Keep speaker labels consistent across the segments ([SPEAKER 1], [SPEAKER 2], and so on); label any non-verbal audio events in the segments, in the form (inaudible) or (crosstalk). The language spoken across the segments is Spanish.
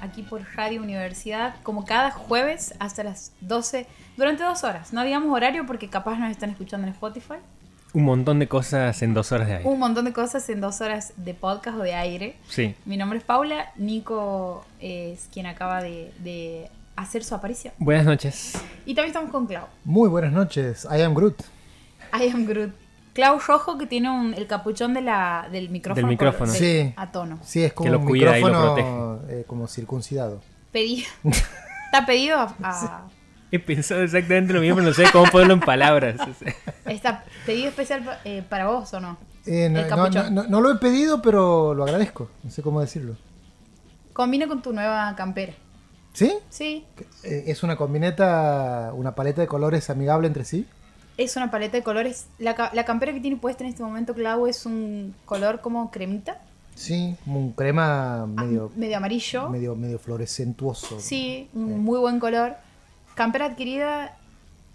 [SPEAKER 1] aquí por Radio Universidad, como cada jueves hasta las 12, durante dos horas. No digamos horario porque capaz nos están escuchando en Spotify.
[SPEAKER 2] Un montón de cosas en dos horas de aire.
[SPEAKER 1] Un montón de cosas en dos horas de podcast o de aire.
[SPEAKER 2] Sí.
[SPEAKER 1] Mi nombre es Paula, Nico es quien acaba de, de hacer su aparición.
[SPEAKER 2] Buenas noches.
[SPEAKER 1] Y también estamos con Clau.
[SPEAKER 3] Muy buenas noches, I am Groot.
[SPEAKER 1] I am Groot. Clau Rojo que tiene un- el capuchón de la, del micrófono,
[SPEAKER 2] Del micrófono.
[SPEAKER 1] por-
[SPEAKER 3] Sí.
[SPEAKER 1] a tono.
[SPEAKER 3] Sí, es como
[SPEAKER 2] Que lo
[SPEAKER 3] un
[SPEAKER 2] cuida y lo
[SPEAKER 3] micrófono eh, como circuncidado.
[SPEAKER 1] Pedí. (laughs) Está pedido a, a-
[SPEAKER 2] He pensado exactamente lo mismo, pero no sé cómo ponerlo en palabras. (laughs)
[SPEAKER 1] Está pedido especial eh, para vos o no.
[SPEAKER 3] Eh, no, no- no- no lo he pedido, pero lo agradezco. No sé cómo decirlo.
[SPEAKER 1] Combina con tu nueva campera.
[SPEAKER 3] ¿Sí?
[SPEAKER 1] Sí,
[SPEAKER 3] es una combineta, una paleta de colores amigable entre sí.
[SPEAKER 1] Es una paleta de colores. La, ca- la campera que tiene puesta en este momento Clau es un color como cremita,
[SPEAKER 3] Sí, como un crema
[SPEAKER 1] ah,
[SPEAKER 3] medio,
[SPEAKER 1] medio amarillo.
[SPEAKER 3] medio, medio fluorescentuoso.
[SPEAKER 1] Sí, un muy buen color. Campera adquirida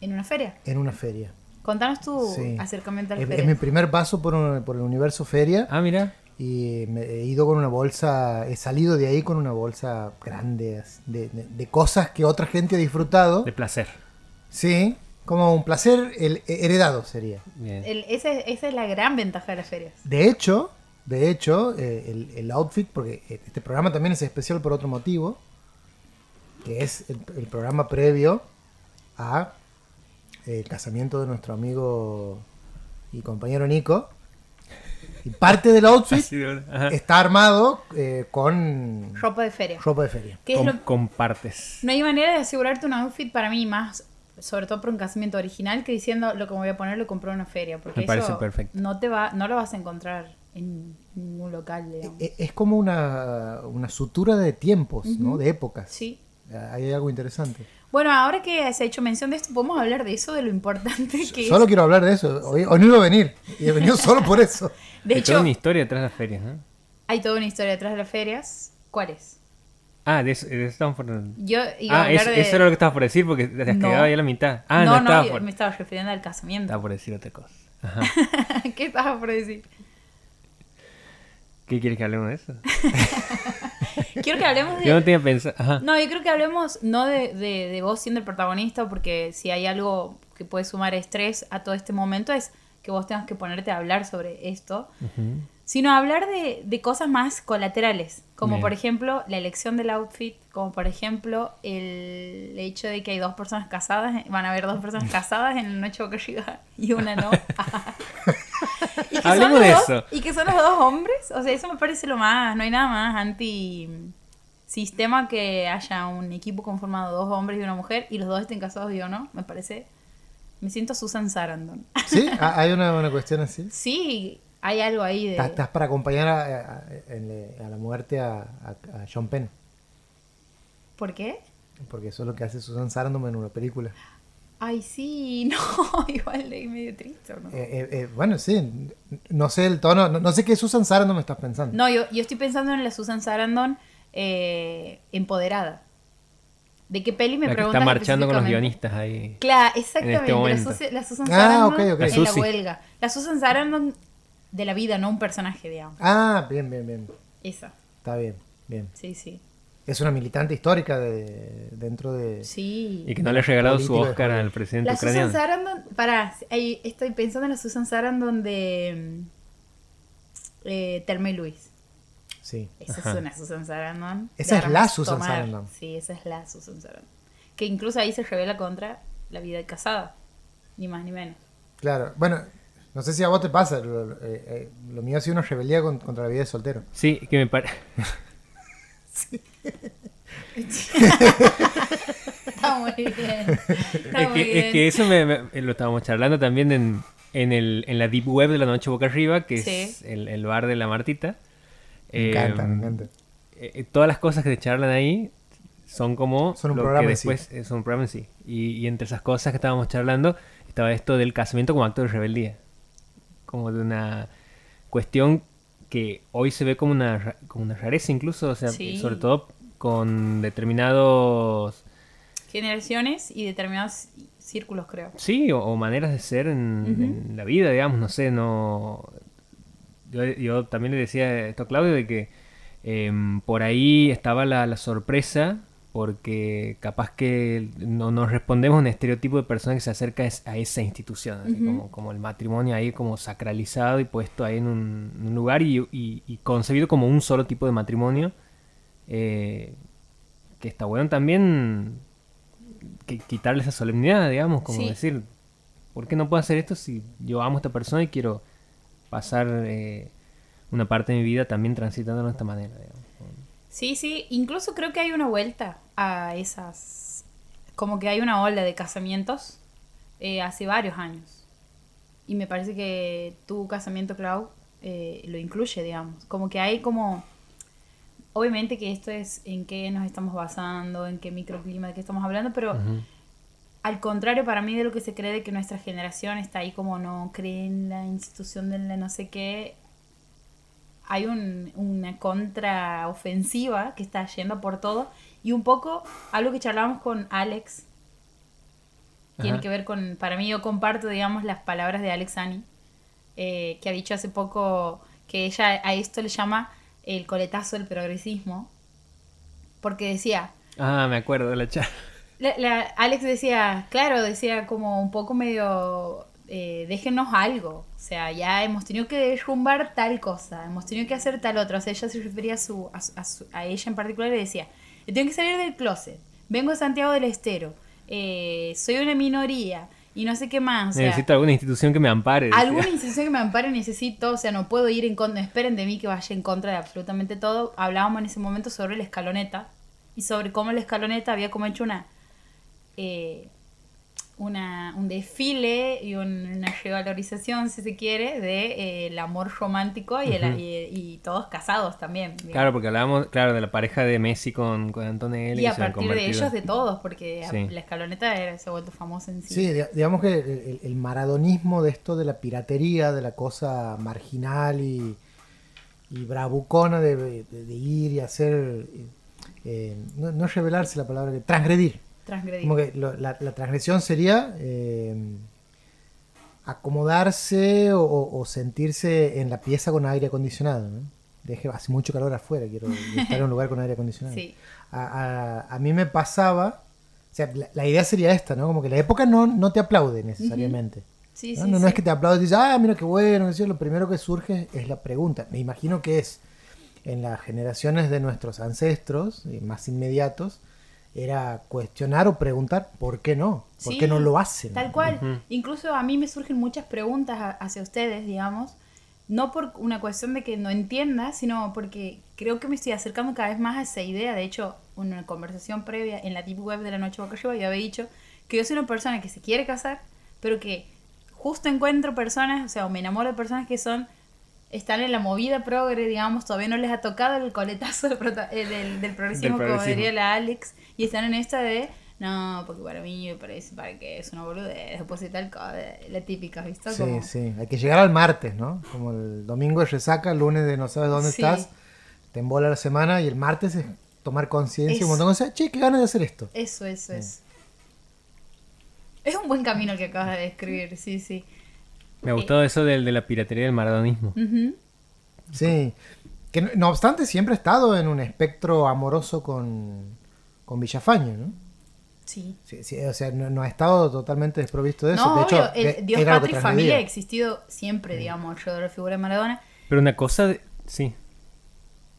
[SPEAKER 1] en una feria.
[SPEAKER 3] En una feria.
[SPEAKER 1] Contanos tu
[SPEAKER 3] Sí.
[SPEAKER 1] acercamiento a la
[SPEAKER 3] Es,
[SPEAKER 1] feria.
[SPEAKER 3] es mi primer paso por, un- por el universo feria.
[SPEAKER 2] Ah, mira.
[SPEAKER 3] Y me he ido con una bolsa, he salido de ahí con una bolsa grande de- de cosas que otra gente ha disfrutado.
[SPEAKER 2] De placer.
[SPEAKER 3] Sí, como un placer el- heredado sería.
[SPEAKER 2] Bien.
[SPEAKER 1] El- ese- esa es la gran ventaja de las ferias.
[SPEAKER 3] De hecho, de hecho, eh, el, el outfit, porque este programa también es especial por otro motivo, que es el, el programa previo a el casamiento de nuestro amigo y compañero Nico. Y parte del outfit
[SPEAKER 2] ajá.
[SPEAKER 3] está armado eh, con
[SPEAKER 1] Ropa de feria.
[SPEAKER 3] ropa de feria.
[SPEAKER 1] ¿Qué es lo-
[SPEAKER 2] Compartes.
[SPEAKER 1] No hay manera de asegurarte un outfit para mí más, sobre todo por un casamiento original, que diciendo lo que me voy a poner lo compré en una feria. Porque
[SPEAKER 2] Me parece
[SPEAKER 1] eso
[SPEAKER 2] perfecto.
[SPEAKER 1] No, te va, no lo vas a encontrar en ningún local, digamos.
[SPEAKER 3] E- Es como una, una sutura de tiempos, ¿no? De épocas.
[SPEAKER 1] Sí.
[SPEAKER 3] Ahí hay algo interesante.
[SPEAKER 1] Bueno, ahora que se ha hecho mención de esto, podemos hablar de eso, de lo importante que
[SPEAKER 3] Solo
[SPEAKER 1] es.
[SPEAKER 3] quiero hablar de eso. Hoy, hoy no iba a venir. Y he venido solo por eso. (laughs)
[SPEAKER 1] De
[SPEAKER 2] Hay toda una historia detrás de las ferias, ¿no?
[SPEAKER 1] hay toda una historia detrás de las ferias. ¿Cuál es?
[SPEAKER 2] Ah, de eso, de eso estamos por...
[SPEAKER 1] Yo iba a
[SPEAKER 2] Ah,
[SPEAKER 1] hablar
[SPEAKER 2] eso,
[SPEAKER 1] de...
[SPEAKER 2] eso era lo que estabas por decir porque te has
[SPEAKER 1] No.
[SPEAKER 2] quedado ahí a la mitad. Ah, no,
[SPEAKER 1] no, no,
[SPEAKER 2] estaba
[SPEAKER 1] yo
[SPEAKER 2] por...
[SPEAKER 1] me estaba refiriendo al casamiento.
[SPEAKER 2] Estaba por decir otra cosa. Ajá. (laughs)
[SPEAKER 1] ¿Qué estabas por decir?
[SPEAKER 2] ¿Qué quieres que hablemos de eso? (laughs)
[SPEAKER 1] Quiero que hablemos de...
[SPEAKER 2] Yo no tenía pensado... Ajá.
[SPEAKER 1] No, yo creo que hablemos no de, de, de vos siendo el protagonista, porque si hay algo que puede sumar estrés a todo este momento es que vos tengas que ponerte a hablar sobre esto,
[SPEAKER 2] Ujú.
[SPEAKER 1] sino hablar de, de cosas más colaterales, como
[SPEAKER 2] Bien.
[SPEAKER 1] por ejemplo la elección del outfit, como por ejemplo el hecho de que hay dos personas casadas, van a haber dos personas (laughs) casadas en la noche boca arriba (laughs) y una no. (laughs) y, que son
[SPEAKER 2] Hablemos de
[SPEAKER 1] dos-
[SPEAKER 2] eso.
[SPEAKER 1] y que son los dos hombres, o sea, eso me parece lo más, no hay nada más anti sistema que haya un equipo conformado de dos hombres y una mujer y los dos estén casados y yo no, me parece, me siento Susan Sarandon.
[SPEAKER 3] ¿Sí? ¿Ha- ¿Hay una, una cuestión así?
[SPEAKER 1] sí, hay algo ahí de...
[SPEAKER 3] Estás estás para acompañar a, a- en- a la muerte a, Sean Penn.
[SPEAKER 1] ¿Por qué?
[SPEAKER 3] Porque eso es lo que hace Susan Sarandon en una película.
[SPEAKER 1] Ay, sí, (laughs) no, igual de medio triste, ¿o ¿no?
[SPEAKER 3] Eh, eh, eh, bueno, sí. No sé el tono. No, no sé qué Susan Sarandon me estás pensando.
[SPEAKER 1] No, yo, yo estoy pensando en la Susan Sarandon eh, empoderada. ¿De qué peli me
[SPEAKER 2] La que
[SPEAKER 1] preguntas
[SPEAKER 2] está marchando con los guionistas ahí.
[SPEAKER 1] Claro, exactamente.
[SPEAKER 2] este
[SPEAKER 1] la,
[SPEAKER 2] momento.
[SPEAKER 1] Susi- la Susan
[SPEAKER 3] Ah,
[SPEAKER 1] Sarandon
[SPEAKER 3] ok, ok.
[SPEAKER 1] en la huelga. La Susan Sarandon de la vida, no un personaje, digamos.
[SPEAKER 3] Ah, bien, bien, bien.
[SPEAKER 1] Esa,
[SPEAKER 3] Está bien, bien.
[SPEAKER 1] sí, sí.
[SPEAKER 3] Es una militante histórica de, dentro de...
[SPEAKER 1] Sí.
[SPEAKER 2] Y que no le ha regalado su Oscar al presidente
[SPEAKER 1] La Susan
[SPEAKER 2] ucraniano.
[SPEAKER 1] Sarandon, pará, ahí estoy pensando en la Susan Sarandon de mm, eh, y Luis.
[SPEAKER 3] Sí.
[SPEAKER 1] Esa
[SPEAKER 2] Ajá.
[SPEAKER 1] es una Susan Sarandon.
[SPEAKER 3] Esa es la Susan
[SPEAKER 1] tomar.
[SPEAKER 3] Sarandon.
[SPEAKER 1] Sí, esa es la Susan Sarandon. Que incluso ahí se revela contra la vida de casada. Ni más ni menos.
[SPEAKER 3] Claro. Bueno, no sé si a vos te pasa. Lo, lo- eh, eh, lo mío ha sido una rebeldía con- contra la vida de soltero.
[SPEAKER 2] Sí, que me parece... (laughs)
[SPEAKER 1] Está muy bien. Está
[SPEAKER 2] Es
[SPEAKER 1] muy
[SPEAKER 2] que,
[SPEAKER 1] bien.
[SPEAKER 2] es que eso me, me- lo estábamos charlando también en, en, el, en la Deep Web de la Noche Boca Arriba, que
[SPEAKER 1] Sí.
[SPEAKER 2] es el, el bar de la Martita.
[SPEAKER 3] Me encanta,
[SPEAKER 2] Eh,
[SPEAKER 3] me encanta.
[SPEAKER 2] eh, todas las cosas que te charlan ahí son como
[SPEAKER 3] Son un
[SPEAKER 2] lo
[SPEAKER 3] programa
[SPEAKER 2] que
[SPEAKER 3] en sí.
[SPEAKER 2] eh, son un programa en sí. Y, y entre esas cosas que estábamos charlando estaba esto del casamiento como acto de rebeldía. Como de una cuestión que hoy se ve como una, como una rareza incluso, o sea,
[SPEAKER 1] Sí.
[SPEAKER 2] sobre todo con determinados,
[SPEAKER 1] Generaciones y determinados círculos, creo.
[SPEAKER 2] sí, o, o maneras de ser en, en la vida, digamos, no sé, no... Yo, yo también le decía esto a Claudio de que Em, por ahí estaba la, la sorpresa, porque capaz que no nos respondemos a un estereotipo de persona que se acerca a esa institución, así como, como el matrimonio ahí como sacralizado y puesto ahí en un, en un lugar y, y- y concebido como un solo tipo de matrimonio, eh, que está bueno también que quitarle esa solemnidad, digamos, como
[SPEAKER 1] Sí.
[SPEAKER 2] decir, ¿por qué no puedo hacer esto si yo amo a esta persona y quiero pasar eh, una parte de mi vida también transitando de esta manera? digamos?
[SPEAKER 1] Sí, sí, incluso creo que hay una vuelta a esas, como que hay una ola de casamientos eh, hace varios años. Y me parece que tu casamiento, Clau, eh, lo incluye, digamos. Como que hay como, obviamente que esto es en qué nos estamos basando, en qué microclima de qué estamos hablando, pero al contrario para mí de lo que se cree de que nuestra generación está ahí como no cree en la institución de la no sé qué, hay un- una contraofensiva que está yendo por todo y un poco algo que charlábamos con Alex tiene
[SPEAKER 2] Ajá.
[SPEAKER 1] que ver con, para mí yo comparto digamos las palabras de Alex Ani eh, que ha dicho hace poco que ella a esto le llama el coletazo del progresismo porque decía
[SPEAKER 2] Ah, me acuerdo de la charla.
[SPEAKER 1] la- la- Alex decía, claro, decía como un poco medio, eh, déjenos algo. O sea, ya hemos tenido que derrumbar tal cosa, hemos tenido que hacer tal otra. O sea, ella se refería a, su, a, su- a su- a ella en particular y decía, "Yo tengo que salir del closet, vengo de Santiago del Estero, eh, soy una minoría y no sé qué más. O sea,
[SPEAKER 2] Necesito alguna institución que me ampare. decía.
[SPEAKER 1] alguna institución que me ampare necesito, o sea, no puedo ir en contra, esperen de mí que vaya en contra de absolutamente todo. Hablábamos en ese momento sobre la escaloneta y sobre cómo la escaloneta había como hecho una, eh, una un desfile y un- una revalorización, si se quiere, de eh, el amor romántico y, el- y, y todos casados también. digamos.
[SPEAKER 2] Claro, porque hablábamos, claro, de la pareja de Messi con, con Antonelli.
[SPEAKER 1] y a partir de ellos de todos, porque
[SPEAKER 2] Sí.
[SPEAKER 1] la escaloneta era- se ha vuelto famosa en sí.
[SPEAKER 3] Sí, di- digamos que el, maradonismo de esto de la piratería, de la cosa marginal y, y bravucona de, de- de ir y hacer, eh, no, no revelarse la palabra, que transgredir.
[SPEAKER 1] Transgredir.
[SPEAKER 3] Como que lo- la, la transgresión sería eh, acomodarse o, sentirse en la pieza con aire acondicionado. ¿no? Deje, hace mucho calor afuera, quiero estar en un lugar con aire acondicionado.
[SPEAKER 1] Sí.
[SPEAKER 3] A, a- a mí me pasaba, o sea, la, la idea sería esta, ¿no? Como que la época no, no te aplaude necesariamente.
[SPEAKER 1] Sí,
[SPEAKER 3] ¿no?
[SPEAKER 1] sí,
[SPEAKER 3] No, no
[SPEAKER 1] sí.
[SPEAKER 3] es que te aplaude y dices, ah, mira qué bueno, lo primero que surge es la pregunta. Me imagino que es en las generaciones de nuestros ancestros más inmediatos, era cuestionar o preguntar por qué no, por
[SPEAKER 1] Sí,
[SPEAKER 3] qué no lo hacen.
[SPEAKER 1] Tal cual. Incluso a mí me surgen muchas preguntas a- hacia ustedes, digamos. No por una cuestión de que no entienda, sino porque creo que me estoy acercando cada vez más a esa idea. De hecho, una conversación previa en la deep web de la noche boca arriba, yo había dicho que yo soy una persona que se quiere casar, pero que justo encuentro personas, o sea, o me enamoro de personas que son están en la movida progre, digamos, todavía no les ha tocado el coletazo del, prota- eh, del, del progresismo, como
[SPEAKER 2] progresismo.
[SPEAKER 1] diría la Alex, y están en esta de, no, porque para mí me parece, para que es una boludez, después de tal la típica, ¿viste?
[SPEAKER 3] Sí,
[SPEAKER 1] Como-
[SPEAKER 3] sí, hay que llegar al martes, ¿no? Como el domingo es resaca, el lunes de no sabes dónde
[SPEAKER 1] Sí.
[SPEAKER 3] estás, te embola la semana y el martes es tomar conciencia y un montón de cosas. Che, qué ganas de hacer esto.
[SPEAKER 1] Eso, eso, eso. Es un buen camino el que acabas de describir, sí, sí.
[SPEAKER 2] Me ha gustado eso del, de la piratería del maradonismo.
[SPEAKER 3] Sí. Que no, no obstante, siempre ha estado en un espectro amoroso con, con Villafañe, ¿no?
[SPEAKER 1] Sí.
[SPEAKER 3] Sí, sí, o sea, no, no ha estado totalmente desprovisto de eso.
[SPEAKER 1] No,
[SPEAKER 3] de hecho,
[SPEAKER 1] el
[SPEAKER 3] de-
[SPEAKER 1] Dios, patria y familia ha existido siempre, digamos, alrededor de la figura de Maradona.
[SPEAKER 2] Pero una cosa de... Sí.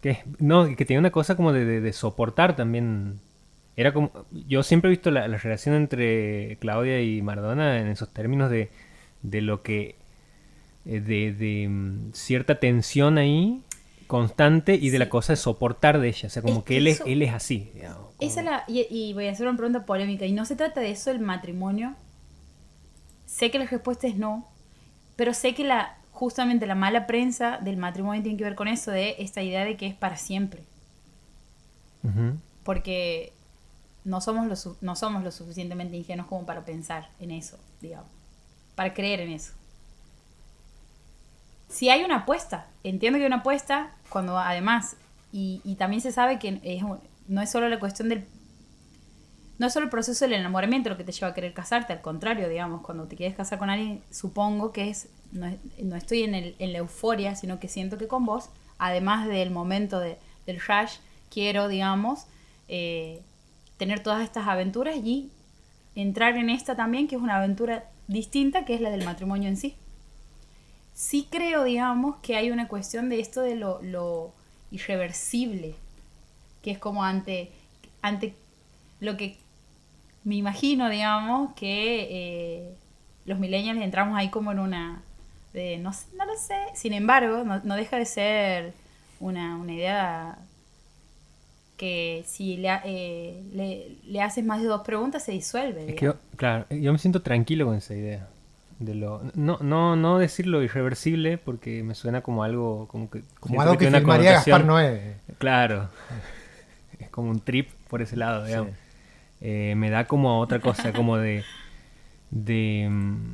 [SPEAKER 2] Que, no, que tenía una cosa como de, de- de soportar también. Era como... Yo siempre he visto la, la relación entre Claudia y Maradona en esos términos de, de lo que... eh, De, de, mm, cierta tensión ahí constante y de la cosa de soportar de ella. O sea, como
[SPEAKER 1] Es
[SPEAKER 2] que
[SPEAKER 1] que
[SPEAKER 2] él es, él es así. digamos, como-
[SPEAKER 1] Esa es la, y, y voy a hacer una pregunta polémica. Y no se trata de eso el matrimonio. Sé que la respuesta es no. Pero sé que la justamente la mala prensa del matrimonio tiene que ver con eso, de esta idea de que es para siempre. Porque no somos lo, no somos lo suficientemente ingenuos como para pensar en eso, digamos. Para creer en eso. Si hay una apuesta, entiendo que hay una apuesta, cuando además, y, también se sabe que es no es solo la cuestión del... No es solo el proceso del enamoramiento lo que te lleva a querer casarte, al contrario, digamos, cuando te quieres casar con alguien, supongo que es, no, es- no estoy en, el, en la euforia, sino que siento que con vos, además del momento de del Rush, quiero, digamos, eh, tener todas estas aventuras y entrar en esta también, que es una aventura distinta, que es la del matrimonio en sí. Sí creo, digamos, que hay una cuestión de esto de lo, irreversible, que es como ante, ante lo que me imagino, digamos, que eh, los millennials entramos ahí como en una... De, no, no lo sé, sin embargo, no, no deja de ser una, una idea que si le, ha- eh, le, le haces más de dos preguntas se disuelve.
[SPEAKER 2] Es que
[SPEAKER 1] digamos.
[SPEAKER 2] yo, claro, yo me siento tranquilo con esa idea. De lo, no, no, no decirlo irreversible porque me suena como algo como que
[SPEAKER 3] Como algo que, filmaría Gaspar Noé.
[SPEAKER 2] Claro. (laughs) Es como un trip por ese lado, digamos.
[SPEAKER 3] Sí.
[SPEAKER 2] Eh, me da como a otra cosa, como de. de. mm,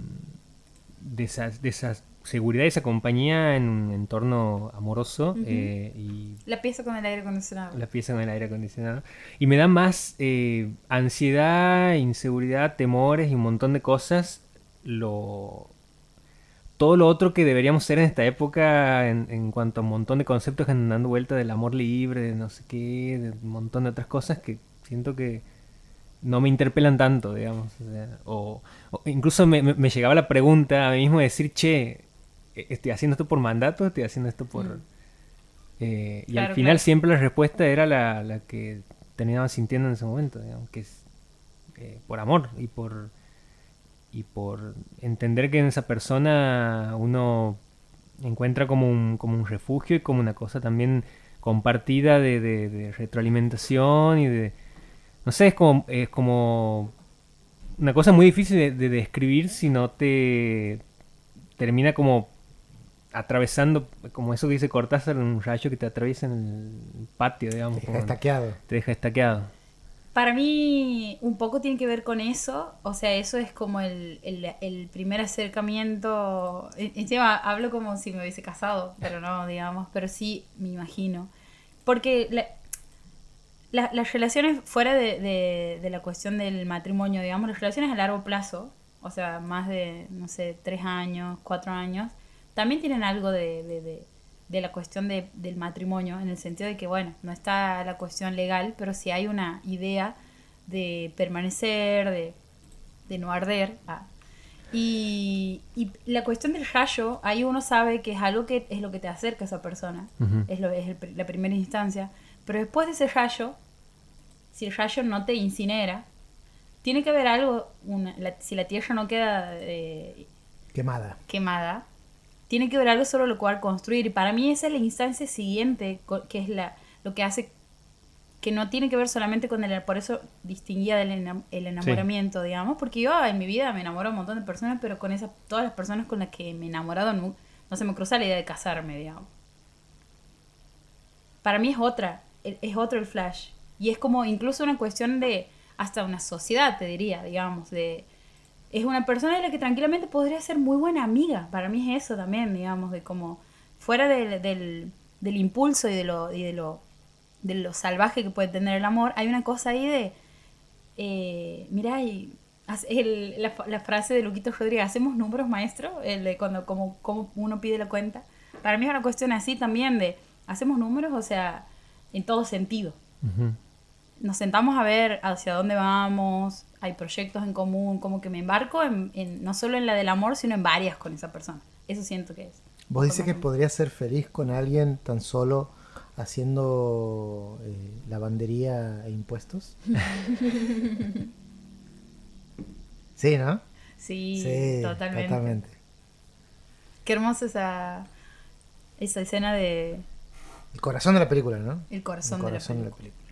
[SPEAKER 2] de esa, de esa seguridad y esa compañía en un entorno amoroso eh, y
[SPEAKER 1] La pieza con el aire acondicionado.
[SPEAKER 2] la pieza con el aire acondicionado. Y me da más eh, ansiedad, inseguridad, temores y un montón de cosas. Lo. Todo lo otro que deberíamos ser en esta época en, en cuanto a un montón de conceptos que andan dando vuelta del amor libre, de no sé qué, de un montón de otras cosas que siento que no me interpelan tanto, digamos. o sea, o, o incluso me, me- llegaba la pregunta a mí mismo de decir, che, ¿estoy haciendo esto por mandato? ¿Estoy haciendo esto por...?
[SPEAKER 1] Mm.
[SPEAKER 2] Eh, y
[SPEAKER 1] Claro,
[SPEAKER 2] al final
[SPEAKER 1] claro.
[SPEAKER 2] siempre la respuesta era la, la que terminaba sintiendo en ese momento, digamos, que es eh, por amor y por y por entender que en esa persona uno encuentra como un, como un refugio y como una cosa también compartida de, de- de retroalimentación y de no sé es como es como una cosa muy difícil de, de describir si no te termina como atravesando como eso que dice Cortázar un rayo que te atraviesa en el patio digamos
[SPEAKER 3] Te deja estaqueado.
[SPEAKER 2] te deja estaqueado
[SPEAKER 1] Para mí, un poco tiene que ver con eso. O sea, eso es como el, el, el primer acercamiento. En- Encima hablo como si me hubiese casado, pero no, digamos. Pero sí, me imagino. Porque la- la- las relaciones, fuera de, de- de la cuestión del matrimonio, digamos, las relaciones a largo plazo, o sea, más de, no sé, tres años, cuatro años, también tienen algo de, de- de- de la cuestión de- del matrimonio, en el sentido de que, bueno, no está la cuestión legal, pero sí hay una idea de permanecer, de, de no arder. ah. Y, y la cuestión del rayo, ahí uno sabe que es algo que es lo que te acerca a esa persona, es, lo, es el la primera instancia, pero después de ese rayo, si el rayo no te incinera, tiene que haber algo, una- la- si la tierra no queda eh,
[SPEAKER 3] Quemada.
[SPEAKER 1] quemada, tiene que haber algo sobre lo cual construir. Y para mí esa es la instancia siguiente, que es la, lo que hace que no tiene que ver solamente con el... Por eso distinguía del enam- el enamoramiento, digamos, porque yo en mi vida me enamoro de un montón de personas, pero con esas, todas las personas con las que me he enamorado no, no se me cruza la idea de casarme, digamos. Para mí es otra, es otro el flash. Y es como incluso una cuestión de hasta una sociedad, te diría, digamos, de es una persona de la que tranquilamente podría ser muy buena amiga. Para mí es eso también, digamos, de como fuera del, del, del impulso y de lo, y de lo de lo salvaje que puede tener el amor, hay una cosa ahí de eh, mira y el- la, la frase de Luquito Rodríguez, hacemos números maestro, el de cuando como, como uno pide la cuenta. Para mí es una cuestión así también de hacemos números, o sea, en todo sentido nos sentamos a ver hacia dónde vamos, hay proyectos en común, como que me embarco en, en- no solo en la del amor, sino en varias con esa persona. Eso siento que es.
[SPEAKER 3] Vos dices que
[SPEAKER 1] Como-
[SPEAKER 3] podrías ser feliz con alguien tan solo haciendo eh, lavandería e impuestos. (laughs) sí, ¿no?
[SPEAKER 1] Sí,
[SPEAKER 3] Sí,
[SPEAKER 1] totalmente.
[SPEAKER 3] totalmente.
[SPEAKER 1] Qué hermosa esa, esa escena de
[SPEAKER 3] El corazón de la película, ¿no?
[SPEAKER 1] el corazón,
[SPEAKER 3] El
[SPEAKER 1] de,
[SPEAKER 3] corazón
[SPEAKER 1] la
[SPEAKER 3] de la
[SPEAKER 1] película.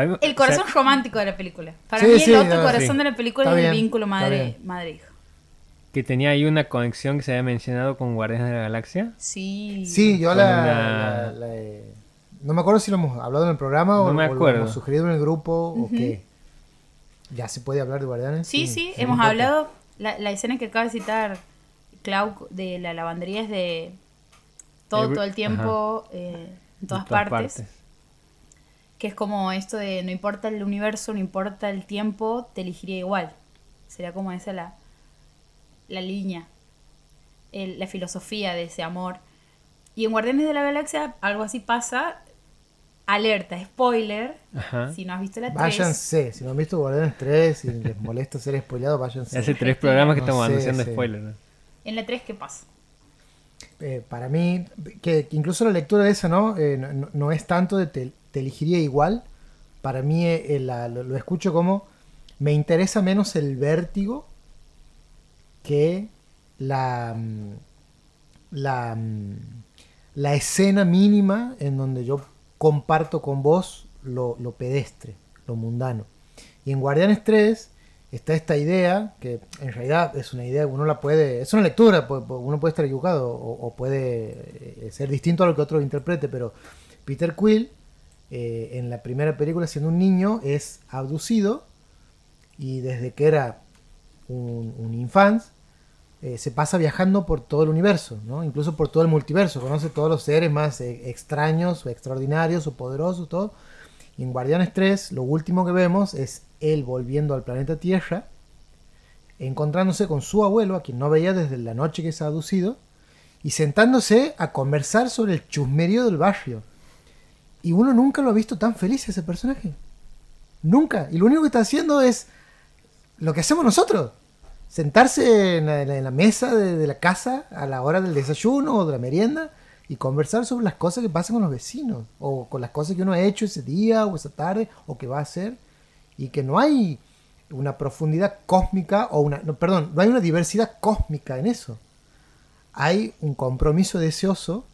[SPEAKER 3] Sí.
[SPEAKER 2] Lo
[SPEAKER 1] El
[SPEAKER 2] o
[SPEAKER 1] corazón
[SPEAKER 2] sea,
[SPEAKER 1] romántico de la película. Para
[SPEAKER 3] Sí,
[SPEAKER 1] mí
[SPEAKER 3] sí,
[SPEAKER 1] el otro
[SPEAKER 3] no,
[SPEAKER 1] corazón
[SPEAKER 2] sí.
[SPEAKER 1] de la película
[SPEAKER 3] Está
[SPEAKER 1] es el vínculo madre, madre-hijo.
[SPEAKER 2] que tenía ahí una conexión que se había mencionado con Guardianes de la Galaxia.
[SPEAKER 1] Sí.
[SPEAKER 3] Sí, yo la,
[SPEAKER 2] una-
[SPEAKER 3] la- la he- No me acuerdo si lo hemos hablado en el programa o,
[SPEAKER 2] No me
[SPEAKER 3] o lo
[SPEAKER 2] acuerdo.
[SPEAKER 3] hemos sugerido en el grupo o qué. ¿Ya se puede hablar de Guardianes?
[SPEAKER 1] Sí, sí,
[SPEAKER 3] no
[SPEAKER 1] hemos hablado. La, la escena que acaba de citar Clau de la lavandería es de todo,
[SPEAKER 2] Every-
[SPEAKER 1] todo el tiempo, eh, en todas, partes, Que es como esto de no importa el universo, no importa el tiempo, te elegiría igual. Sería como esa la, la línea, el- la filosofía de ese amor. Y en Guardianes de la Galaxia algo así pasa. Alerta, spoiler.
[SPEAKER 2] Ajá.
[SPEAKER 1] Si no has visto la 3.
[SPEAKER 3] Váyanse, si no han visto Guardianes 3 y les molesta ser spoileado, váyanse.
[SPEAKER 2] Hace tres programas que
[SPEAKER 3] No
[SPEAKER 2] estamos
[SPEAKER 3] sé,
[SPEAKER 2] anunciando
[SPEAKER 3] sí.
[SPEAKER 2] spoilers. ¿no?
[SPEAKER 1] En la 3, ¿qué pasa?
[SPEAKER 3] Eh, para mí, que, que incluso la lectura de esa, ¿no? Eh, no, no- no es tanto de te, te elegiría igual. Para mí eh, la- lo, escucho como me interesa menos el vértigo que la, mm, mm, la escena mínima en donde yo comparto con vos lo, pedestre, lo mundano. Y en Guardianes 3 está esta idea, que en realidad es una idea que uno la puede, es una lectura, uno puede estar equivocado o, o puede eh, ser distinto a lo que otro interprete, pero Peter Quill eh, en la primera película siendo un niño es abducido y desde que era un, un eh, se pasa viajando por todo el universo, ¿no? incluso por todo el multiverso, conoce todos los seres más eh, extraños o extraordinarios o poderosos, todo. Y en Guardianes 3 lo último que vemos es él volviendo al planeta Tierra, encontrándose con su abuelo, a quien no veía desde la noche que se ha abducido, y sentándose a conversar sobre el chusmerío del barrio. Y uno nunca lo ha visto tan feliz ese personaje. Nunca. Y lo único que está haciendo es lo que hacemos nosotros. Sentarse en la, mesa de, de la casa a la hora del desayuno o de la merienda y conversar sobre las cosas que pasan con los vecinos o con las cosas que uno ha hecho ese día o esa tarde o que va a hacer y que no hay una profundidad cósmica o una no, perdón no hay una diversidad cósmica en eso hay un compromiso deseoso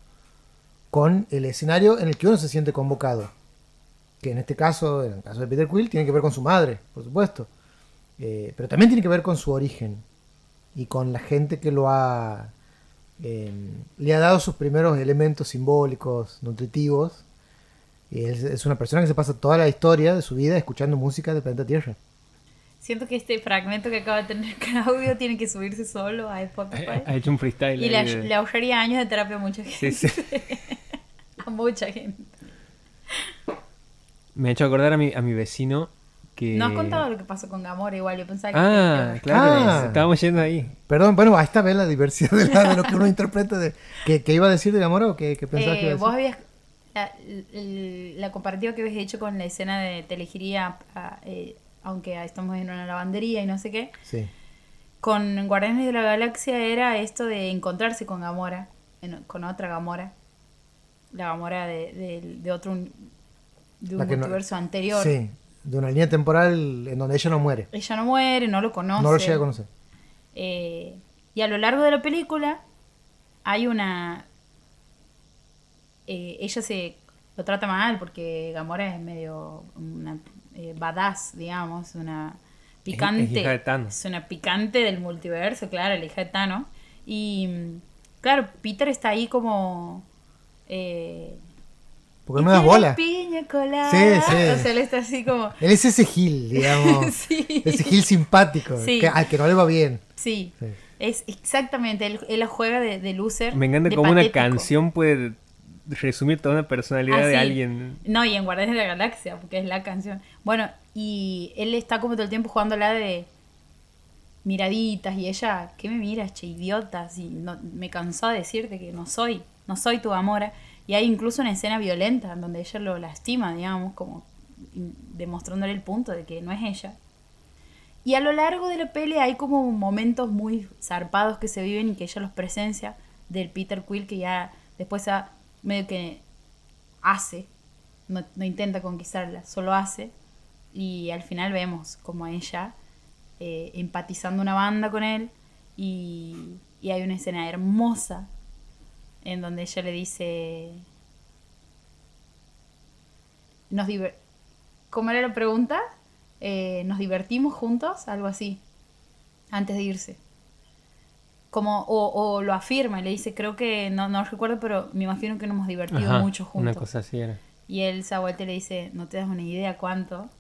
[SPEAKER 3] con el escenario en el que uno se siente convocado que en este caso en el caso de Peter Quill tiene que ver con su madre por supuesto Eh, pero también tiene que ver con su origen y con la gente que lo ha eh, le ha dado sus primeros elementos simbólicos, nutritivos. Y es, es una persona que se pasa toda la historia de su vida escuchando música de planeta Tierra.
[SPEAKER 1] Siento que este fragmento que acaba de tener (laughs) Claudio tiene que subirse solo a Spotify.
[SPEAKER 2] Ha hecho un freestyle.
[SPEAKER 1] Y le, ahorraría años de terapia a mucha gente.
[SPEAKER 2] Sí, sí. (laughs)
[SPEAKER 1] A mucha gente.
[SPEAKER 2] Me ha hecho acordar a mi, a mi vecino que...
[SPEAKER 1] No has contado lo que pasó con Gamora igual, yo pensaba que...
[SPEAKER 2] Ah,
[SPEAKER 1] que-
[SPEAKER 2] claro.
[SPEAKER 3] Ah.
[SPEAKER 2] Estábamos yendo ahí.
[SPEAKER 3] Perdón, bueno, ahí está, ve la diversidad de, la- de lo que uno interpreta. De, ¿qué, qué iba a decir de Gamora o qué, qué pensabas que
[SPEAKER 1] Eh,
[SPEAKER 3] iba a
[SPEAKER 1] vos
[SPEAKER 3] decir?
[SPEAKER 1] habías... La, la comparativa que habías hecho con la escena de te elegiría, a- eh, aunque estamos en una lavandería y no sé qué,
[SPEAKER 3] Sí,
[SPEAKER 1] con Guardianes de la Galaxia era esto de encontrarse con Gamora, en- con otra Gamora, la Gamora de, de- de otro un- de un
[SPEAKER 3] no-
[SPEAKER 1] anterior.
[SPEAKER 3] sí, de una línea temporal en donde ella no muere.
[SPEAKER 1] Ella no muere, no lo conoce.
[SPEAKER 3] No lo llega a conocer.
[SPEAKER 1] Eh, y a lo largo de la película hay una... eh, ella se lo trata mal porque Gamora es medio una eh, badass, digamos, una picante.
[SPEAKER 2] es hija de Thanos.
[SPEAKER 1] Es una picante del multiverso, claro, la hija de Thanos. Y mm, claro, Peter está ahí como... Eh,
[SPEAKER 3] Porque
[SPEAKER 1] "Y
[SPEAKER 3] no me das bola.
[SPEAKER 1] Piña colada.
[SPEAKER 3] Sí, sí. (laughs)
[SPEAKER 1] O sea, él está así como...
[SPEAKER 3] Él es ese Gil, digamos. (laughs)
[SPEAKER 1] Sí.
[SPEAKER 3] Ese Gil simpático,
[SPEAKER 1] Sí.
[SPEAKER 3] que, al que no le va bien.
[SPEAKER 1] Sí,
[SPEAKER 3] Sí.
[SPEAKER 1] es exactamente, él, él la juega de, de loser.
[SPEAKER 2] Me encanta cómo una canción puede resumir toda una personalidad
[SPEAKER 1] Ah,
[SPEAKER 2] de
[SPEAKER 1] sí.
[SPEAKER 2] alguien.
[SPEAKER 1] No, y en Guardianes de la Galaxia, porque es la canción. Bueno, y él está como todo el tiempo jugando la de miraditas y ella, ¿qué me miras, che, idiota? Si no, me cansó de decirte que no soy, no soy tu amora. Y hay incluso una escena violenta en donde ella lo lastima, digamos, como demostrándole el punto de que no es ella. Y a lo largo de la pelea hay como momentos muy zarpados que se viven y que ella los presencia del Peter Quill que ya después medio que hace, no, no intenta conquistarla, solo hace. Y al final vemos como ella eh, empatizando una banda con él y, y hay una escena hermosa en donde ella le dice... Nos diver- ¿Cómo era la pregunta? Eh, ¿Nos divertimos juntos? Algo así. Antes de irse. Como, o, o lo afirma y le dice, creo que, no, no recuerdo, pero me imagino que nos hemos divertido
[SPEAKER 2] Ajá,
[SPEAKER 1] mucho juntos.
[SPEAKER 2] Una cosa así era.
[SPEAKER 1] Y él y le dice, no te das una idea cuánto.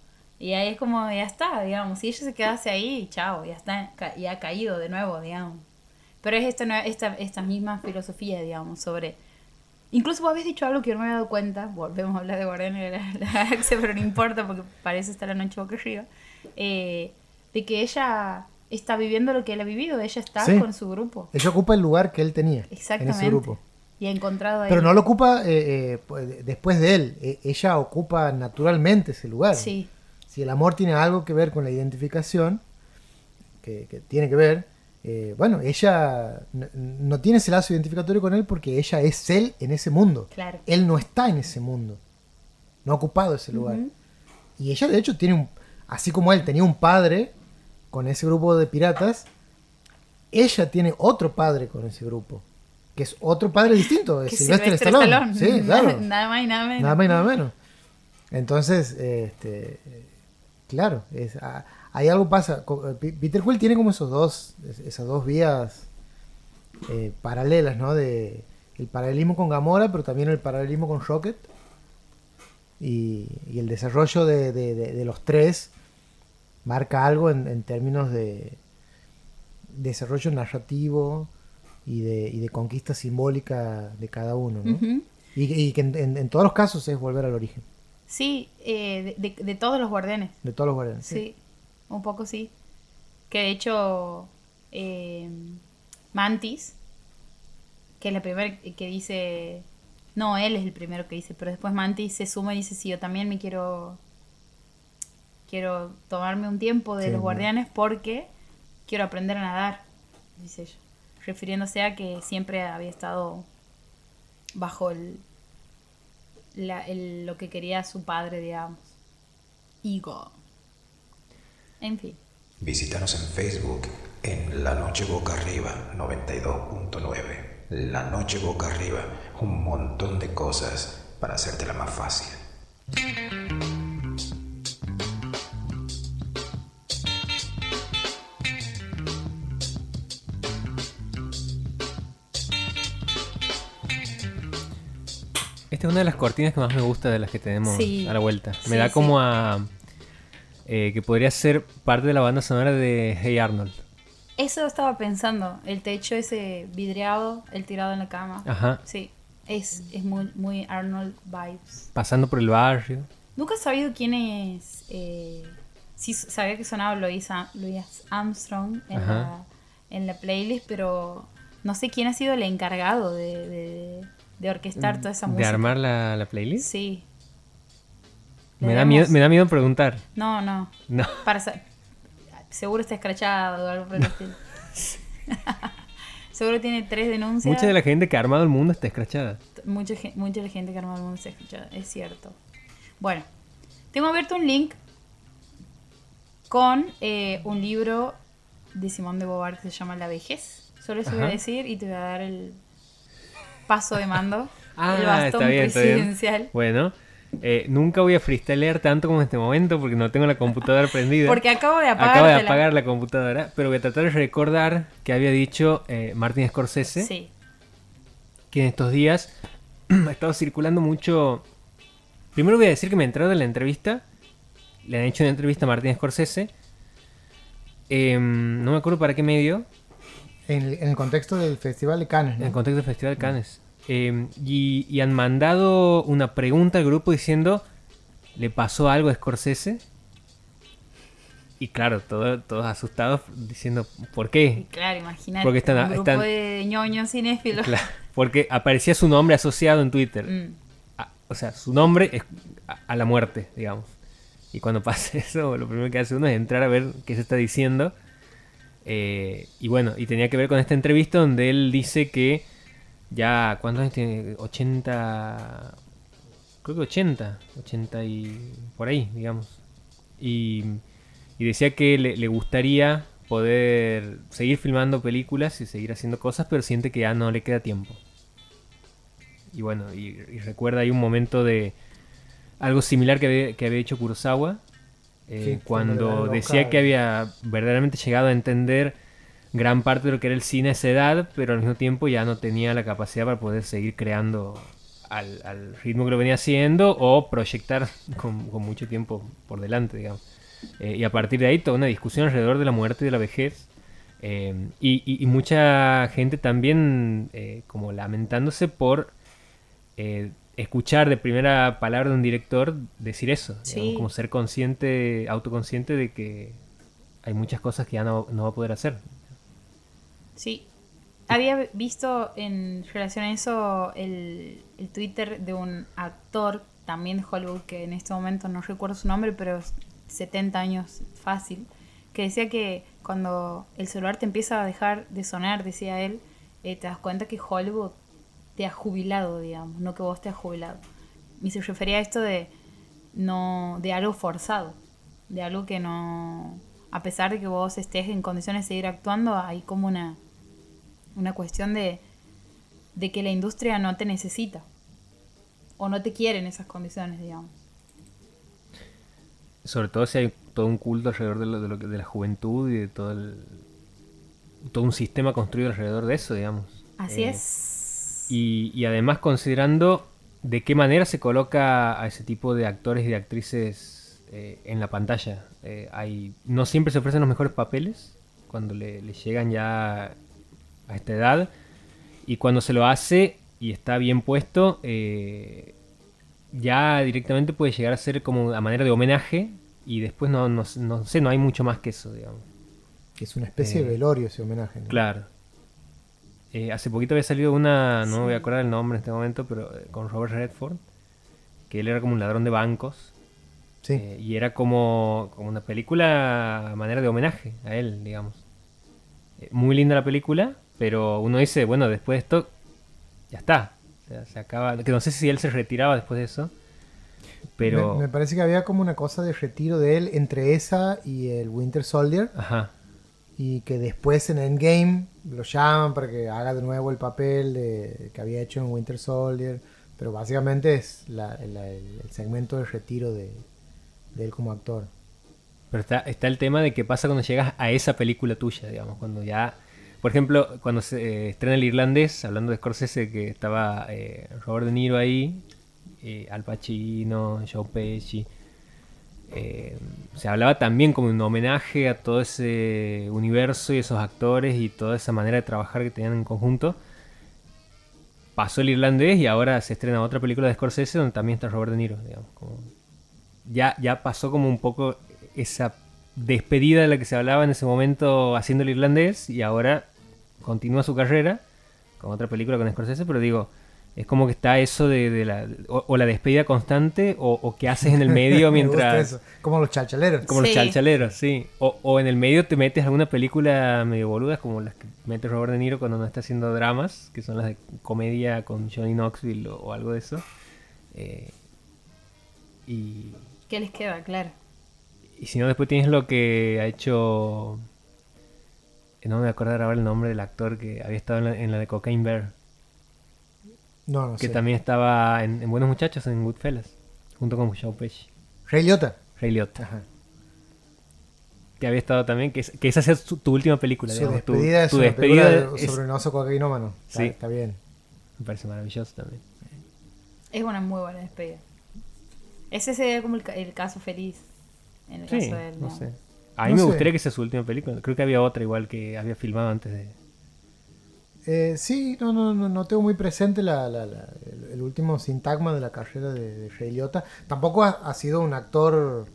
[SPEAKER 1] Y ahí es como, ya está, digamos. Si ella se quedase ahí, chao, ya está, ya ha caído de nuevo, digamos. Pero es esta, esta, esta misma filosofía, digamos, sobre... Incluso vos habías dicho algo que yo no me había dado cuenta, volvemos a hablar de Guardianes de la, la (laughs) Galaxia, pero no importa porque parece estar la noche boca arriba, eh, de que ella está viviendo lo que él ha vivido, ella está
[SPEAKER 3] Sí.
[SPEAKER 1] con su grupo.
[SPEAKER 3] Ella ocupa el lugar que él tenía en
[SPEAKER 1] Exactamente.
[SPEAKER 3] ese grupo.
[SPEAKER 1] Y ha encontrado ahí.
[SPEAKER 3] Pero no lo ocupa eh, eh, pues, después de él. E- ella ocupa naturalmente ese lugar.
[SPEAKER 1] Sí,
[SPEAKER 3] Si el amor tiene algo que ver con la identificación, que, que tiene que ver, eh, bueno, ella no tiene ese lazo identificatorio con él porque ella es él en ese mundo.
[SPEAKER 1] claro.
[SPEAKER 3] Él no está en ese mundo. No ha ocupado ese lugar. Y ella, de hecho, tiene un. Así como él tenía un padre con ese grupo de piratas, ella tiene otro padre con ese grupo. Que es otro padre distinto, es Silvestre
[SPEAKER 1] Sylvester
[SPEAKER 3] Stallone.
[SPEAKER 1] Stallone.
[SPEAKER 3] Sí, claro. (laughs)
[SPEAKER 1] Nada más y nada menos.
[SPEAKER 3] Nada más y nada menos. Entonces, este, claro, es, hay algo pasa. eh, Peter Quill tiene como esos dos, es- esas dos vías eh, paralelas, ¿no? De el paralelismo con Gamora, pero también el paralelismo con Rocket. Y, y el desarrollo de, de- de- de los tres marca algo en, en términos de desarrollo narrativo y de, y conquista simbólica de cada uno, ¿no? Y, y que en, en- en todos los casos es volver al origen
[SPEAKER 1] Sí, eh, de, de- de todos los guardianes.
[SPEAKER 3] de todos los guardianes.
[SPEAKER 1] Sí, un poco sí. Que de hecho, eh, Mantis, que es la primera que dice. No, él es el primero que dice, pero después Mantis se suma y dice: Sí, yo también me quiero. Quiero tomarme un tiempo de
[SPEAKER 3] Sí,
[SPEAKER 1] los
[SPEAKER 3] ¿no?
[SPEAKER 1] guardianes porque quiero aprender a nadar, dice ella. Refiriéndose a que siempre había estado bajo el, la- el- lo que quería su padre, digamos. Ego. En fin.
[SPEAKER 4] Visítanos en Facebook en La Noche Boca Arriba 92.9. La Noche Boca Arriba, un montón de cosas para hacértela más fácil.
[SPEAKER 2] Esta es una de las cortinas que más me gusta de las que tenemos
[SPEAKER 1] Sí.
[SPEAKER 2] a la vuelta. Me
[SPEAKER 1] Sí,
[SPEAKER 2] da
[SPEAKER 1] sí.
[SPEAKER 2] como a... eh, que podría ser parte de la banda sonora de Hey Arnold.
[SPEAKER 1] Eso estaba pensando, el techo ese vidriado, el tirado en la cama.
[SPEAKER 2] Ajá.
[SPEAKER 1] Sí, es, es muy, muy Arnold vibes.
[SPEAKER 2] Pasando por el barrio.
[SPEAKER 1] Nunca he sabido quién es. Eh, sí, sabía que sonaba Louis, Armstrong en la, en la playlist, pero no sé quién ha sido el encargado de, de, de orquestar toda esa
[SPEAKER 2] Mm, De
[SPEAKER 1] música.
[SPEAKER 2] armar la, la playlist.
[SPEAKER 1] Sí.
[SPEAKER 2] Me da, miedo, me da miedo preguntar.
[SPEAKER 1] No, no.
[SPEAKER 2] No.
[SPEAKER 1] Para Seguro está escrachado o algo por el estilo. (laughs) Seguro tiene tres denuncias.
[SPEAKER 2] Mucha de la gente que ha armado el mundo está escrachada.
[SPEAKER 1] mucha, mucha de la gente que arma el mundo está escuchada, es cierto. Bueno, tengo abierto un link con eh, un libro de Simón de Beauvoir que se llama La vejez. Solo eso voy a decir y te voy a dar el paso de mando. (laughs) el
[SPEAKER 2] Ah,
[SPEAKER 1] bastón
[SPEAKER 2] está bien, está bien.
[SPEAKER 1] presidencial.
[SPEAKER 2] Bueno, eh, nunca voy a freestylear tanto como en este momento porque no tengo la computadora (laughs) prendida.
[SPEAKER 1] Porque acabo de apagar.
[SPEAKER 2] Acabo de apagar la computadora, pero voy a tratar de recordar que había dicho eh, Martin Scorsese
[SPEAKER 1] Sí,
[SPEAKER 2] que en estos días (clears throat) ha estado circulando mucho. Primero voy a decir que me entrado de la entrevista. Le han hecho una entrevista a Martin Scorsese. Em, no me acuerdo para qué medio.
[SPEAKER 3] En el, en el contexto del Festival de Cannes,
[SPEAKER 2] En el contexto del Festival de Cannes. Eh, y, y han mandado una pregunta al grupo diciendo, ¿le pasó algo a Scorsese? Y claro, todo- todos asustados diciendo, ¿por qué?
[SPEAKER 1] claro, imagínate.
[SPEAKER 2] Porque están-
[SPEAKER 1] un grupo
[SPEAKER 2] están-
[SPEAKER 1] de ñoños cinéfilos.
[SPEAKER 2] Claro, porque aparecía su nombre asociado en Twitter.
[SPEAKER 1] Mm,
[SPEAKER 2] A- o sea, su nombre es a, a la muerte, digamos. Y cuando (laughs) pasa eso, lo primero que hace uno es entrar a ver qué se está diciendo. Eh, y bueno, y tenía que ver con esta entrevista donde él dice que ya, ¿cuántos años tiene? 80, creo que 80, 80 y por ahí, digamos. Y, decía que le, gustaría poder seguir filmando películas y seguir haciendo cosas, pero siente que ya no le queda tiempo. Y bueno, y, recuerda ahí un momento de algo similar que había, que había hecho Kurosawa, eh,
[SPEAKER 3] cuando
[SPEAKER 2] decía que había verdaderamente llegado a entender gran parte de lo que era el cine a esa edad, pero al mismo tiempo ya no tenía la capacidad para poder seguir creando al, al ritmo que lo venía haciendo o proyectar con, con mucho tiempo por delante, digamos. Eh, y a partir de ahí toda una discusión alrededor de la muerte y de la vejez. eh, y, y- y mucha gente también como lamentándose por escuchar de primera palabra de un director decir eso.
[SPEAKER 1] Sí.
[SPEAKER 2] digamos, como ser consciente, autoconsciente de que hay muchas cosas que ya no, no va a poder hacer.
[SPEAKER 1] sí. había visto en relación a eso el, el Twitter de un actor también de Hollywood que en este momento no recuerdo su nombre, pero 70 años fácil, que decía que cuando el celular te empieza a dejar de sonar, decía él, eh, te das cuenta que Hollywood te ha jubilado, digamos, no que vos te has jubilado. Y se refería a esto de no de algo forzado, de algo que no a pesar de que vos estés en condiciones de seguir actuando, hay como una una cuestión de de que la industria no te necesita o no te quiere en esas condiciones, digamos.
[SPEAKER 2] Sobre todo si hay todo un culto alrededor de, lo, de, lo que- de la juventud y de todo el, todo un sistema construido alrededor de eso, digamos.
[SPEAKER 1] Así
[SPEAKER 2] Eh,
[SPEAKER 1] es.
[SPEAKER 2] Y, y además considerando de qué manera se coloca a ese tipo de actores y de actrices eh, en la pantalla. Eh, hay, no siempre se ofrecen los mejores papeles cuando le, le llegan ya a esta edad. Y cuando se lo hace y está bien puesto, eh, ya directamente puede llegar a ser como a manera de homenaje. Y después no, no, no sé, no hay mucho más que eso, digamos.
[SPEAKER 3] Que es una especie
[SPEAKER 2] Eh,
[SPEAKER 3] de velorio ese homenaje. ¿no?
[SPEAKER 2] Claro. Eh, hace poquito había salido una, no me voy a acordar el nombre en este momento, pero eh, con Robert Redford, que él era como un ladrón de bancos.
[SPEAKER 3] Sí.
[SPEAKER 2] eh, y era como, como una película a manera de homenaje a él, digamos. Eh, muy linda la película, pero uno dice, bueno, después de esto, ya está. O sea, se acaba. Que no sé si él se retiraba después de eso. Pero.
[SPEAKER 3] Me, me parece que había como una cosa de retiro de él entre esa y el Winter Soldier.
[SPEAKER 2] Ajá.
[SPEAKER 3] Y que después en Endgame lo llaman para que haga de nuevo el papel de, que había hecho en Winter Soldier. Pero básicamente es la- el, segmento de retiro de, de él como actor.
[SPEAKER 2] Pero está, está el tema de qué pasa cuando llegas a esa película tuya, digamos, cuando ya... Por ejemplo, cuando se eh, estrena el irlandés, hablando de Scorsese, que estaba eh, Robert De Niro ahí, eh, Al Pacino, Joe Pesci, eh, se hablaba también como un homenaje a todo ese universo y esos actores y toda esa manera de trabajar que tenían en conjunto. Pasó el irlandés y ahora se estrena otra película de Scorsese donde también está Robert De Niro, ya, ya pasó como un poco esa despedida de la que se hablaba en ese momento haciendo el irlandés y ahora continúa su carrera con otra película con Scorsese, pero digo, es como que está eso de, de la, o, o la despedida constante o, o qué haces en el medio (laughs)
[SPEAKER 3] Me gusta
[SPEAKER 2] mientras...
[SPEAKER 3] eso. Como los chalchaleros.
[SPEAKER 2] Como los chalchaleros, sí. O, o en el medio te metes alguna película medio boludas como las que mete Robert De Niro cuando no está haciendo dramas, que son las de comedia con Johnny Knoxville o, o algo de eso. Eh, y,
[SPEAKER 1] ¿Qué les queda? Claro.
[SPEAKER 2] y si no, después tienes lo que ha hecho. eh, No me voy a acordar ahora el nombre del actor que había estado en la, en la de Cocaine Bear.
[SPEAKER 3] No, no
[SPEAKER 2] que
[SPEAKER 3] sé.
[SPEAKER 2] también estaba en, en Buenos Muchachos, en Goodfellas. Junto con Joe Pesci.
[SPEAKER 3] Ray Liotta.
[SPEAKER 2] Ray Liotta.
[SPEAKER 3] Ajá.
[SPEAKER 2] Que había estado también. Que, es- que esa sea su- tu última película.
[SPEAKER 3] Su
[SPEAKER 2] digamos, tu-
[SPEAKER 3] despedida es
[SPEAKER 2] tu
[SPEAKER 3] una
[SPEAKER 2] despedida
[SPEAKER 3] película de-
[SPEAKER 2] es-
[SPEAKER 3] sobre un oso cocainómano.
[SPEAKER 2] Sí.
[SPEAKER 3] está bien.
[SPEAKER 2] Me parece maravilloso también.
[SPEAKER 1] Es una muy buena despedida. Ese sería como el, ca- el caso feliz. En el
[SPEAKER 2] Sí,
[SPEAKER 1] caso de él.
[SPEAKER 2] no
[SPEAKER 1] ¿no?
[SPEAKER 2] sé. A mí
[SPEAKER 3] No
[SPEAKER 2] me
[SPEAKER 3] sé.
[SPEAKER 2] gustaría que sea su última película. Creo que había otra igual que había filmado antes de.
[SPEAKER 3] Eh, sí, no, no, no, no tengo muy presente la, la- la- el, el último sintagma de la carrera de, de Ray Liotta. Tampoco ha, ha sido un actor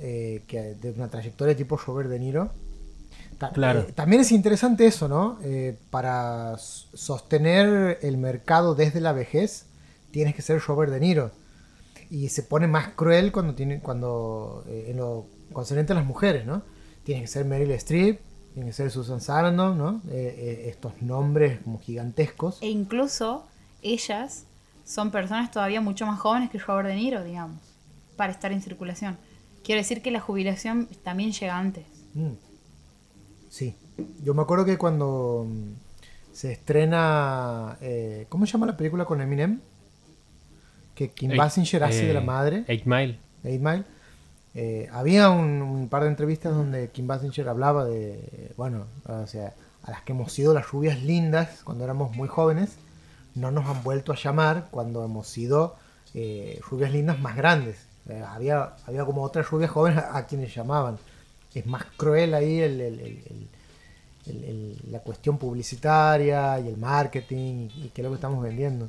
[SPEAKER 3] eh, que de una trayectoria tipo Robert De Niro. Ta-
[SPEAKER 2] Claro.
[SPEAKER 3] eh, también es interesante eso, ¿no? Eh, para sostener el mercado desde la vejez, tienes que ser Robert De Niro. Y se pone más cruel cuando tiene, cuando eh, en lo concerniente a las mujeres, ¿no? Tienes que ser Meryl Streep, tiene que ser Susan Sarandon, ¿no? Eh, eh, estos nombres como gigantescos.
[SPEAKER 1] E incluso ellas son personas todavía mucho más jóvenes que Robert De Niro, digamos, para estar en circulación. Quiero decir que la jubilación también llega antes.
[SPEAKER 3] Mm. Sí. Yo me acuerdo que cuando mm, se estrena. eh, ¿Cómo se llama la película con Eminem? Que Kim Basinger hace de la madre.
[SPEAKER 2] Eight Mile.
[SPEAKER 3] Eight Mile. Eh, había un, par de entrevistas donde Kim Basinger hablaba de, bueno, o sea, a las que hemos sido las rubias lindas cuando éramos muy jóvenes, no nos han vuelto a llamar cuando hemos sido eh, rubias lindas más grandes. Eh, había, había como otras rubias jóvenes a, quienes llamaban. Es más cruel ahí el- la cuestión publicitaria y el marketing y, y qué es lo que estamos vendiendo.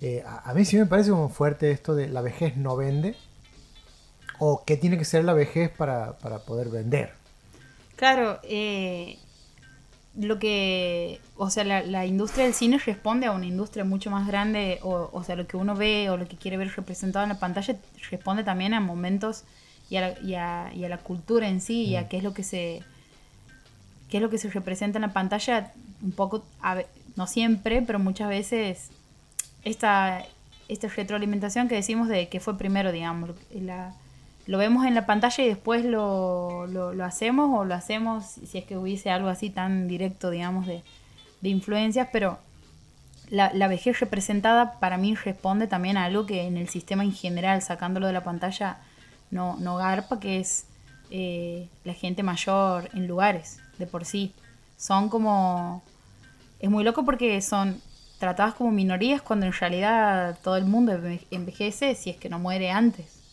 [SPEAKER 3] Eh, a, a mí sí me parece como fuerte esto de la vejez no vende. O qué tiene que ser la vejez para, para poder vender.
[SPEAKER 1] Claro, eh, lo que, o sea, la, la industria del cine responde a una industria mucho más grande, o, o sea, lo que uno ve o lo que quiere ver representado en la pantalla responde también a momentos y a la, y a, y a la cultura en sí, y a qué es lo que se qué es lo que se representa en la pantalla, un poco, a no siempre, pero muchas veces esta, esta retroalimentación que decimos de que fue primero, digamos, la- lo vemos en la pantalla y después lo, lo, hacemos o lo hacemos si es que hubiese algo así tan directo, digamos, de, de influencias, pero la, la vejez representada para mí responde también a algo que en el sistema en general, sacándolo de la pantalla, no, no garpa, que es eh, la gente mayor en lugares, de por sí. Son como... Es muy loco porque son tratadas como minorías cuando en realidad todo el mundo enve- envejece si es que no muere antes.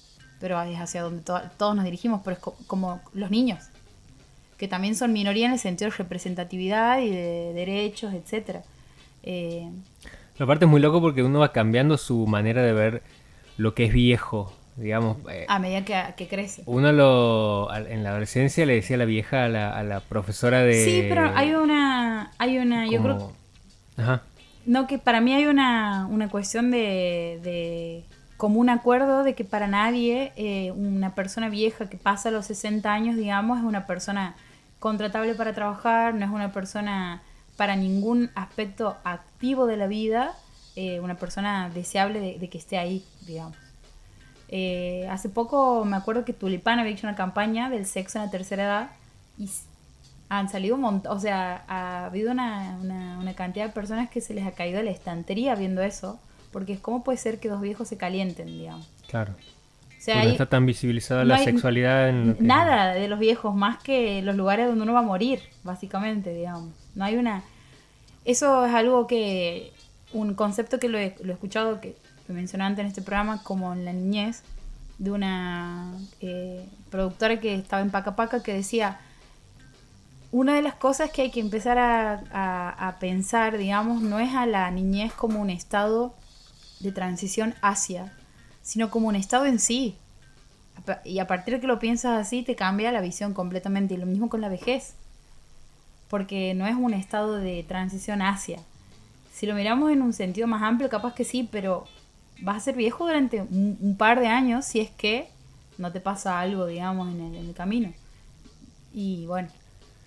[SPEAKER 1] Pero es hacia donde to- todos nos dirigimos, pero es co- como los niños, que también son minoría en el sentido de representatividad y de derechos, etcétera. Eh,
[SPEAKER 2] La parte es muy loco porque uno va cambiando su manera de ver lo que es viejo, digamos. eh,
[SPEAKER 1] a medida que, que crece.
[SPEAKER 2] Uno lo, en la adolescencia le decía a la vieja, a la, a la profesora de...
[SPEAKER 1] Sí, pero hay una, hay una, yo creo,
[SPEAKER 2] Ajá.
[SPEAKER 1] no que para mí hay una, una cuestión de, de como un acuerdo de que para nadie eh, una persona vieja que pasa los 60 años, digamos, es una persona contratable para trabajar, no es una persona para ningún aspecto activo de la vida, eh, una persona deseable de, que esté ahí, digamos. Eh, hace poco me acuerdo que Tulipán había hecho una campaña del sexo en la tercera edad y han salido un montón, o sea, ha habido una, una, una cantidad de personas que se les ha caído la estantería viendo eso, porque es cómo puede ser que dos viejos se calienten, digamos.
[SPEAKER 2] Claro.
[SPEAKER 1] O sea,
[SPEAKER 2] no está tan visibilizada
[SPEAKER 1] no
[SPEAKER 2] la sexualidad en lo que-
[SPEAKER 1] nada de los viejos, más que los lugares donde uno va a morir, básicamente, digamos. No hay una... Eso es algo que... Un concepto que lo he, lo he escuchado, que lo mencioné antes en este programa, como en la niñez, de una eh, productora que estaba en Paca Paca que decía, una de las cosas que hay que empezar a, a- a pensar, digamos, no es a la niñez como un estado de transición hacia, sino como un estado en sí. Y a partir de que lo piensas así, te cambia la visión completamente. Y lo mismo con la vejez. Porque no es un estado de transición hacia. Si lo miramos en un sentido más amplio, capaz que sí, pero vas a ser viejo durante un, par de años si es que no te pasa algo, digamos, en el, en el camino. Y bueno,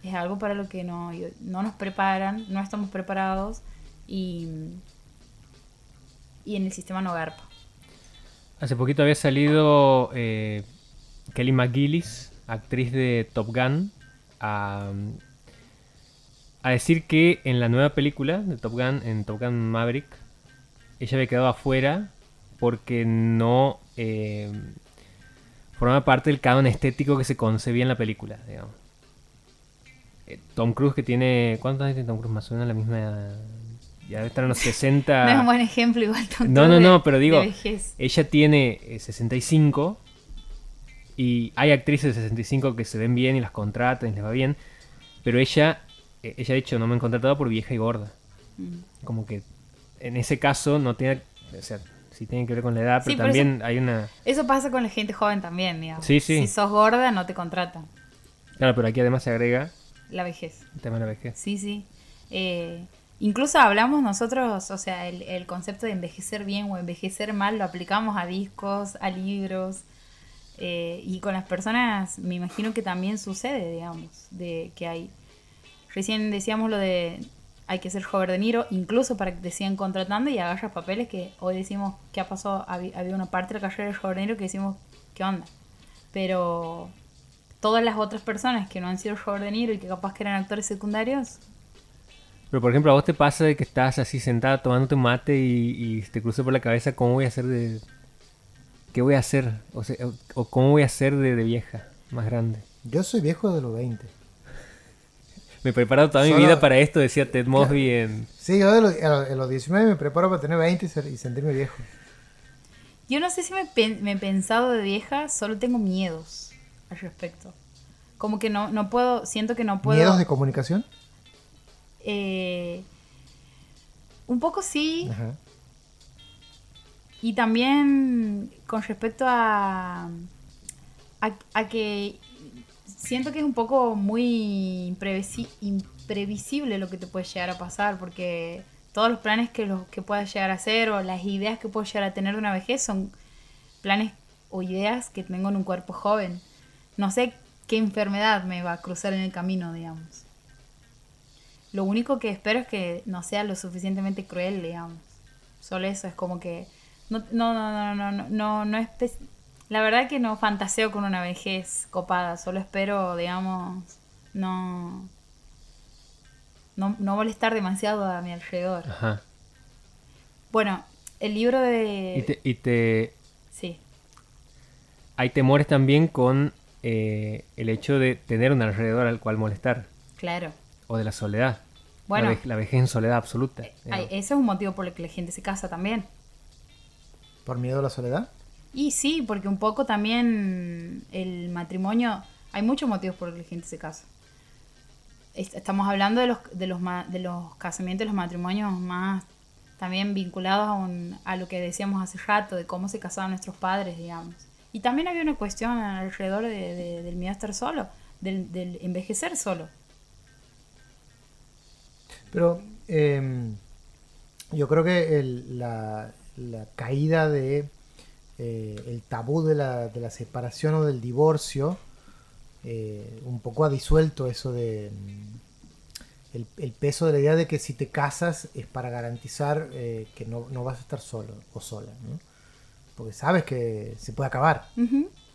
[SPEAKER 1] es algo para lo que no, no nos preparan, no estamos preparados y, y en el sistema no garpa.
[SPEAKER 2] Hace poquito había salido eh, Kelly McGillis, actriz de Top Gun, a, decir que en la nueva película de Top Gun, en Top Gun Maverick, ella había quedado afuera porque no eh, formaba parte del canon estético que se concebía en la película, digamos. Eh, Tom Cruise que tiene... ¿Cuántos años tiene Tom Cruise? Más o menos la misma... Ya debe estar en los (laughs) 60...
[SPEAKER 1] No es un buen ejemplo igual.
[SPEAKER 2] No, no,
[SPEAKER 1] de-
[SPEAKER 2] no, pero digo,
[SPEAKER 1] de
[SPEAKER 2] ella tiene eh, 65 y hay actrices de 65 que se ven bien y las contratan y les va bien, pero ella, eh, ella ha dicho, no me han contratado por vieja y gorda.
[SPEAKER 1] Mm.
[SPEAKER 2] Como que en ese caso no tiene, o sea, sí tiene que ver con la edad, pero
[SPEAKER 1] Sí, pero
[SPEAKER 2] también hay una...
[SPEAKER 1] Eso pasa con la gente joven también, digamos.
[SPEAKER 2] Sí, sí.
[SPEAKER 1] Si sos gorda, no te contratan.
[SPEAKER 2] Claro, pero aquí además se agrega
[SPEAKER 1] La vejez.
[SPEAKER 2] el tema de la vejez.
[SPEAKER 1] Sí, sí. Eh, incluso hablamos nosotros, o sea, el, concepto de envejecer bien o envejecer mal lo aplicamos a discos, a libros. eh, y con las personas me imagino que también sucede, digamos, de que hay... Recién decíamos lo de hay que ser Robert De Niro, incluso para que te sigan contratando y agarras papeles que hoy decimos que ha pasado, había, una parte de la carrera de Robert De Niro que decimos, ¿qué onda? Pero todas las otras personas que no han sido Robert De Niro y que capaz que eran actores secundarios,
[SPEAKER 2] Pero por ejemplo, a vos te pasa de que estás así sentada tomándote un mate y, y te cruza por la cabeza cómo voy a hacer de... ¿Qué voy a hacer? O, sea, o- o cómo voy a hacer de, de vieja, más grande.
[SPEAKER 3] Yo soy viejo de los 20. (laughs)
[SPEAKER 2] Me he preparado toda mi vida para esto, decía Ted Mosby en...
[SPEAKER 3] Sí, yo de los, a los- a los 19 me preparo para tener 20 y, ser- y sentirme viejo.
[SPEAKER 1] Yo no sé si me, pen- me he pensado de vieja, solo tengo miedos al respecto. Como que no, no puedo, siento que no puedo...
[SPEAKER 3] ¿Miedos de comunicación?
[SPEAKER 1] Eh, un poco sí,
[SPEAKER 3] Ajá.
[SPEAKER 1] y también con respecto a, a, a que siento que es un poco muy imprevisi- imprevisible lo que te puede llegar a pasar, porque todos los planes que, los, que puedas llegar a hacer o las ideas que puedo llegar a tener de una vejez son planes o ideas que tengo en un cuerpo joven. No sé qué enfermedad me va a cruzar en el camino, digamos. Lo único que espero es que no sea lo suficientemente cruel, digamos. Solo eso, es como que... No, no, no, no, no, no, no, espe- La verdad que no fantaseo con una vejez copada, solo espero, digamos, no... No, no molestar demasiado a mi alrededor.
[SPEAKER 2] Ajá.
[SPEAKER 1] Bueno, el libro de...
[SPEAKER 2] Y te, y te-
[SPEAKER 1] Sí,
[SPEAKER 2] hay temores también con eh, el hecho de tener un alrededor al cual molestar.
[SPEAKER 1] claro.
[SPEAKER 2] O de la soledad.
[SPEAKER 1] Bueno.
[SPEAKER 2] La, vej- la vejez en soledad absoluta.
[SPEAKER 1] Ay,
[SPEAKER 2] digamos.
[SPEAKER 1] ese es un motivo por el que la gente se casa también.
[SPEAKER 3] ¿Por miedo a la soledad?
[SPEAKER 1] Y sí, porque un poco también el matrimonio, hay muchos motivos por los que la gente se casa. Est- Estamos hablando de los, de los, de los casamientos, los matrimonios más también vinculados a, un- a lo que decíamos hace rato, de cómo se casaban nuestros padres, digamos. Y también había una cuestión alrededor de- de- del miedo a estar solo, del, del envejecer solo.
[SPEAKER 3] Pero eh, yo creo que el- la, la caída de eh, el tabú de la, de la separación o del divorcio eh, un poco ha disuelto eso de mm, el, el peso de la idea de que si te casas es para garantizar eh, que no, no vas a estar solo o sola, ¿no? Porque sabes que se puede acabar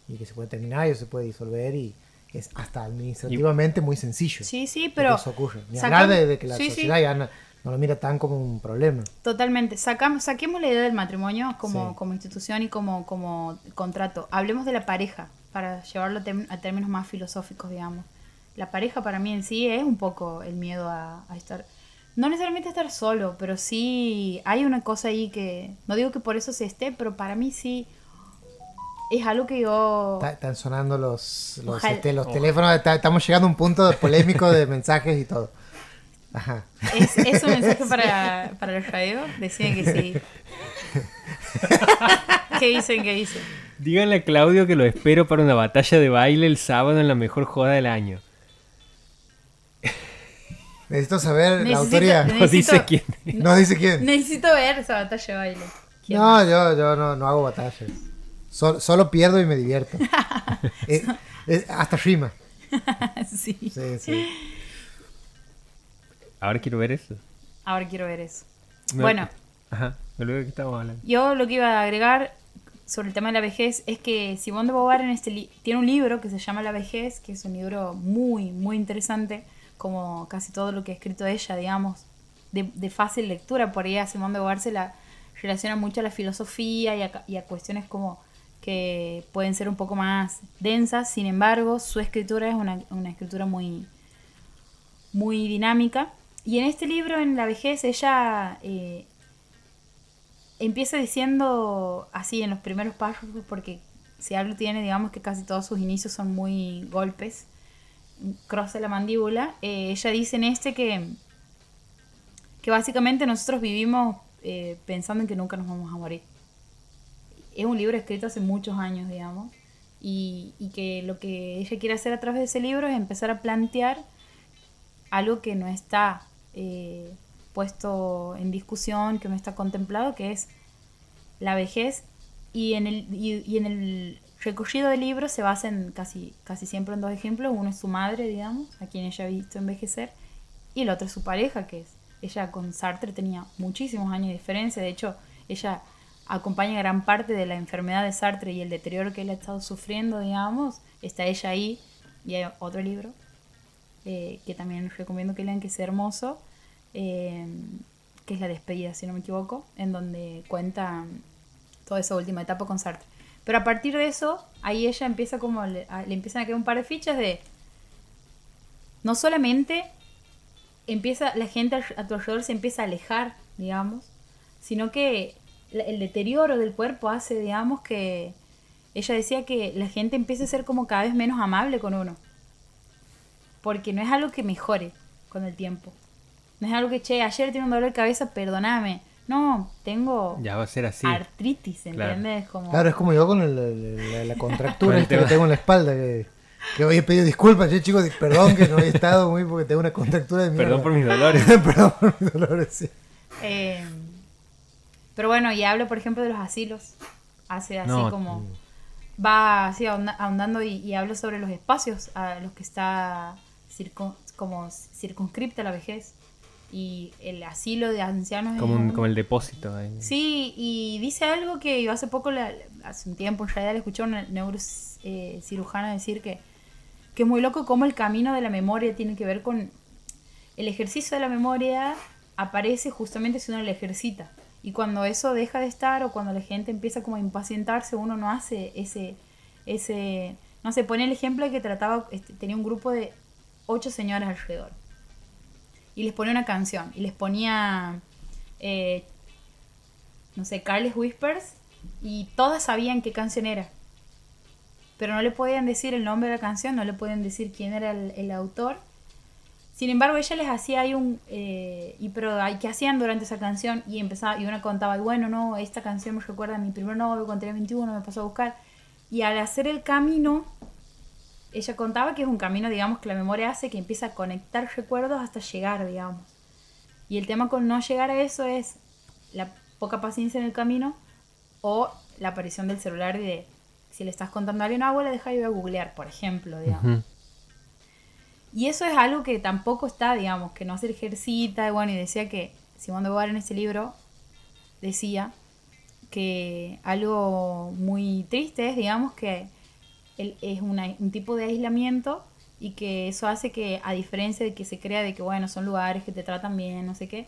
[SPEAKER 3] y que se puede terminar y se puede disolver y es hasta administrativamente muy sencillo.
[SPEAKER 1] Sí, sí,
[SPEAKER 3] de que
[SPEAKER 1] pero...
[SPEAKER 3] eso ocurre. Ni
[SPEAKER 1] sacam-
[SPEAKER 3] hablar de, de que la
[SPEAKER 1] Sí, sí.
[SPEAKER 3] sociedad ya no, no lo mira tan como un problema.
[SPEAKER 1] Totalmente. Sacamos, saquemos la idea del matrimonio como,
[SPEAKER 3] Sí.
[SPEAKER 1] como institución y como, como contrato. Hablemos de la pareja, para llevarlo a, a términos más filosóficos, digamos. La pareja para mí en sí es un poco el miedo a, a estar... No necesariamente estar solo, pero sí hay una cosa ahí que... No digo que por eso se esté, pero para mí sí es algo que yo...
[SPEAKER 3] Está- están sonando los, los,
[SPEAKER 1] Ojalá.
[SPEAKER 3] este, los teléfonos, está- estamos llegando a un punto polémico de (laughs) mensajes y todo. Ajá.
[SPEAKER 1] ¿Es, es un mensaje para, (laughs) para el radio? Decían que sí. (laughs) ¿Qué dicen? ¿Qué dicen?
[SPEAKER 2] Díganle a Claudio que lo espero para una batalla de baile el sábado en la mejor joda del año.
[SPEAKER 3] Necesito saber la autoría.
[SPEAKER 2] No dice quién.
[SPEAKER 3] No dice quién.
[SPEAKER 1] Necesito ver esa batalla de baile. ¿Quién?
[SPEAKER 3] No, yo, yo no, no hago batallas. Sol- solo pierdo y me divierto. (laughs) Eh, eh, hasta rima. (laughs)
[SPEAKER 1] sí.
[SPEAKER 3] Sí, sí.
[SPEAKER 2] Ahora quiero ver eso.
[SPEAKER 1] Ahora quiero ver eso.
[SPEAKER 2] Me-
[SPEAKER 1] Bueno,
[SPEAKER 2] Ajá. De qué estábamos hablando.
[SPEAKER 1] yo lo que iba a agregar sobre el tema de la vejez es que Simone de Beauvoir en este li- tiene un libro que se llama La vejez, que es un libro muy, muy interesante, como casi todo lo que ha escrito ella, digamos, de, de fácil lectura. Por ahí a Simone de Beauvoir se la relaciona mucho a la filosofía y a, ca- y a cuestiones como que pueden ser un poco más densas. Sin embargo, su escritura es una, una escritura muy, muy dinámica. Y en este libro, en la vejez, ella eh, empieza diciendo así en los primeros párrafos, porque si algo tiene, digamos que casi todos sus inicios son muy golpes, cross de la mandíbula. eh, ella dice en este que, que básicamente nosotros vivimos eh, pensando en que nunca nos vamos a morir. Es un libro escrito hace muchos años, digamos, y, y que lo que ella quiere hacer a través de ese libro es empezar a plantear algo que no está eh, puesto en discusión, que no está contemplado, que es la vejez. Y en el, y, y en el recorrido del libro se basa en casi, casi siempre en dos ejemplos. Uno es su madre, digamos, a quien ella ha visto envejecer, y el otro es su pareja, que es ella con Sartre tenía muchísimos años de diferencia. De hecho, ella acompaña gran parte de la enfermedad de Sartre y el deterioro que él ha estado sufriendo, digamos. Está ella ahí, y hay otro libro eh, que también recomiendo que lean, que es hermoso, eh, que es La despedida, si no me equivoco, en donde cuenta toda esa última etapa con Sartre. Pero a partir de eso, ahí ella empieza como, le, empiezan a caer un par de fichas de, no solamente empieza la gente a tu alrededor se empieza a alejar, digamos, sino que el deterioro del cuerpo hace, digamos, que ella decía que la gente empieza a ser como cada vez menos amable con uno porque no es algo que mejore con el tiempo. No es algo que, che, ayer tengo un dolor de cabeza, perdóname. No, tengo
[SPEAKER 2] Ya va a ser así.
[SPEAKER 1] artritis,
[SPEAKER 2] Claro.
[SPEAKER 1] ¿entiendes? Como...
[SPEAKER 3] Claro, es como yo con el- el- la, la contractura
[SPEAKER 2] Con el
[SPEAKER 3] esta que tengo en la espalda. Que que hoy he pedido disculpas, yo chicos, perdón que no he estado muy porque tengo una contractura de mierda.
[SPEAKER 2] Perdón por mis dolores. (laughs)
[SPEAKER 3] Perdón por mis dolores, sí.
[SPEAKER 1] Eh, pero bueno, y hablo, por ejemplo, de los asilos. Hace así
[SPEAKER 2] No,
[SPEAKER 1] como. Va así ahonda- ahondando y, y hablo sobre los espacios a los que está circun- como circunscripta la vejez. Y el asilo de ancianos
[SPEAKER 2] Como, un-
[SPEAKER 1] un-
[SPEAKER 2] como el depósito. ahí.
[SPEAKER 1] Sí, y dice algo que yo hace poco, la- hace un tiempo en realidad, le escuché a una neurocirujana decir que, que es muy loco cómo el camino de la memoria tiene que ver con el ejercicio de la memoria aparece justamente si uno la ejercita. Y cuando eso deja de estar o cuando la gente empieza como a impacientarse, uno no hace ese, ese, no sé, pone el ejemplo de que trataba, este, tenía un grupo de ocho señoras alrededor. Y les ponía una canción. Y les ponía, eh, no sé, Carles Whispers. Y todas sabían qué canción era. Pero no le podían decir el nombre de la canción, no le podían decir quién era el, el autor. Sin embargo, ella les hacía ahí un... eh, y pero ¿qué hacían durante esa canción? Y empezaba, y una contaba, bueno, no, esta canción me recuerda a mi primer novio cuando tenía 21, me pasó a buscar. Y al hacer el camino, ella contaba que es un camino, digamos, que la memoria hace que empieza a conectar recuerdos hasta llegar, digamos. Y el tema con no llegar a eso es la poca paciencia en el camino o la aparición del celular y de si le estás contando a alguien, no, abuela, deja yo a googlear, por ejemplo, digamos. Y eso es algo que tampoco está, digamos, que no se ejercita. Y bueno, y decía que Simón de Beauvoir en ese libro decía que algo muy triste es, digamos, que él es un tipo de aislamiento y que eso hace que, a diferencia de que se crea de que, bueno, son lugares que te tratan bien, no sé qué,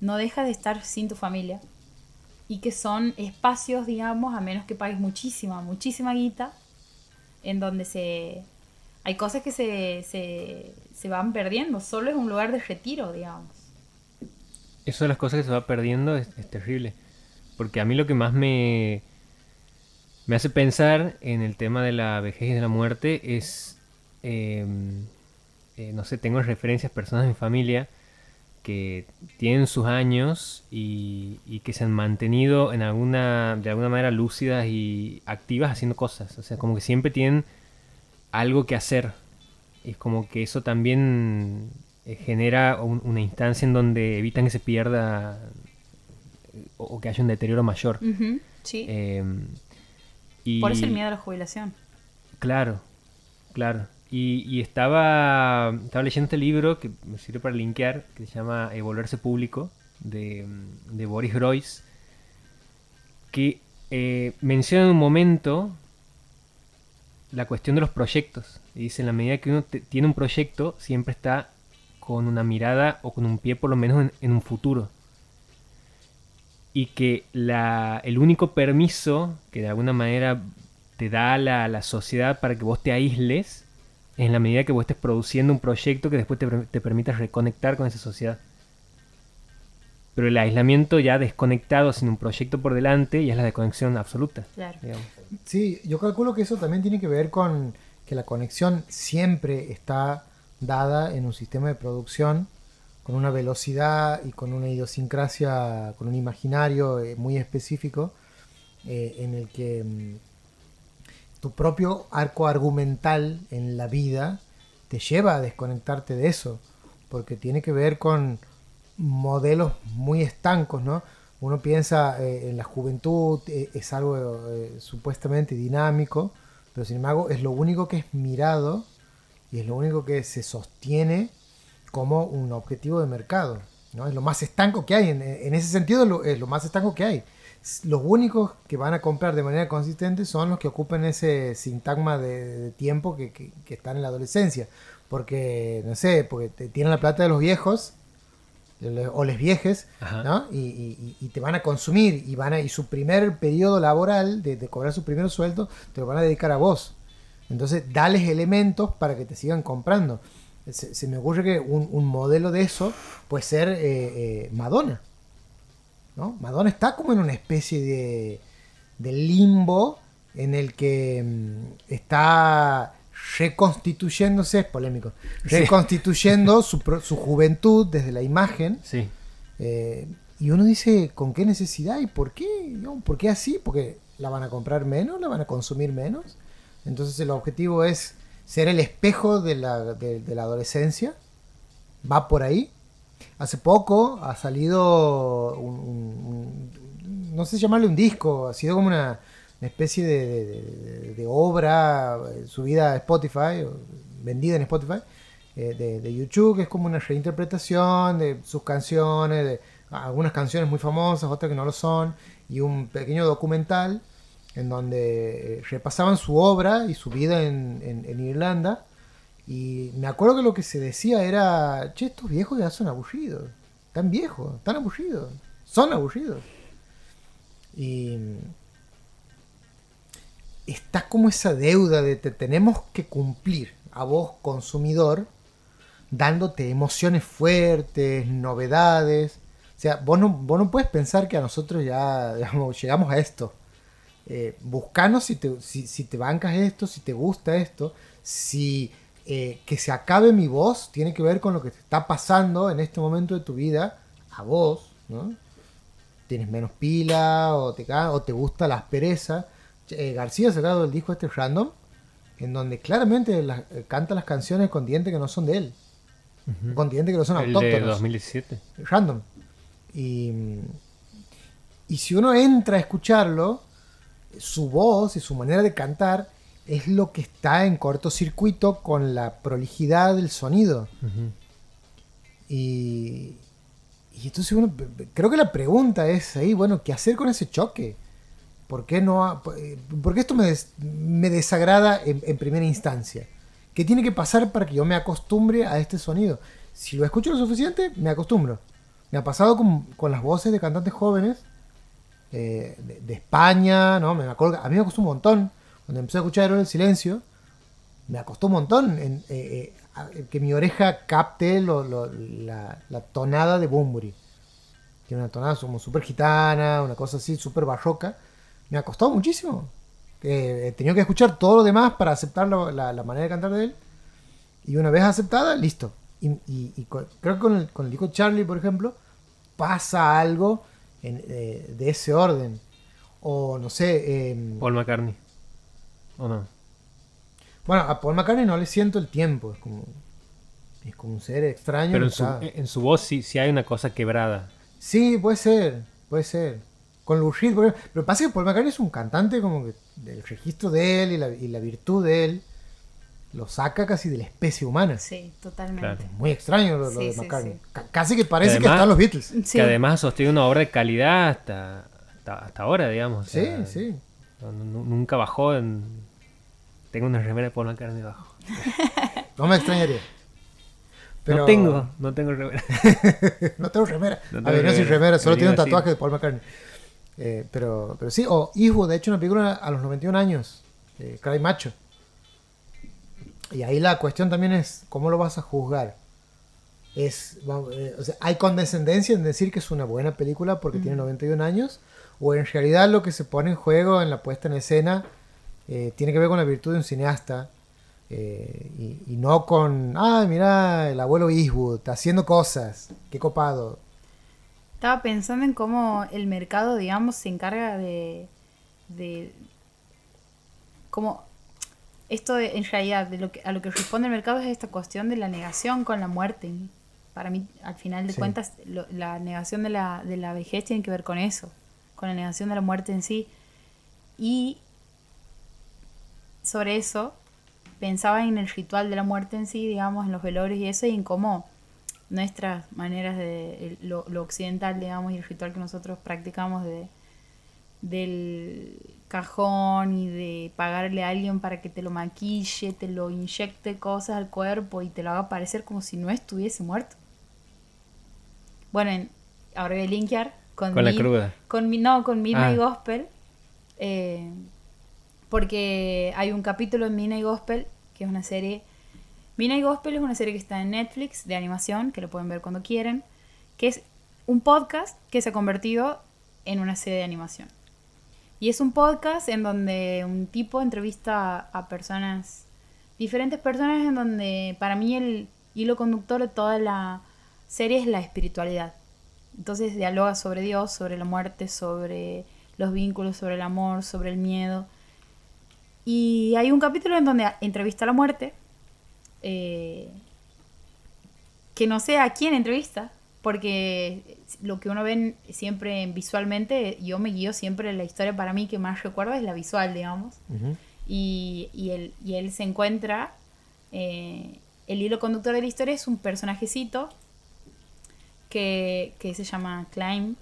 [SPEAKER 1] no dejas de estar sin tu familia. Y que son espacios, digamos, a menos que pagues muchísima, muchísima guita, en donde se hay cosas que se, se, se van perdiendo. Solo es un lugar de retiro, digamos.
[SPEAKER 2] Eso de las cosas que se va perdiendo es, terrible. Porque a mí lo que más me, me hace pensar en el tema de la vejez y de la muerte es, eh, eh, no sé, tengo referencias, personas de mi familia que tienen sus años y, y que se han mantenido en alguna, de alguna manera lúcidas y activas haciendo cosas. O sea, como que siempre tienen algo que hacer. Es como que eso también eh, genera un- una instancia en donde evitan que se pierda eh, o, o que haya un deterioro mayor.
[SPEAKER 1] Ujú, Sí.
[SPEAKER 2] Eh, y,
[SPEAKER 1] Por eso el miedo a la jubilación.
[SPEAKER 2] Claro, claro. Y, y estaba, estaba leyendo este libro que me sirve para linkear, que se llama eh, Volverse Público, de, de Boris Groys, que eh, menciona en un momento la cuestión de los proyectos. Y dice, en la medida que uno te- tiene un proyecto, siempre está con una mirada o con un pie por lo menos en, en un futuro. Y que la, el único permiso que de alguna manera te da la, la sociedad para que vos te aísles es en la medida que vos estés produciendo un proyecto que después te, te permita reconectar con esa sociedad. Pero el aislamiento ya desconectado sin un proyecto por delante ya es la desconexión absoluta.
[SPEAKER 1] Claro.
[SPEAKER 2] digamos.
[SPEAKER 3] Sí, yo calculo que eso también tiene que ver con que la conexión siempre está dada en un sistema de producción con una velocidad y con una idiosincrasia, con un imaginario eh, muy específico eh, en el que mm, tu propio arco argumental en la vida te lleva a desconectarte de eso, porque tiene que ver con modelos muy estancos, ¿no? Uno piensa eh, en la juventud, eh, es algo eh, supuestamente dinámico, pero sin embargo es lo único que es mirado y es lo único que se sostiene como un objetivo de mercado. ¿no? Es lo más estanco que hay, en, ese sentido es lo más estanco que hay. Los únicos que van a comprar de manera consistente son los que ocupen ese sintagma de, tiempo que, que- están en la adolescencia. Porque, no sé, porque tienen la plata de los viejos o les viejes. ¿no? Y, y- y- y te van a consumir y van a, y su primer periodo laboral de, de cobrar su primer sueldo te lo van a dedicar a vos. Entonces, dales elementos para que te sigan comprando. Se, se me ocurre que un, un modelo de eso puede ser eh, eh, Madonna. ¿no? Madonna está como en una especie de, de limbo en el que mm, está reconstituyéndose, es polémico,
[SPEAKER 2] Sí.
[SPEAKER 3] reconstituyendo su, su juventud desde la imagen.
[SPEAKER 2] Sí.
[SPEAKER 3] eh, y uno dice, ¿con qué necesidad y por qué? ¿No? ¿Por qué así? Porque la van a comprar menos, la van a consumir menos. Entonces el objetivo es ser el espejo de la, de- de la adolescencia. Va por ahí. Hace poco ha salido un, un- un- no sé llamarle un disco, ha sido como una, una especie de, obra eh, subida a Spotify, vendida en Spotify, eh, de, YouTube, que es como una reinterpretación de sus canciones, de algunas canciones muy famosas, otras que no lo son, y un pequeño documental en donde eh, repasaban su obra y su vida en, en- en Irlanda. Y me acuerdo que lo que se decía era, che, estos viejos ya son aburridos, tan viejos, tan aburridos, son aburridos. Y está como esa deuda de te tenemos que cumplir a vos, consumidor, dándote emociones fuertes, novedades. O sea, vos no, vos no puedes pensar que a nosotros ya (laughs) digamos, llegamos a esto. Eh, buscanos si te, si, te bancas esto, si te gusta esto, si eh, que se acabe mi voz tiene que ver con lo que te está pasando en este momento de tu vida a vos, ¿no? Tienes menos pila o te, o te gusta la aspereza. Eh, García ha sacado el disco este random, en donde claramente la- eh, canta las canciones con dientes que no son de él, con dientes que no son
[SPEAKER 2] El de autóctonos2017.
[SPEAKER 3] random. Y, y si uno entra a escucharlo, su voz y su manera de cantar es lo que está en cortocircuito con la prolijidad del sonido. Y, y entonces pe- creo que la pregunta es ahí, bueno, ¿qué hacer con ese choque? ¿Por qué, no, ha- po- eh, esto me, me desagrada en, primera instancia? ¿Qué tiene que pasar para que yo me acostumbre a este sonido? Si lo escucho lo suficiente, me acostumbro. Me ha pasado con, con las voces de cantantes jóvenes eh, de, España, ¿no? Me acuerdo, a mí me costó un montón. Cuando empecé a escuchar del Silencio, me costó un montón eh, que mi oreja capte la tonada de Bumburi. Tiene una tonada como súper gitana, una cosa así, súper barroca. Me ha costado muchísimo. Eh, he tenido que escuchar todo lo demás para aceptar la, la manera de cantar de él. Y una vez aceptada, listo. Y, y- creo que con el, con el disco Charlie, por ejemplo, pasa algo en- eh, de ese orden. O no sé, em,
[SPEAKER 2] Paul McCartney. ¿O no?
[SPEAKER 3] bueno, a Paul McCartney no le siento el tiempo. Es como, es como un ser extraño.
[SPEAKER 2] Pero en su, en su voz sí, sí hay una cosa quebrada.
[SPEAKER 3] Sí, puede ser, puede ser. Con Lou Reed, por ejemplo. Pero pasa que Paul McCartney es un cantante como que del registro de él y la, y la virtud de él lo saca casi de la especie humana.
[SPEAKER 1] Sí, totalmente.
[SPEAKER 2] Claro.
[SPEAKER 3] Muy extraño lo, lo
[SPEAKER 1] Sí,
[SPEAKER 3] de
[SPEAKER 1] sí,
[SPEAKER 3] McCartney.
[SPEAKER 1] sí.
[SPEAKER 3] Ca- Casi que parece
[SPEAKER 2] Que
[SPEAKER 3] que
[SPEAKER 2] además-
[SPEAKER 3] están los Beatles.
[SPEAKER 1] Sí.
[SPEAKER 2] Que además sostiene una obra de calidad hasta, hasta, hasta ahora, digamos. o
[SPEAKER 3] Sí,
[SPEAKER 2] sea,
[SPEAKER 3] sí.
[SPEAKER 2] nunca bajó en... Tengo una remera de Paul McCartney abajo. (laughs)
[SPEAKER 3] No me extrañaría. Pero-
[SPEAKER 2] No tengo, no tengo remera. (laughs)
[SPEAKER 3] no tengo remera.
[SPEAKER 2] No
[SPEAKER 3] a
[SPEAKER 2] tengo
[SPEAKER 3] ver, no sin
[SPEAKER 2] remera.
[SPEAKER 3] remera, solo tiene un
[SPEAKER 2] a
[SPEAKER 3] tatuaje de Paul McCartney. Eh, pero, pero sí, o Eastwood, de hecho, una película a los 91 años, eh, Cry Macho. Y ahí la cuestión también es, ¿cómo lo vas a juzgar? Es, vamos, eh, o sea, ¿Hay condescendencia en decir que es una buena película porque tiene 91 años? ¿O en realidad lo que se pone en juego en la puesta en escena eh, tiene que ver con la virtud de un cineasta? eh, y, y no con, ay, mira, el abuelo Eastwood haciendo cosas, qué copado.
[SPEAKER 1] Estaba pensando en cómo el mercado, digamos, se encarga de. de como esto de- en realidad de lo que, a lo que responde el mercado es esta cuestión de la negación con la muerte. Para mí, al final de
[SPEAKER 3] Sí.
[SPEAKER 1] cuentas, lo- la negación de la, de la vejez tiene que ver con eso, con la negación de la muerte en sí. Y sobre eso, pensaba en el ritual de la muerte en sí, digamos, en los velorios y eso, y en cómo nuestras maneras de lo, lo occidental, digamos, y el ritual que nosotros practicamos de del cajón y de pagarle a alguien para que te lo maquille, te lo inyecte cosas al cuerpo y te lo haga parecer como si no estuviese muerto. Bueno, en, ahora voy a linkear con,
[SPEAKER 2] Con la cruda.
[SPEAKER 1] Con, mi- no, con Midnight
[SPEAKER 2] Ah.
[SPEAKER 1] Gospel. eh, porque hay un capítulo en Midnight Gospel, que es una serie. Midnight Gospel es una serie que está en Netflix de animación, que lo pueden ver cuando quieren, que es un podcast que se ha convertido en una serie de animación. Y es un podcast en donde un tipo entrevista a, personas, diferentes personas, en donde para mí el hilo conductor de toda la serie es la espiritualidad. Entonces dialoga sobre Dios, sobre la muerte, sobre los vínculos, sobre el amor, sobre el miedo. Y hay un capítulo en donde entrevista a la muerte. Eh, que no sé a quién entrevista, porque lo que uno ve siempre visualmente, yo me guío siempre la historia para mí que más recuerdo es la visual, digamos. Y, y él, y él se encuentra, eh, el hilo conductor de la historia es un personajecito que, que se llama Klein,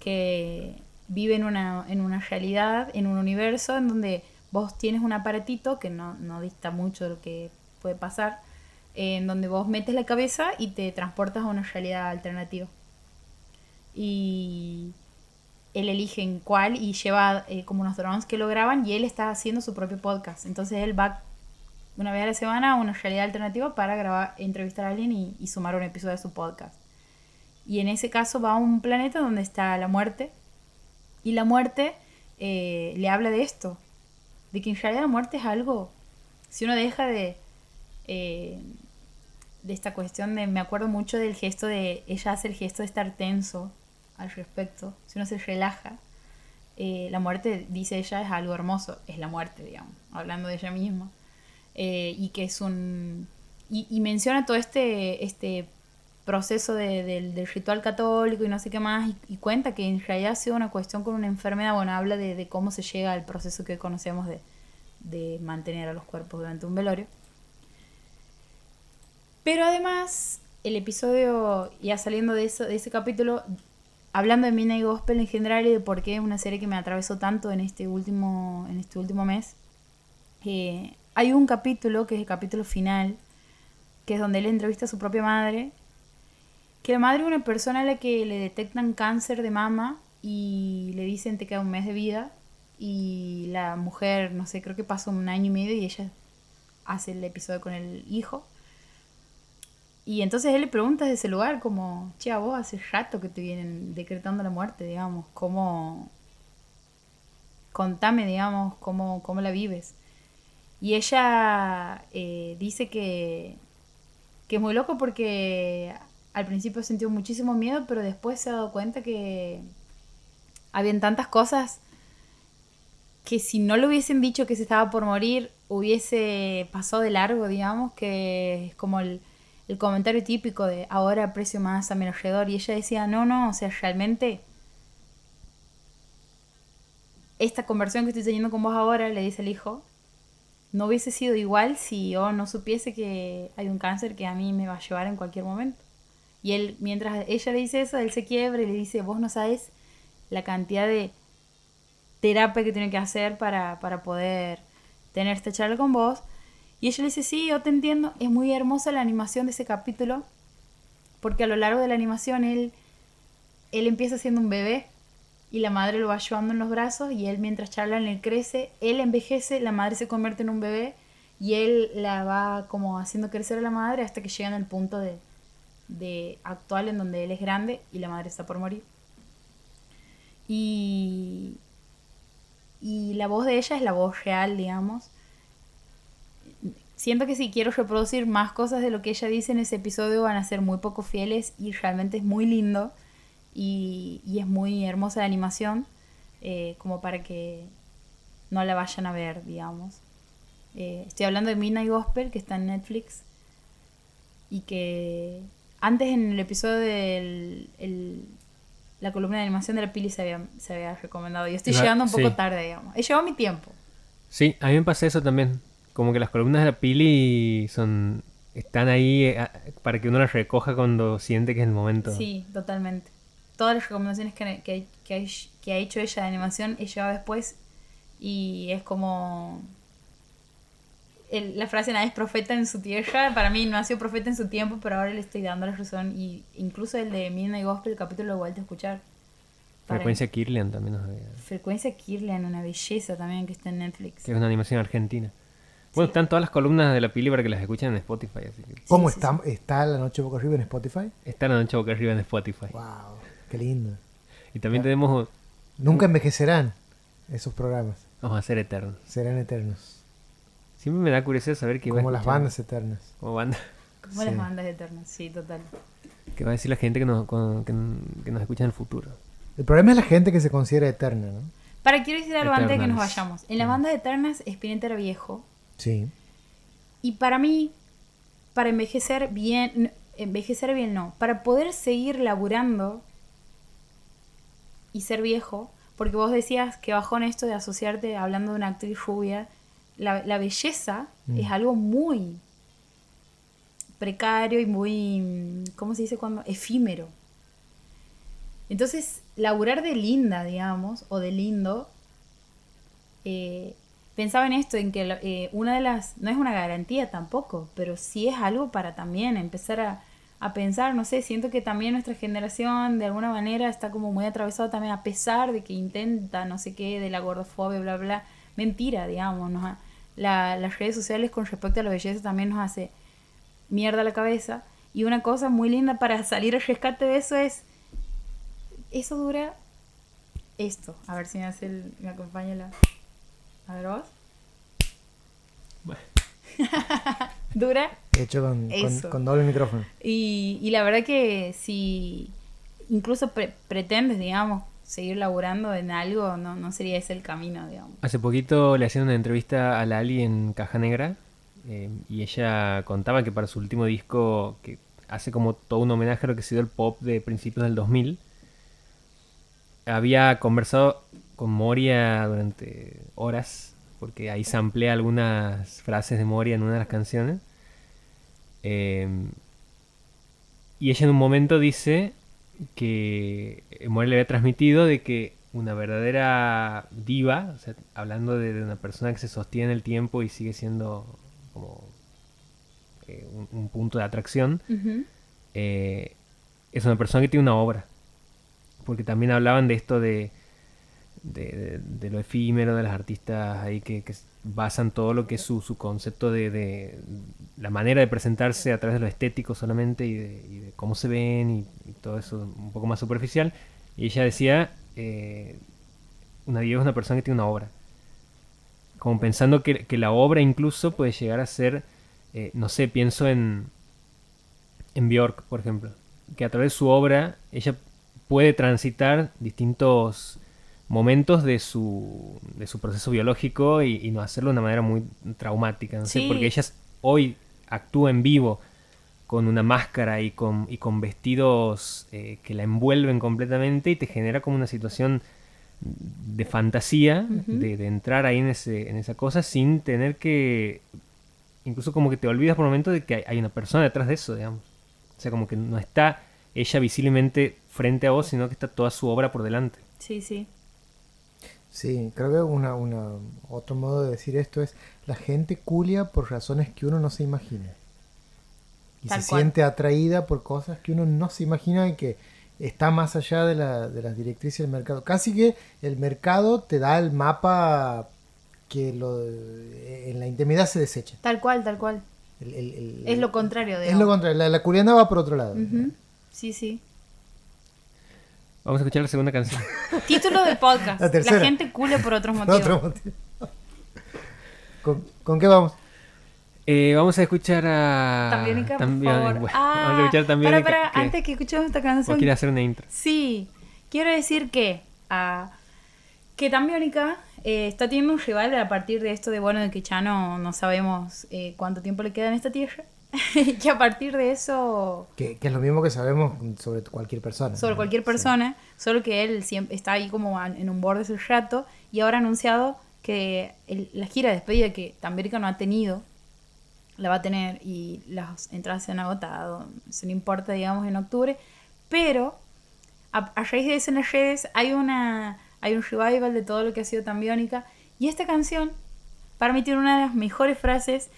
[SPEAKER 1] que vive en una, en una realidad, en un universo en donde vos tienes un aparatito que no, no dista mucho de lo que puede pasar, en donde vos metes la cabeza y te transportas a una realidad alternativa. Y él elige en cuál y lleva eh, como unos drones que lo graban y él está haciendo su propio podcast. Entonces él va una vez a la semana a una realidad alternativa para grabar, entrevistar a alguien y, sumar un episodio de su podcast. Y en ese caso va a un planeta donde está la muerte. Y la muerte eh, le habla de esto. De que en realidad la muerte es algo. Si uno deja de. Eh, de esta cuestión de. Me acuerdo mucho del gesto de. Ella hace el gesto de estar tenso al respecto. Si uno se relaja. eh, la muerte, dice ella, es algo hermoso. Es la muerte, digamos. Hablando de ella misma. Eh, y que es un. Y, menciona todo este. este proceso de- del, ritual católico y no sé qué más, y, cuenta que en realidad ha sido una cuestión con una enfermedad, bueno, habla de, cómo se llega al proceso que conocemos de, de mantener a los cuerpos durante un velorio. Pero además, el episodio, ya saliendo de, eso, de ese capítulo, hablando de Midnight Gospel en general y de por qué es una serie que me atravesó tanto en este último, en este último mes, eh, hay un capítulo que es el capítulo final, que es donde él entrevista a su propia madre que la madre es una persona a la que le detectan cáncer de mama y le dicen te queda un mes de vida y la mujer, no sé, creo que pasa un año y medio y ella hace el episodio con el hijo. Y entonces él le pregunta desde ese lugar como, che, a vos hace rato que te vienen decretando la muerte, digamos, ¿cómo... Contame, digamos, cómo, cómo la vives. Y ella eh, dice que, que es muy loco porque al principio sintió muchísimo miedo, pero después se ha dado cuenta que habían tantas cosas que si no le hubiesen dicho que se estaba por morir, hubiese pasado de largo, digamos, que es como el, el comentario típico de ahora aprecio más a mi alrededor. Y ella decía, no, no, o sea, realmente esta conversión que estoy teniendo con vos ahora, le dice el hijo, no hubiese sido igual si yo no supiese que hay un cáncer que a mí me va a llevar en cualquier momento. Y él, mientras ella le dice eso, él se quiebra y le dice, vos no sabes la cantidad de terapia que tiene que hacer para, para poder tener esta charla con vos. Y ella le dice, sí, yo te entiendo. Es muy hermosa la animación de ese capítulo, porque a lo largo de la animación él, él empieza siendo un bebé y la madre lo va llevando en los brazos y él mientras charlan él crece, él envejece, la madre se convierte en un bebé y él la va como haciendo crecer a la madre hasta que llegan al punto de, de actual en donde él es grande y la madre está por morir. Y, y la voz de ella es la voz real, digamos. Siento que si quiero reproducir más cosas de lo que ella dice en ese episodio van a ser muy poco fieles y realmente es muy lindo y, y es muy hermosa la animación eh, como para que no la vayan a ver, digamos. Eh, estoy hablando de Midnight Gospel que está en Netflix y que antes en el episodio de la columna de animación de la Pili se había, se había recomendado. Yo estoy llegando un poco
[SPEAKER 2] sí.
[SPEAKER 1] tarde, digamos. He llevado mi tiempo.
[SPEAKER 2] Sí, a mí me pasa eso también. Como que las columnas de la Pili son están ahí eh, para que uno las recoja cuando siente que es el momento.
[SPEAKER 1] Sí, totalmente. Todas las recomendaciones que, que, que ha- que ha hecho ella de animación he llevado después y es como... el- la frase nadie es profeta en su tierra, para mí no ha sido profeta en su tiempo, pero ahora le estoy dando la razón y incluso el de Midnight Gospel, el capítulo lo vuelto a escuchar.
[SPEAKER 2] Frecuencia Kirlian también nos había-
[SPEAKER 1] Frecuencia Kirlian, una belleza también que está en Netflix.
[SPEAKER 2] que es una animación argentina. Bueno, están todas las columnas de la Pili para que las escuchen en Spotify, así que
[SPEAKER 3] ¿Cómo
[SPEAKER 1] sí,
[SPEAKER 3] está, está la noche boca arriba en Spotify?
[SPEAKER 2] está la noche boca arriba en Spotify.
[SPEAKER 3] Wow, qué lindo.
[SPEAKER 2] Y también tenemos
[SPEAKER 3] Nunca envejecerán esos programas.
[SPEAKER 2] vamos a ser eternos.
[SPEAKER 3] Serán eternos.
[SPEAKER 2] Siempre me da curiosidad saber qué va a
[SPEAKER 3] Como las bandas eternas.
[SPEAKER 2] como banda.
[SPEAKER 1] Como
[SPEAKER 3] Sí.
[SPEAKER 1] las bandas eternas, sí, total.
[SPEAKER 2] ¿Qué va a decir la gente que nos, que, que nos escucha en el futuro?
[SPEAKER 3] El problema es la gente que se considera eterna, ¿no?
[SPEAKER 1] Para, quiero decir algo antes de que nos vayamos. En la
[SPEAKER 2] Mm.
[SPEAKER 1] banda de Eternas, Spinetta era viejo.
[SPEAKER 3] Sí.
[SPEAKER 1] Y para mí, para envejecer bien, envejecer bien no, para poder seguir laburando y ser viejo, porque vos decías que bajó en esto de asociarte hablando de una actriz rubia, la, la belleza
[SPEAKER 3] Mm.
[SPEAKER 1] es algo muy precario y muy, ¿cómo se dice cuando? Efímero. Entonces, laburar de linda, digamos, o de lindo, eh, pensaba en esto, en que eh, una de las, no es una garantía tampoco, pero sí es algo para también empezar a, a pensar, no sé, siento que también nuestra generación de alguna manera está como muy atravesada también a pesar de que intenta no sé qué, de la gordofobia, bla, bla, mentira, digamos, nos ha- la- las redes sociales con respecto a la belleza también nos hace mierda la cabeza. Y una cosa muy linda para salir al rescate de eso es, eso dura esto. A ver si me hace el, me acompaña la... A ver vos.
[SPEAKER 2] Bueno. (laughs)
[SPEAKER 1] dura
[SPEAKER 3] Hecho con, con, doble micrófono.
[SPEAKER 1] y, y la verdad que si incluso pre- pretendes, digamos, seguir laburando en algo, no, no sería ese el camino, digamos.
[SPEAKER 2] Hace poquito le hacían una entrevista a Lali en Caja Negra eh, y ella contaba que para su último disco, que hace como todo un homenaje a lo que ha sido el pop de principios del 2000, había conversado con Moria durante horas, porque ahí samplea algunas frases de Moria en una de las canciones. Eh, y ella en un momento dice que Moria le había transmitido de que una verdadera diva, o sea, hablando de, de una persona que se sostiene en el tiempo y sigue siendo como eh, un, un punto de atracción, eh, es una persona que tiene una obra. Porque también hablaban de esto de, de, de- lo efímero, de las artistas ahí que, basan todo lo que es su, su concepto de, la manera de presentarse a través de lo estético solamente y de, y de cómo se ven y, y todo eso un poco más superficial. Y ella decía, eh, una diva es una persona que tiene una obra. Como pensando que, que la obra incluso puede llegar a ser, eh, no sé, pienso en, en Bjork, por ejemplo, que a través de su obra ella puede transitar distintos momentos de su, de su proceso biológico y, y no hacerlo de una manera muy traumática, no sé,
[SPEAKER 1] Sí.
[SPEAKER 2] porque ella s- hoy actúa en vivo con una máscara y con, y con vestidos eh, que la envuelven completamente y te genera como una situación de fantasía, de entrar ahí en, ese, en esa cosa sin tener que incluso como que te olvidas por un momento de que hay, hay una persona detrás de eso, digamos. O sea, como que no está ella visiblemente frente a vos, sino que está toda su obra por delante.
[SPEAKER 1] Sí, sí.
[SPEAKER 3] Sí, creo que una, una, otro modo de decir esto es la gente culia por razones que uno no se imagina. Y
[SPEAKER 1] Tal
[SPEAKER 3] se
[SPEAKER 1] cual.
[SPEAKER 3] siente atraída por cosas que uno no se imagina y que está más allá de, la, de las directrices del mercado. Casi que el mercado te da el mapa que lo, en la intimidad se desecha.
[SPEAKER 1] Tal cual, tal cual.
[SPEAKER 3] El- el- el-
[SPEAKER 1] Es lo contrario de...
[SPEAKER 3] Es lo contrario, la, la va por otro lado.
[SPEAKER 1] Sí, sí.
[SPEAKER 2] Vamos a escuchar la segunda canción. (laughs)
[SPEAKER 1] Título del podcast.
[SPEAKER 3] La
[SPEAKER 1] La,
[SPEAKER 3] tercera.
[SPEAKER 1] gente cule por otros
[SPEAKER 3] Por
[SPEAKER 1] motivos.
[SPEAKER 3] otro motivo. ¿Con, con qué vamos?
[SPEAKER 2] Eh, vamos a escuchar a...
[SPEAKER 1] Tambiónica, por favor.
[SPEAKER 2] Bueno,
[SPEAKER 1] Ah,
[SPEAKER 2] vamos a escuchar Tambiónica.
[SPEAKER 1] para, para,
[SPEAKER 2] ¿Qué?
[SPEAKER 1] antes que escuchemos esta
[SPEAKER 2] ¿O
[SPEAKER 1] canción.
[SPEAKER 2] quiere hacer una intro?
[SPEAKER 1] Sí, quiero decir que, ah, que Tambiónica eh, está teniendo un rival a partir de esto de, bueno, de que ya no, no sabemos eh, cuánto tiempo le queda en esta tierra. (laughs) que a partir de eso,
[SPEAKER 3] Que, que es lo mismo que sabemos sobre cualquier persona.
[SPEAKER 1] sobre
[SPEAKER 3] ¿no?
[SPEAKER 1] cualquier
[SPEAKER 3] Sí.
[SPEAKER 1] persona, solo que él siempre está ahí como en un borde hace rato y ahora ha anunciado que el- la gira de despedida que Tamérica no ha tenido, la va a tener y las entradas se han agotado, eso no importa, digamos, en octubre, pero a, a raíz de eso en las redes hay, una, hay un revival de todo lo que ha sido Tambiónica y esta canción para mí tiene una de las mejores frases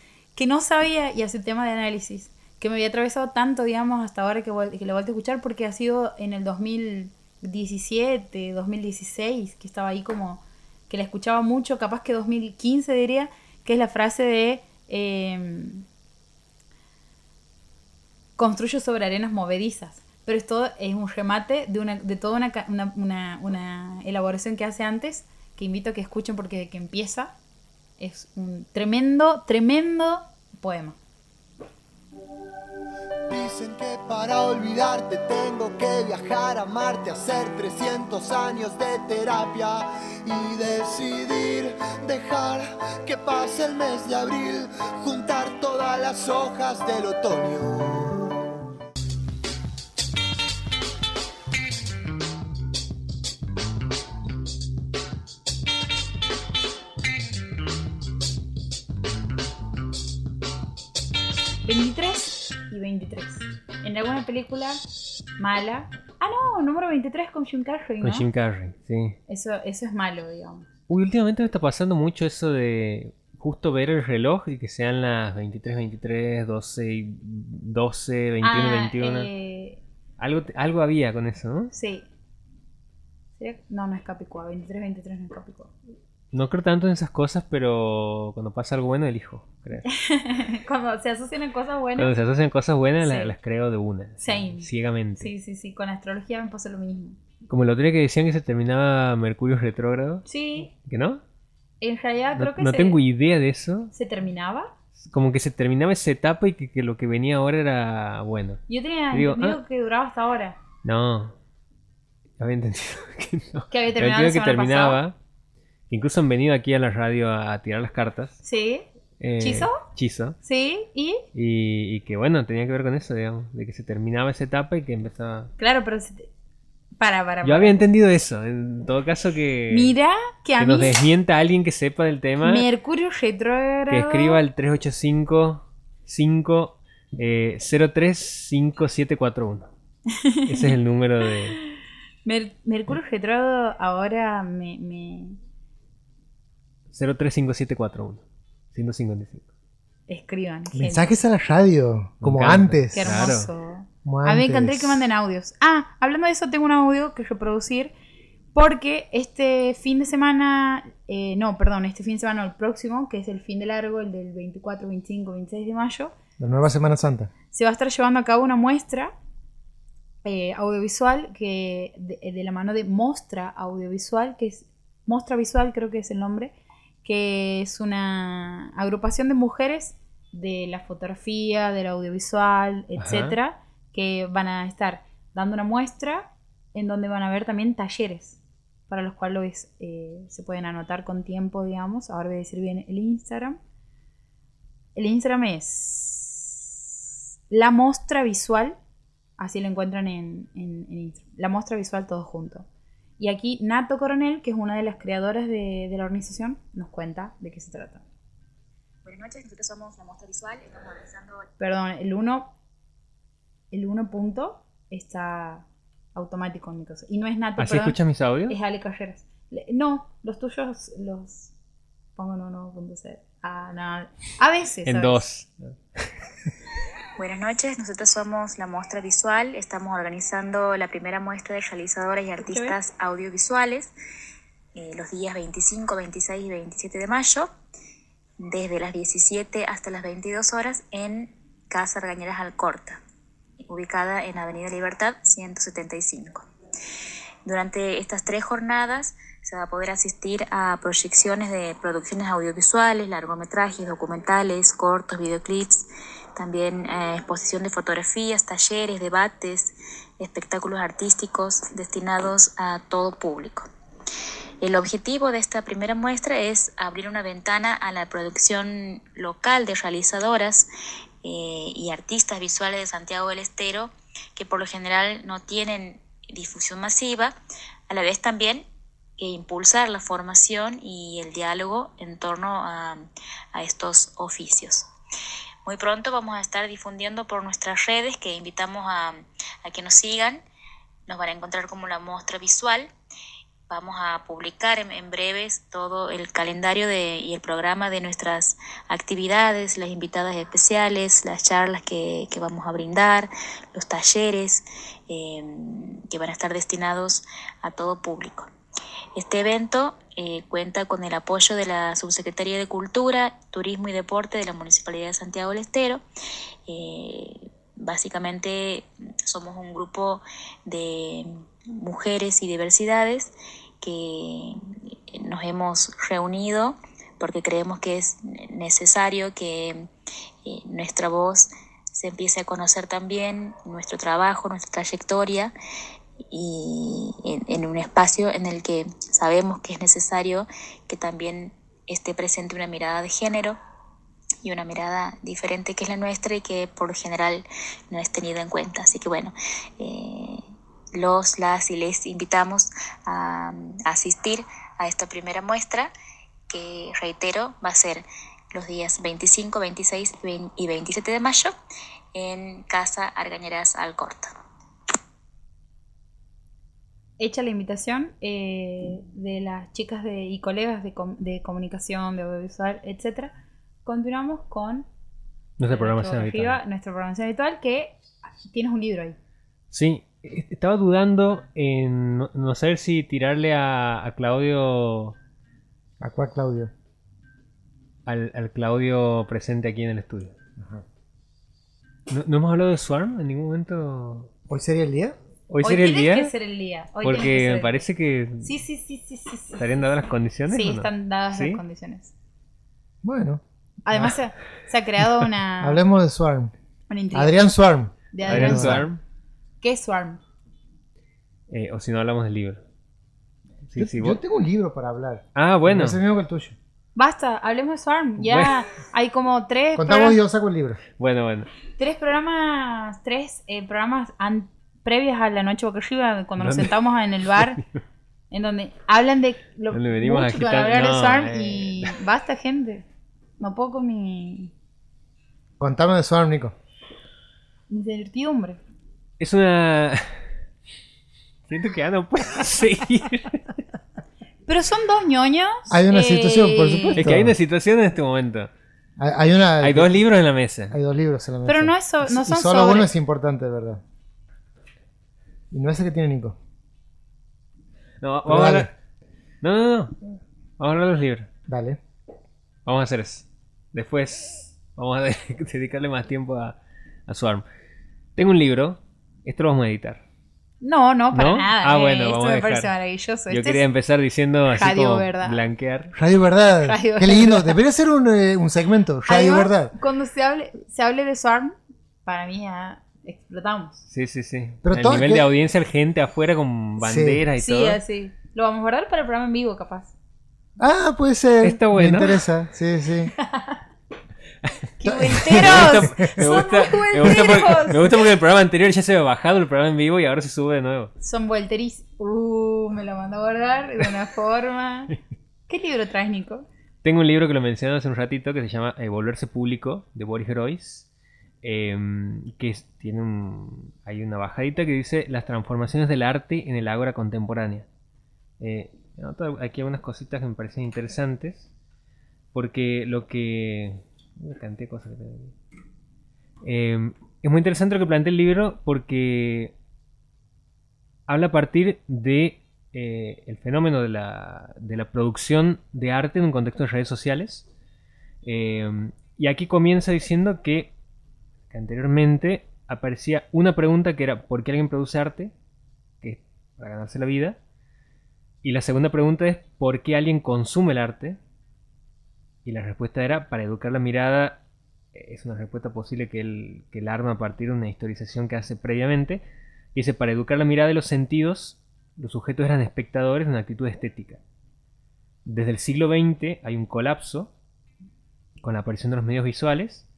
[SPEAKER 1] que no sabía y hace tema de análisis, que me había atravesado tanto, digamos, hasta ahora que, que he vuelto a escuchar porque ha sido en el 2017, 2016, que estaba ahí como que la escuchaba mucho, capaz que 2015 diría, que es la frase de em, construyo sobre arenas movedizas. Pero esto es un remate de, una, de toda una, una, una- una elaboración que hace antes, que invito a que escuchen porque de que empieza es un tremendo, tremendo poema.
[SPEAKER 5] Dicen que para olvidarte tengo que viajar a Marte, hacer 300 años de terapia y decidir dejar que pase el mes de abril, juntar todas las hojas del otoño.
[SPEAKER 1] Y 23. En alguna película mala. Ah, no, número 23 con Jim Carrey, ¿no?
[SPEAKER 2] Con Jim Carrey, sí.
[SPEAKER 1] Eso, eso es malo, digamos.
[SPEAKER 2] Uy, últimamente me está pasando mucho eso de justo ver el reloj y que sean las 23, 23, 12, y 12 21,
[SPEAKER 1] Ah,
[SPEAKER 2] 21.
[SPEAKER 1] eh,
[SPEAKER 2] Algo, algo había con eso, ¿no?
[SPEAKER 1] sí. No, no es Capicúa. 23, 23 no es Capicúa.
[SPEAKER 2] No creo tanto en esas cosas, pero cuando pasa algo bueno, elijo. Creo. (laughs)
[SPEAKER 1] Cuando se asocian cosas buenas.
[SPEAKER 2] Cuando se asocian cosas buenas, la-
[SPEAKER 1] Sí.
[SPEAKER 2] las, creo de una.
[SPEAKER 1] Same.
[SPEAKER 2] Ciegamente.
[SPEAKER 1] Sí, sí, sí. Con astrología me pasa lo mismo.
[SPEAKER 2] Como el otro día que decían que se terminaba Mercurio retrógrado.
[SPEAKER 1] Sí,
[SPEAKER 2] ¿Que no?
[SPEAKER 1] en realidad
[SPEAKER 2] No,
[SPEAKER 1] creo que
[SPEAKER 2] no
[SPEAKER 1] se,
[SPEAKER 2] tengo idea de eso.
[SPEAKER 1] se terminaba.
[SPEAKER 2] Como que se terminaba esa etapa y que, que lo que venía ahora era bueno.
[SPEAKER 1] Yo tenía
[SPEAKER 2] Digo, ah.
[SPEAKER 1] que duraba hasta ahora.
[SPEAKER 2] No. Había entendido (laughs) que no.
[SPEAKER 1] Que había terminado la
[SPEAKER 2] entendido que terminaba. Incluso han venido aquí a la radio a, tirar las cartas.
[SPEAKER 1] Sí,
[SPEAKER 2] Eh,
[SPEAKER 1] ¿Chizo?
[SPEAKER 2] Chizo.
[SPEAKER 1] sí, y
[SPEAKER 2] Y, y que bueno, tenía que ver con eso, digamos. De que se terminaba esa etapa y que empezaba.
[SPEAKER 1] claro, pero se te- para, para,
[SPEAKER 2] Yo
[SPEAKER 1] para.
[SPEAKER 2] había entendido eso. En todo caso que.
[SPEAKER 1] Mira que a
[SPEAKER 2] que
[SPEAKER 1] mí
[SPEAKER 2] nos desmienta alguien que sepa del tema.
[SPEAKER 1] Mercurio retrógrado.
[SPEAKER 2] Que escriba al 385 5 eh, 035741. Ese es el número de. (laughs)
[SPEAKER 1] Mer- Mercurio retrógrado ahora me, me
[SPEAKER 2] 035741. 155.
[SPEAKER 1] escriban. gente.
[SPEAKER 3] Mensajes a la radio, como
[SPEAKER 2] encanta.
[SPEAKER 3] antes.
[SPEAKER 1] Qué
[SPEAKER 2] Claro.
[SPEAKER 1] hermoso.
[SPEAKER 3] Como
[SPEAKER 1] A mí me encantaría que manden audios. Ah, hablando de eso, tengo un audio que reproducir. Porque este fin de semana, eh, no, perdón, este fin de semana, el próximo, que es el fin de largo, el del 24, 25, 26 de mayo,
[SPEAKER 3] La nueva Semana Santa.
[SPEAKER 1] se va a estar llevando a cabo una muestra eh, audiovisual que de, de la mano de Mostra Audiovisual, que es Mostra Visual, creo que es el nombre, que es una agrupación de mujeres de la fotografía, del audiovisual, etcétera, que van a estar dando una muestra en donde van a haber también talleres para los cuales eh, se pueden anotar con tiempo, digamos. Ahora voy a decir bien el Instagram. El Instagram es La Mostra Visual. Así lo encuentran en, en- en Instagram. La Mostra Visual todo junto. Y aquí Nato Coronel, que es una de las creadoras de, la organización, nos cuenta de qué se trata.
[SPEAKER 6] Buenas noches, nosotros somos la muestra visual, estamos realizando...
[SPEAKER 1] Perdón, el 1 el 1 punto está automático en mi caso. Y no es Nato,
[SPEAKER 2] ¿Así escuchas mis audios?
[SPEAKER 1] Es Ale Carreras. No, los tuyos los pongo en 1.0. Ah, no. A veces.
[SPEAKER 2] En 2. (laughs)
[SPEAKER 6] Buenas noches, nosotros somos la Mostra Visual, estamos organizando la primera muestra de realizadoras y artistas audiovisuales eh, los días 25, 26 y 27 de mayo, desde las 17 hasta las 22 horas en Casa Regañeras Alcorta, ubicada en Avenida Libertad 175. Durante estas tres jornadas se va a poder asistir a proyecciones de producciones audiovisuales, largometrajes, documentales, cortos, videoclips, también eh, exposición de fotografías, talleres, debates, espectáculos artísticos destinados a todo público. El objetivo de esta primera muestra es abrir una ventana a la producción local de realizadoras eh, y artistas visuales de Santiago del Estero que por lo general no tienen difusión masiva, a la vez también e impulsar la formación y el diálogo en torno a, a estos oficios. Muy pronto vamos a estar difundiendo por nuestras redes que invitamos a, que nos sigan. Nos van a encontrar como la muestra visual. Vamos a publicar en, en breves todo el calendario de, y el programa de nuestras actividades, las invitadas especiales, las charlas que, que vamos a brindar, los talleres eh, que van a estar destinados a todo público. Este evento eh, cuenta con el apoyo de la Subsecretaría de Cultura, Turismo y Deporte de la Municipalidad de Santiago del Estero. Eh, básicamente somos un grupo de mujeres y diversidades que nos hemos reunido porque creemos que es necesario que eh, nuestra voz se empiece a conocer también nuestro trabajo, nuestra trayectoria y en, un espacio en el que sabemos que es necesario que también esté presente una mirada de género y una mirada diferente que es la nuestra y que por lo general no es tenida en cuenta. Así que bueno, eh, los, las y les invitamos a, a asistir a esta primera muestra que reitero va a ser los días 25, 26 y 27 de mayo en Casa Argañeras Alcorta.
[SPEAKER 1] Hecha la invitación eh, de las chicas de, y colegas de, com- de comunicación, de audiovisual, etcétera, continuamos con
[SPEAKER 2] Nuestra programación habitual.
[SPEAKER 1] nuestra programación habitual, que tienes un libro ahí.
[SPEAKER 2] Sí, estaba dudando en no, no saber si tirarle a, a Claudio,
[SPEAKER 3] ¿A cuál Claudio?
[SPEAKER 2] al, al Claudio presente aquí en el estudio. ¿No, no hemos hablado de Swarm en ningún momento?
[SPEAKER 3] ¿Hoy sería el día?
[SPEAKER 2] Hoy sería el
[SPEAKER 1] tiene
[SPEAKER 2] día,
[SPEAKER 1] que ser el día. Hoy tiene que
[SPEAKER 2] porque
[SPEAKER 1] ser
[SPEAKER 2] me parece que
[SPEAKER 1] Sí, sí, sí, sí, sí. sí.
[SPEAKER 2] estarían dadas las condiciones.
[SPEAKER 1] Sí,
[SPEAKER 2] ¿o no?
[SPEAKER 1] están dadas
[SPEAKER 2] ¿Sí?
[SPEAKER 1] las condiciones.
[SPEAKER 3] Bueno,
[SPEAKER 1] Además, se, se ha creado (laughs) una,
[SPEAKER 3] hablemos de Swarm. Adrián Swarm.
[SPEAKER 1] de
[SPEAKER 2] Adrián
[SPEAKER 1] Adrián
[SPEAKER 2] Swarm,
[SPEAKER 1] ¿Qué es Swarm?
[SPEAKER 2] eh, o si no hablamos del libro. Sí,
[SPEAKER 3] yo,
[SPEAKER 2] sí,
[SPEAKER 3] yo
[SPEAKER 2] vos-
[SPEAKER 3] tengo un libro para hablar.
[SPEAKER 2] Ah, bueno.
[SPEAKER 3] Es el mismo que el tuyo.
[SPEAKER 1] Basta, hablemos de Swarm. Ya
[SPEAKER 2] Bueno.
[SPEAKER 1] hay como tres,
[SPEAKER 3] Contamos
[SPEAKER 1] programas,
[SPEAKER 3] y yo saco el libro.
[SPEAKER 2] Bueno, bueno.
[SPEAKER 1] tres programas, tres eh, programas an- previas a la noche boca arriba, cuando nos
[SPEAKER 2] ¿Dónde?
[SPEAKER 1] sentamos en el bar, (laughs) en donde hablan de lo
[SPEAKER 2] Donde venimos a
[SPEAKER 1] mucho que van a hablar de Swarm
[SPEAKER 2] eh.
[SPEAKER 1] y basta, gente. No puedo con mi
[SPEAKER 3] Contame de Swarm, Nico.
[SPEAKER 1] incertidumbre.
[SPEAKER 2] Es una. (laughs) Siento que ya no puedo (laughs) seguir.
[SPEAKER 1] Pero son dos ñoños.
[SPEAKER 3] Hay una
[SPEAKER 1] eh,
[SPEAKER 3] situación, por supuesto.
[SPEAKER 2] Es que hay una situación en este momento.
[SPEAKER 3] Hay, hay una,
[SPEAKER 2] Hay dos libros en la mesa.
[SPEAKER 3] hay dos libros en la mesa.
[SPEAKER 1] Pero no es so- no
[SPEAKER 3] Y
[SPEAKER 1] son
[SPEAKER 3] solo
[SPEAKER 1] sobre-
[SPEAKER 3] uno es importante, verdad. Y no es el que tiene Nico.
[SPEAKER 2] No,
[SPEAKER 3] Pero
[SPEAKER 2] vamos a hablar. No, no, no. Vamos a hablar de los libros.
[SPEAKER 3] Dale.
[SPEAKER 2] Vamos a hacer eso. Después vamos a de- (laughs) dedicarle más tiempo a, a Swarm. Tengo un libro. Esto lo vamos a editar.
[SPEAKER 1] No, no, para
[SPEAKER 2] ¿No?
[SPEAKER 1] nada.
[SPEAKER 2] Ah,
[SPEAKER 1] eh,
[SPEAKER 2] bueno,
[SPEAKER 1] esto
[SPEAKER 2] vamos a
[SPEAKER 1] me
[SPEAKER 2] dejar.
[SPEAKER 1] parece maravilloso.
[SPEAKER 2] Yo
[SPEAKER 1] Este
[SPEAKER 2] quería
[SPEAKER 1] es-
[SPEAKER 2] empezar diciendo así
[SPEAKER 1] Radio
[SPEAKER 2] como
[SPEAKER 1] Verdad.
[SPEAKER 2] blanquear.
[SPEAKER 3] Radio Verdad. (laughs)
[SPEAKER 1] Radio
[SPEAKER 3] Qué lindo. Debería ser un, eh, un segmento. Radio
[SPEAKER 1] Además,
[SPEAKER 3] Verdad.
[SPEAKER 1] Cuando se hable, se hable de Swarm, para mí ya explotamos.
[SPEAKER 2] Sí, sí, sí.
[SPEAKER 3] Pero
[SPEAKER 2] el nivel
[SPEAKER 3] que-
[SPEAKER 2] de audiencia, gente afuera con banderas y
[SPEAKER 1] Sí,
[SPEAKER 2] todo.
[SPEAKER 1] así. Lo vamos a guardar para el programa en vivo, capaz.
[SPEAKER 3] Ah, puede ser.
[SPEAKER 2] Está bueno.
[SPEAKER 3] Me interesa. Sí, sí. (laughs) (laughs)
[SPEAKER 1] ¡Qué
[SPEAKER 2] Me
[SPEAKER 1] vuelteros!
[SPEAKER 2] gusta, (laughs) me,
[SPEAKER 1] ¡Son
[SPEAKER 2] gusta,
[SPEAKER 1] muy
[SPEAKER 2] me, gusta porque,
[SPEAKER 1] vuelteros!
[SPEAKER 2] me gusta porque el programa anterior ya se había bajado el programa en vivo y ahora se sube de nuevo.
[SPEAKER 1] Son vuelteris. Uh, me lo mando a guardar de una forma. ¿Qué libro traes, Nico?
[SPEAKER 2] Tengo un libro que lo mencioné hace un ratito que se llama eh, Volverse Público de Boris Groys. Em, que tiene un, hay una bajadita que dice las transformaciones del arte en el ágora contemporánea. Eh, aquí algunas cositas que me parecen interesantes. Porque lo que. Una cantidad cosas que. Em, es muy interesante lo que plantea el libro porque habla a partir de eh, el fenómeno de la, de la producción de arte en un contexto de redes sociales. Eh, y aquí comienza diciendo que, que anteriormente aparecía una pregunta que era ¿por qué alguien produce arte? Que es para ganarse la vida. Y la segunda pregunta es ¿por qué alguien consume el arte? Y la respuesta era para educar la mirada. eh, Es una respuesta posible que él, que arma a partir de una historización que hace previamente. Dice, para educar la mirada de los sentidos, los sujetos eran espectadores de una actitud estética. Desde el siglo XX hay un colapso con la aparición de los medios visuales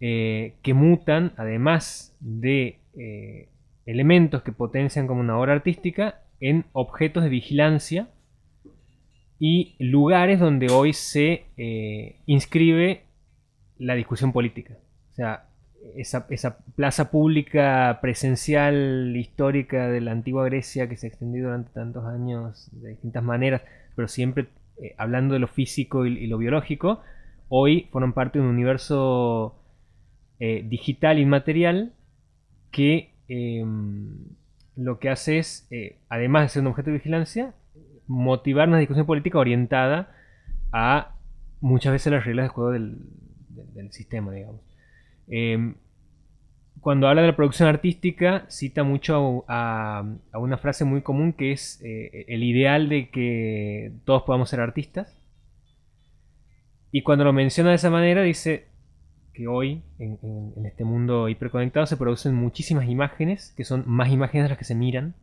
[SPEAKER 2] eh, que mutan, además de eh, elementos que potencian como una obra artística, en objetos de vigilancia y lugares donde hoy se eh, inscribe la discusión política. O sea, esa, plaza pública presencial histórica de la antigua Grecia que se extendió durante tantos años de distintas maneras, pero siempre hablando de lo físico y, y lo biológico, hoy forman parte de un universo eh, digital inmaterial que eh, lo que hace es, eh, además de ser un objeto de vigilancia, motivar una discusión política orientada a muchas veces las reglas de juego del, sistema, digamos. Eh, cuando habla de la producción artística, cita mucho a una frase muy común que es eh, el ideal de que todos podamos ser artistas. Y cuando lo menciona de esa manera, dice, que hoy, en, este mundo hiperconectado, se producen muchísimas imágenes, que son más imágenes de las que se miran.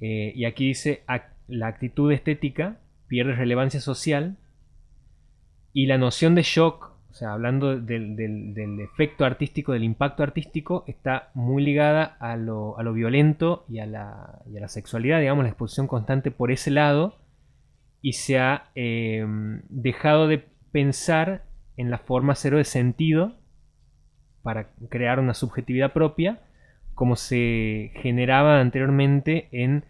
[SPEAKER 2] Eh, y aquí dice, "Ac- la actitud estética pierde relevancia social y la noción de shock, o sea, hablando del, efecto artístico, del impacto artístico, está muy ligada a lo, violento y a, la, y a la sexualidad, digamos, la exposición constante por ese lado, y se ha eh, dejado de pensar en la forma cero de sentido para crear una subjetividad propia, como se generaba anteriormente en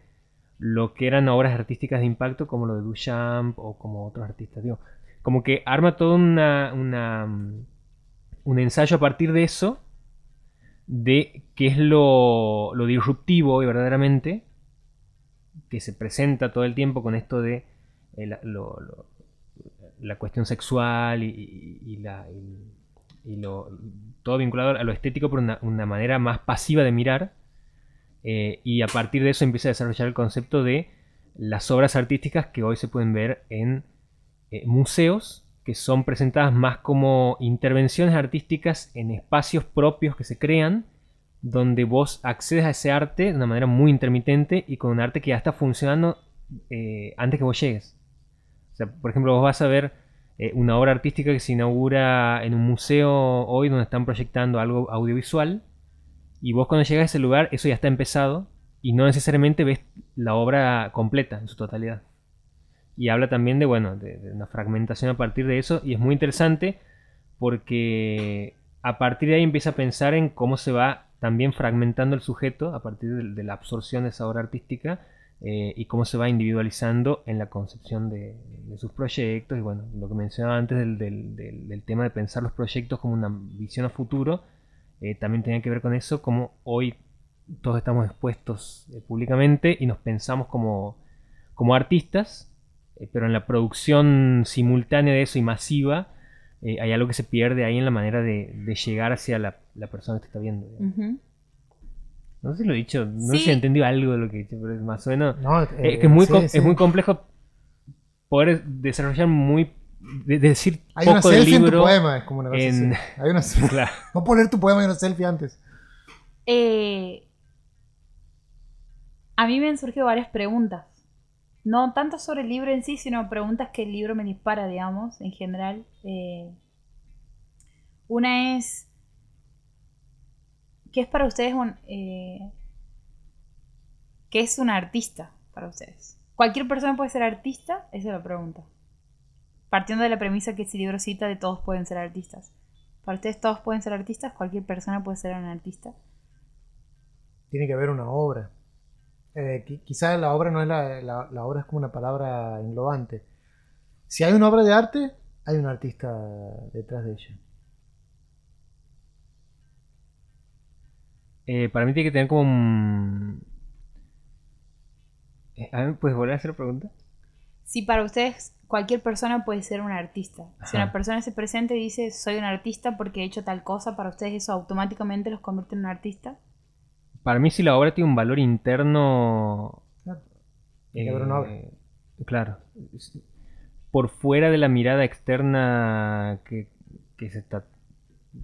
[SPEAKER 2] lo que eran obras artísticas de impacto, como lo de Duchamp o como otros artistas. Digo, como que arma todo una, mm, un ensayo a partir de eso, de qué es lo, lo disruptivo y verdaderamente, que se presenta todo el tiempo con esto de eh, la cuestión sexual y, la, y- lo, todo vinculado a lo estético por una, una manera más pasiva de mirar. eh, y a partir de eso empieza a desarrollar el concepto de las obras artísticas que hoy se pueden ver en eh, museos, que son presentadas más como intervenciones artísticas en espacios propios que se crean, donde vos accedes a ese arte de una manera muy intermitente y con un arte que ya está funcionando eh, antes que vos llegues. O sea, por ejemplo, vos vas a ver eh, una obra artística que se inaugura en un museo hoy donde están proyectando algo audiovisual y vos cuando llegas a ese lugar eso ya está empezado y no necesariamente ves la obra completa en su totalidad. Y habla también de, bueno, de, una fragmentación a partir de eso y es muy interesante porque a partir de ahí empieza a pensar en cómo se va también fragmentando el sujeto a partir de la absorción de esa obra artística eh, y cómo se va individualizando en la concepción de, sus proyectos y bueno, lo que mencionaba antes del, del- tema de pensar los proyectos como una visión a futuro, eh, también tenía que ver con eso, como hoy todos estamos expuestos eh, públicamente y nos pensamos como, como artistas, pero en la producción simultánea de eso y masiva, hay algo que se pierde ahí en la manera de, llegar hacia la, persona que te está viendo. No sé si lo he dicho, no sé
[SPEAKER 1] Sí.
[SPEAKER 2] si entendí algo de lo que he dicho, pero es más o menos...
[SPEAKER 3] No,
[SPEAKER 2] Eh,
[SPEAKER 3] eh,
[SPEAKER 2] que es muy,
[SPEAKER 3] sí,
[SPEAKER 2] com-
[SPEAKER 3] sí.
[SPEAKER 2] es muy complejo poder desarrollar muy. de, de decir
[SPEAKER 3] Hay una
[SPEAKER 2] poco
[SPEAKER 3] selfie en tu poema, es como una cosa
[SPEAKER 2] en-
[SPEAKER 3] así. Hay una... (laughs)
[SPEAKER 2] Claro.
[SPEAKER 3] No puedo leer tu poema y una selfie antes.
[SPEAKER 1] Eh, a mí me han surgido varias preguntas. No tanto sobre el libro en sí, sino preguntas que el libro me dispara, digamos, en general. Eh, una es, ¿qué es para ustedes un... eh, ¿Qué es un artista para ustedes? ¿Cualquier persona puede ser artista? Esa es la pregunta. Partiendo de la premisa que ese libro cita de todos pueden ser artistas. ¿Para ustedes todos pueden ser artistas? ¿Cualquier persona puede ser un artista?
[SPEAKER 3] Tiene que haber una obra. Eh, qui- quizá la obra no es la, la, la obra es como una palabra englobante. Si hay una obra de arte, hay un artista detrás de ella.
[SPEAKER 2] Eh, para mí tiene que tener como un. Eh, A ver, ¿puedes volver a hacer la pregunta?
[SPEAKER 1] Si para ustedes cualquier persona puede ser un artista. Si una persona se presenta y dice soy un artista porque he hecho tal cosa, para ustedes eso automáticamente los convierte en un artista.
[SPEAKER 2] Para mí, si la obra tiene un valor interno.
[SPEAKER 3] Claro. Una obra.
[SPEAKER 2] eh, Claro. Por fuera de la mirada externa que, que se está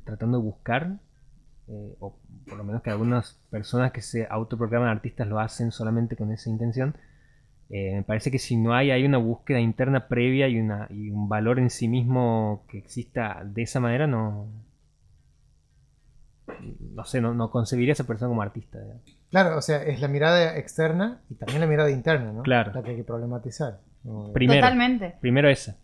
[SPEAKER 2] tratando de buscar, eh, o por lo menos que algunas personas que se autoproclaman artistas lo hacen solamente con esa intención, eh, me parece que si no hay, hay una búsqueda interna previa y, una, y un valor en sí mismo que exista de esa manera, no. No sé, no, no concebiría a esa persona como artista.
[SPEAKER 3] Claro, o sea, es la mirada externa y también la mirada interna, ¿no?
[SPEAKER 2] Claro.
[SPEAKER 3] La que hay que problematizar. No,
[SPEAKER 2] Primero,
[SPEAKER 1] Totalmente.
[SPEAKER 2] primero esa.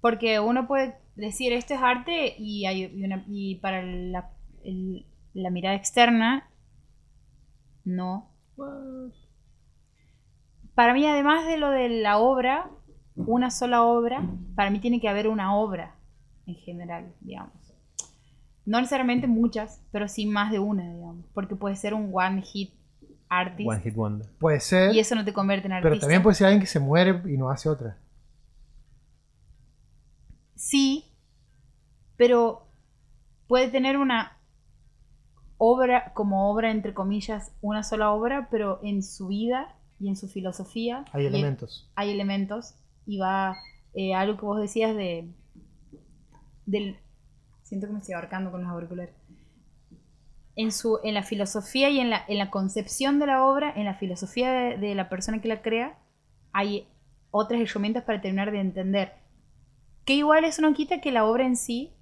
[SPEAKER 1] Porque uno puede decir esto es arte y, hay y una- y para la, el- la mirada externa, no. Para mí, además de lo de la obra, una sola obra, para mí tiene que haber una obra en general, digamos. No necesariamente muchas, pero sí más de una, digamos. Porque puede ser un one hit artist
[SPEAKER 2] One Hit Wonder.
[SPEAKER 3] Puede ser,
[SPEAKER 1] y eso no te convierte en artista.
[SPEAKER 3] pero también puede ser alguien que se muere y no hace otra.
[SPEAKER 1] Sí, pero puede tener una obra, como obra entre comillas, una sola obra, pero en su vida y en su filosofía
[SPEAKER 3] Hay elementos.
[SPEAKER 1] hay elementos y va eh, algo que vos decías de del Siento que me estoy ahorcando con los auriculares. En, su, en la filosofía y en la, en la concepción de la obra, en la filosofía de, de la persona que la crea, hay otras herramientas para terminar de entender. Que igual eso no quita que la obra en sí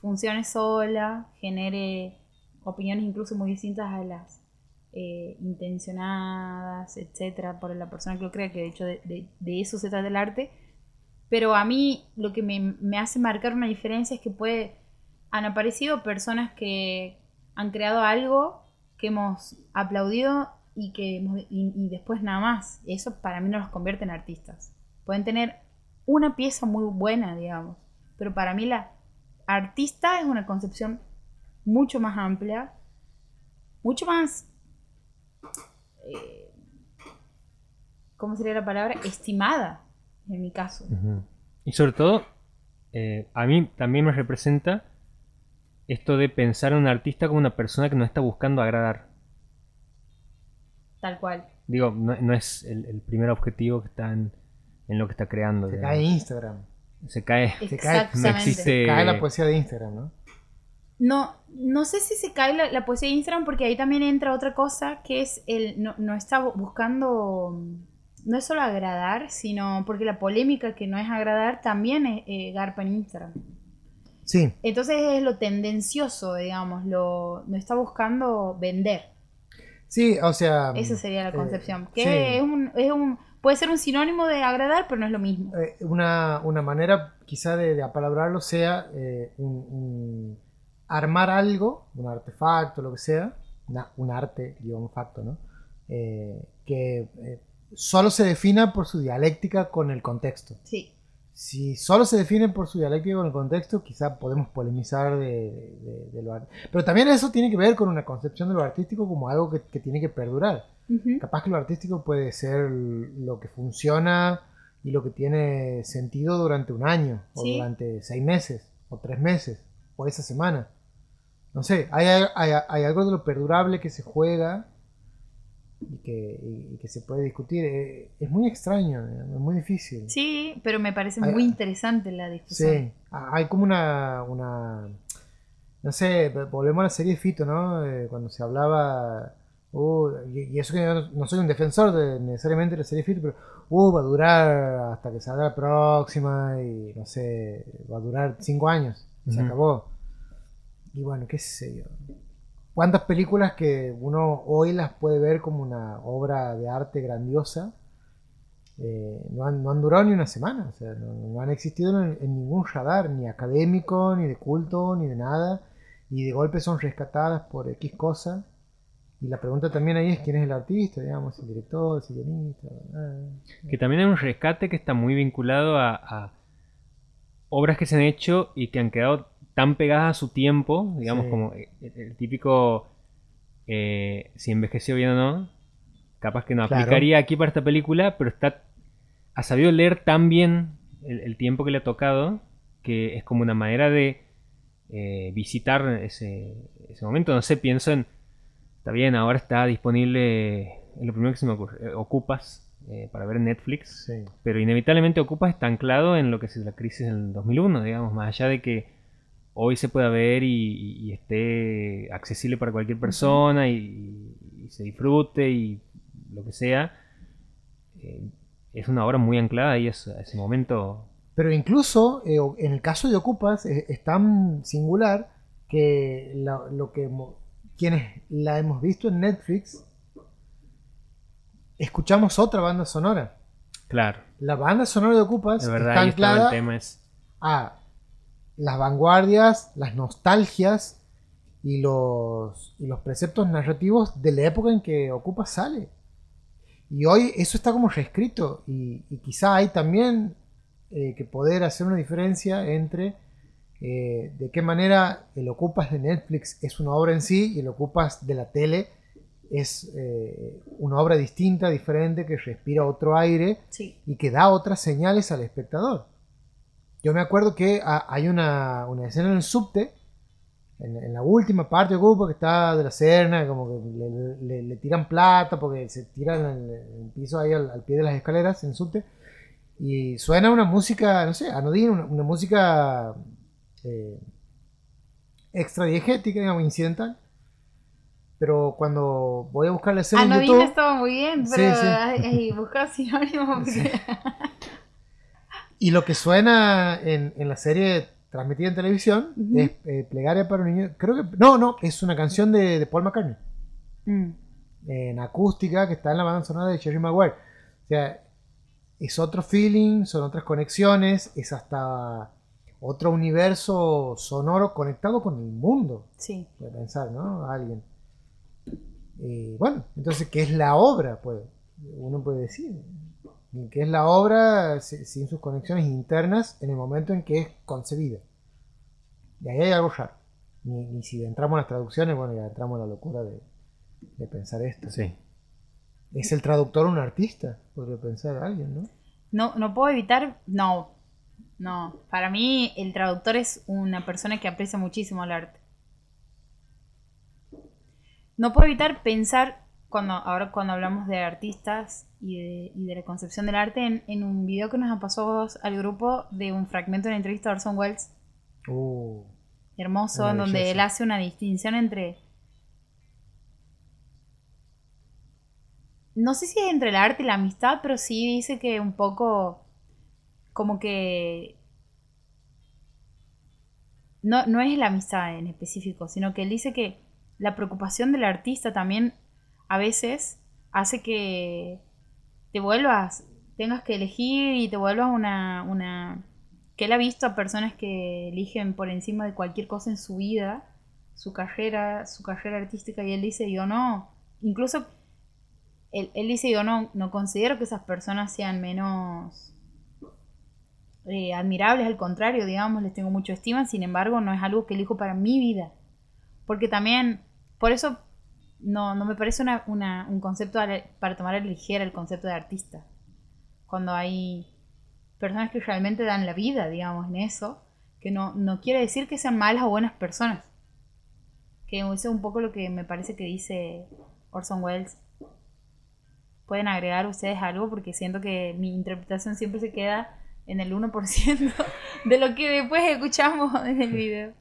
[SPEAKER 1] funcione sola, genere opiniones incluso muy distintas a las eh, intencionadas, etcétera, por la persona que lo crea, que de hecho de, de- de eso se trata el arte. Pero a mí lo que me, hace marcar una diferencia es que puede, han aparecido personas que han creado algo que hemos aplaudido y que hemos- y, y después nada más. Eso para mí no los convierte en artistas. Pueden tener una pieza muy buena, digamos, pero para mí la artista es una concepción mucho más amplia, mucho más eh, ¿cómo sería la palabra? Estimada, en mi caso.
[SPEAKER 2] Y sobre todo, eh, a mí también me representa esto de pensar a un artista como una persona que no está buscando agradar.
[SPEAKER 1] Tal cual.
[SPEAKER 2] Digo, no, no es el, el primer objetivo que está en, en lo que está creando.
[SPEAKER 3] Se
[SPEAKER 2] digamos.
[SPEAKER 3] cae Instagram.
[SPEAKER 2] Se cae.
[SPEAKER 3] Se cae- no
[SPEAKER 1] Exactamente.
[SPEAKER 2] existe-
[SPEAKER 3] Se cae la poesía de Instagram, ¿no?
[SPEAKER 1] No, no sé si se cae la, la poesía de Instagram porque ahí también entra otra cosa que es el no, no está bu- buscando no es solo agradar, sino porque la polémica que no es agradar también es eh, garpa en Instagram.
[SPEAKER 3] Sí,
[SPEAKER 1] Entonces es lo tendencioso, digamos, lo no está buscando vender.
[SPEAKER 3] sí, o sea.
[SPEAKER 1] Esa sería la
[SPEAKER 3] eh,
[SPEAKER 1] concepción. Que
[SPEAKER 3] sí.
[SPEAKER 1] es un, es un, puede ser un sinónimo de agradar, pero no es lo mismo.
[SPEAKER 3] Eh, una, una manera quizá de, de apalabrarlo sea eh, un, un- armar algo, un artefacto, lo que sea, una- un arte, digo, un facto, ¿no? Eh, que eh, solo se defina por su dialéctica con el contexto.
[SPEAKER 1] Sí.
[SPEAKER 3] Si solo se define por su dialéctica con el contexto, quizá podemos polemizar de, de- de lo art- Pero también eso tiene que ver con una concepción de lo artístico como algo que, que tiene que perdurar. Capaz que lo artístico puede ser lo que funciona y lo que tiene sentido durante un año, o
[SPEAKER 1] Sí.
[SPEAKER 3] durante seis meses, o tres meses, o esa semana. No sé, hay, hay- hay algo de lo perdurable que se juega y que, y- y que se puede discutir. Eh, Es muy extraño, eh, es muy difícil.
[SPEAKER 1] Sí, pero me parece
[SPEAKER 3] Hay-
[SPEAKER 1] muy interesante la discusión.
[SPEAKER 3] Sí, ah, hay como una, una, no sé, volvemos a la serie de Fito, ¿no? Eh, cuando se hablaba, uh, y, eso que yo no, soy un defensor de necesariamente de la serie de Fito, pero, uh, va a durar hasta que salga la próxima y, no sé, va a durar cinco años, se acabó. Y bueno, qué sé yo. ¿Cuántas películas que uno hoy las puede ver como una obra de arte grandiosa? eh, no, han, no han durado ni una semana, o sea, no, no han existido en, en ningún radar, ni académico, ni de culto, ni de nada, y de golpe son rescatadas por X cosa. Y la pregunta también ahí es quién es el artista, digamos, el director, el guionista.
[SPEAKER 2] Que también hay un rescate que está muy vinculado a, a obras que se han hecho y que han quedado tan pegadas a su tiempo, digamos,
[SPEAKER 3] Sí.
[SPEAKER 2] como el, el típico eh, si envejeció bien o no. Capaz que no
[SPEAKER 3] Claro.
[SPEAKER 2] aplicaría aquí para esta película, pero está ha sabido leer tan bien el, el tiempo que le ha tocado que es como una manera de eh, visitar ese, ese momento. No sé, pienso en. Está bien, ahora está disponible. Es lo primero que se me ocurre. eh, Ocupas eh, para ver Netflix.
[SPEAKER 3] Sí.
[SPEAKER 2] Pero inevitablemente Ocupas está anclado en lo que es la crisis del 2001, digamos, más allá de que hoy se pueda ver y, y- y esté accesible para cualquier persona y, y se disfrute y lo que sea. eh, es una obra muy anclada ahí a ese, a ese momento.
[SPEAKER 3] Pero incluso eh, en el caso de Ocupas es, es tan singular que la- lo que quienes la hemos visto en Netflix escuchamos otra banda sonora.
[SPEAKER 2] Claro,
[SPEAKER 3] La banda sonora de Ocupas
[SPEAKER 2] de verdad,
[SPEAKER 3] está anclada
[SPEAKER 2] el tema. Es,
[SPEAKER 3] a las vanguardias, las nostalgias y los, y los preceptos narrativos de la época en que Ocupas sale. Y hoy eso está como reescrito y, y quizá hay también eh, que poder hacer una diferencia entre eh, de qué manera el Ocupas de Netflix es una obra en sí y el Ocupas de la tele es eh, una obra distinta, diferente, que respira otro aire
[SPEAKER 1] Sí.
[SPEAKER 3] y que da otras señales al espectador. Yo me acuerdo que ha- hay una, una escena en el subte, en, en la última parte de Ocupa, que está de la Serna, como que le, le- le tiran plata porque se tiran en el, en el piso ahí al, al pie de las escaleras en el subte, y suena una música, no sé, anodina, una, una música eh, extra diegética, digamos, incidental. Pero cuando voy a buscar la escena
[SPEAKER 1] Ah,
[SPEAKER 3] en
[SPEAKER 1] no
[SPEAKER 3] YouTube...
[SPEAKER 1] dije estaba muy bien,
[SPEAKER 3] Sí,
[SPEAKER 1] pero
[SPEAKER 3] sí. (laughs)
[SPEAKER 1] buscar sinónimos. porque-
[SPEAKER 3] Y lo que suena en, en la serie transmitida en televisión
[SPEAKER 1] Ujú.
[SPEAKER 3] es eh, Plegaria para un niño. Creo que. No, no, es una canción de, de Paul McCartney.
[SPEAKER 1] Mm.
[SPEAKER 3] En acústica que está en la banda sonora de Jerry Maguire. O sea, es otro feeling, son otras conexiones, es hasta otro universo sonoro conectado con el mundo.
[SPEAKER 1] Sí.
[SPEAKER 3] Puede pensar, ¿no? Alguien. Y bueno, entonces, ¿qué es la obra? Pues uno puede decir. ¿Qué es la obra si- sin sus conexiones internas en el momento en que es concebida? Y ahí hay algo raro. Ni, ni si entramos en las traducciones, bueno, ya entramos en la locura de, de pensar esto.
[SPEAKER 2] Sí.
[SPEAKER 3] ¿Es el traductor un artista? Podría pensar alguien, ¿no?
[SPEAKER 1] No, no puedo evitar. No. No. Para mí, el traductor es una persona que aprecia muchísimo el arte. No puedo evitar pensar, cuando, ahora cuando hablamos de artistas y de, y de la concepción del arte, en, en un video que nos pasó al grupo de un fragmento de una entrevista de Orson Welles,
[SPEAKER 3] Uh,
[SPEAKER 1] hermoso, en donde él hace una distinción entre. No sé si es entre el arte y la amistad, pero sí dice que un poco. Como que. No, no es la amistad en específico, sino que él dice que la preocupación del artista también a veces hace que te vuelvas, tengas que elegir y te vuelvas una, una que él ha visto a personas que eligen por encima de cualquier cosa en su vida, su carrera, su carrera artística, y él dice, yo no, incluso él, él dice, yo no, no considero que esas personas sean menos eh, admirables, al contrario, digamos, les tengo mucho estima, sin embargo, no es algo que elijo para mi vida, porque también, por eso, no, no me parece una, una- un concepto para tomar a ligera el concepto de artista, cuando hay personas que realmente dan la vida, digamos, en eso, que no, no quiere decir que sean malas o buenas personas. Que eso es un poco lo que me parece que dice Orson Welles. Pueden agregar ustedes algo porque siento que mi interpretación siempre se queda en el 1% (laughs) de lo que después escuchamos en el video.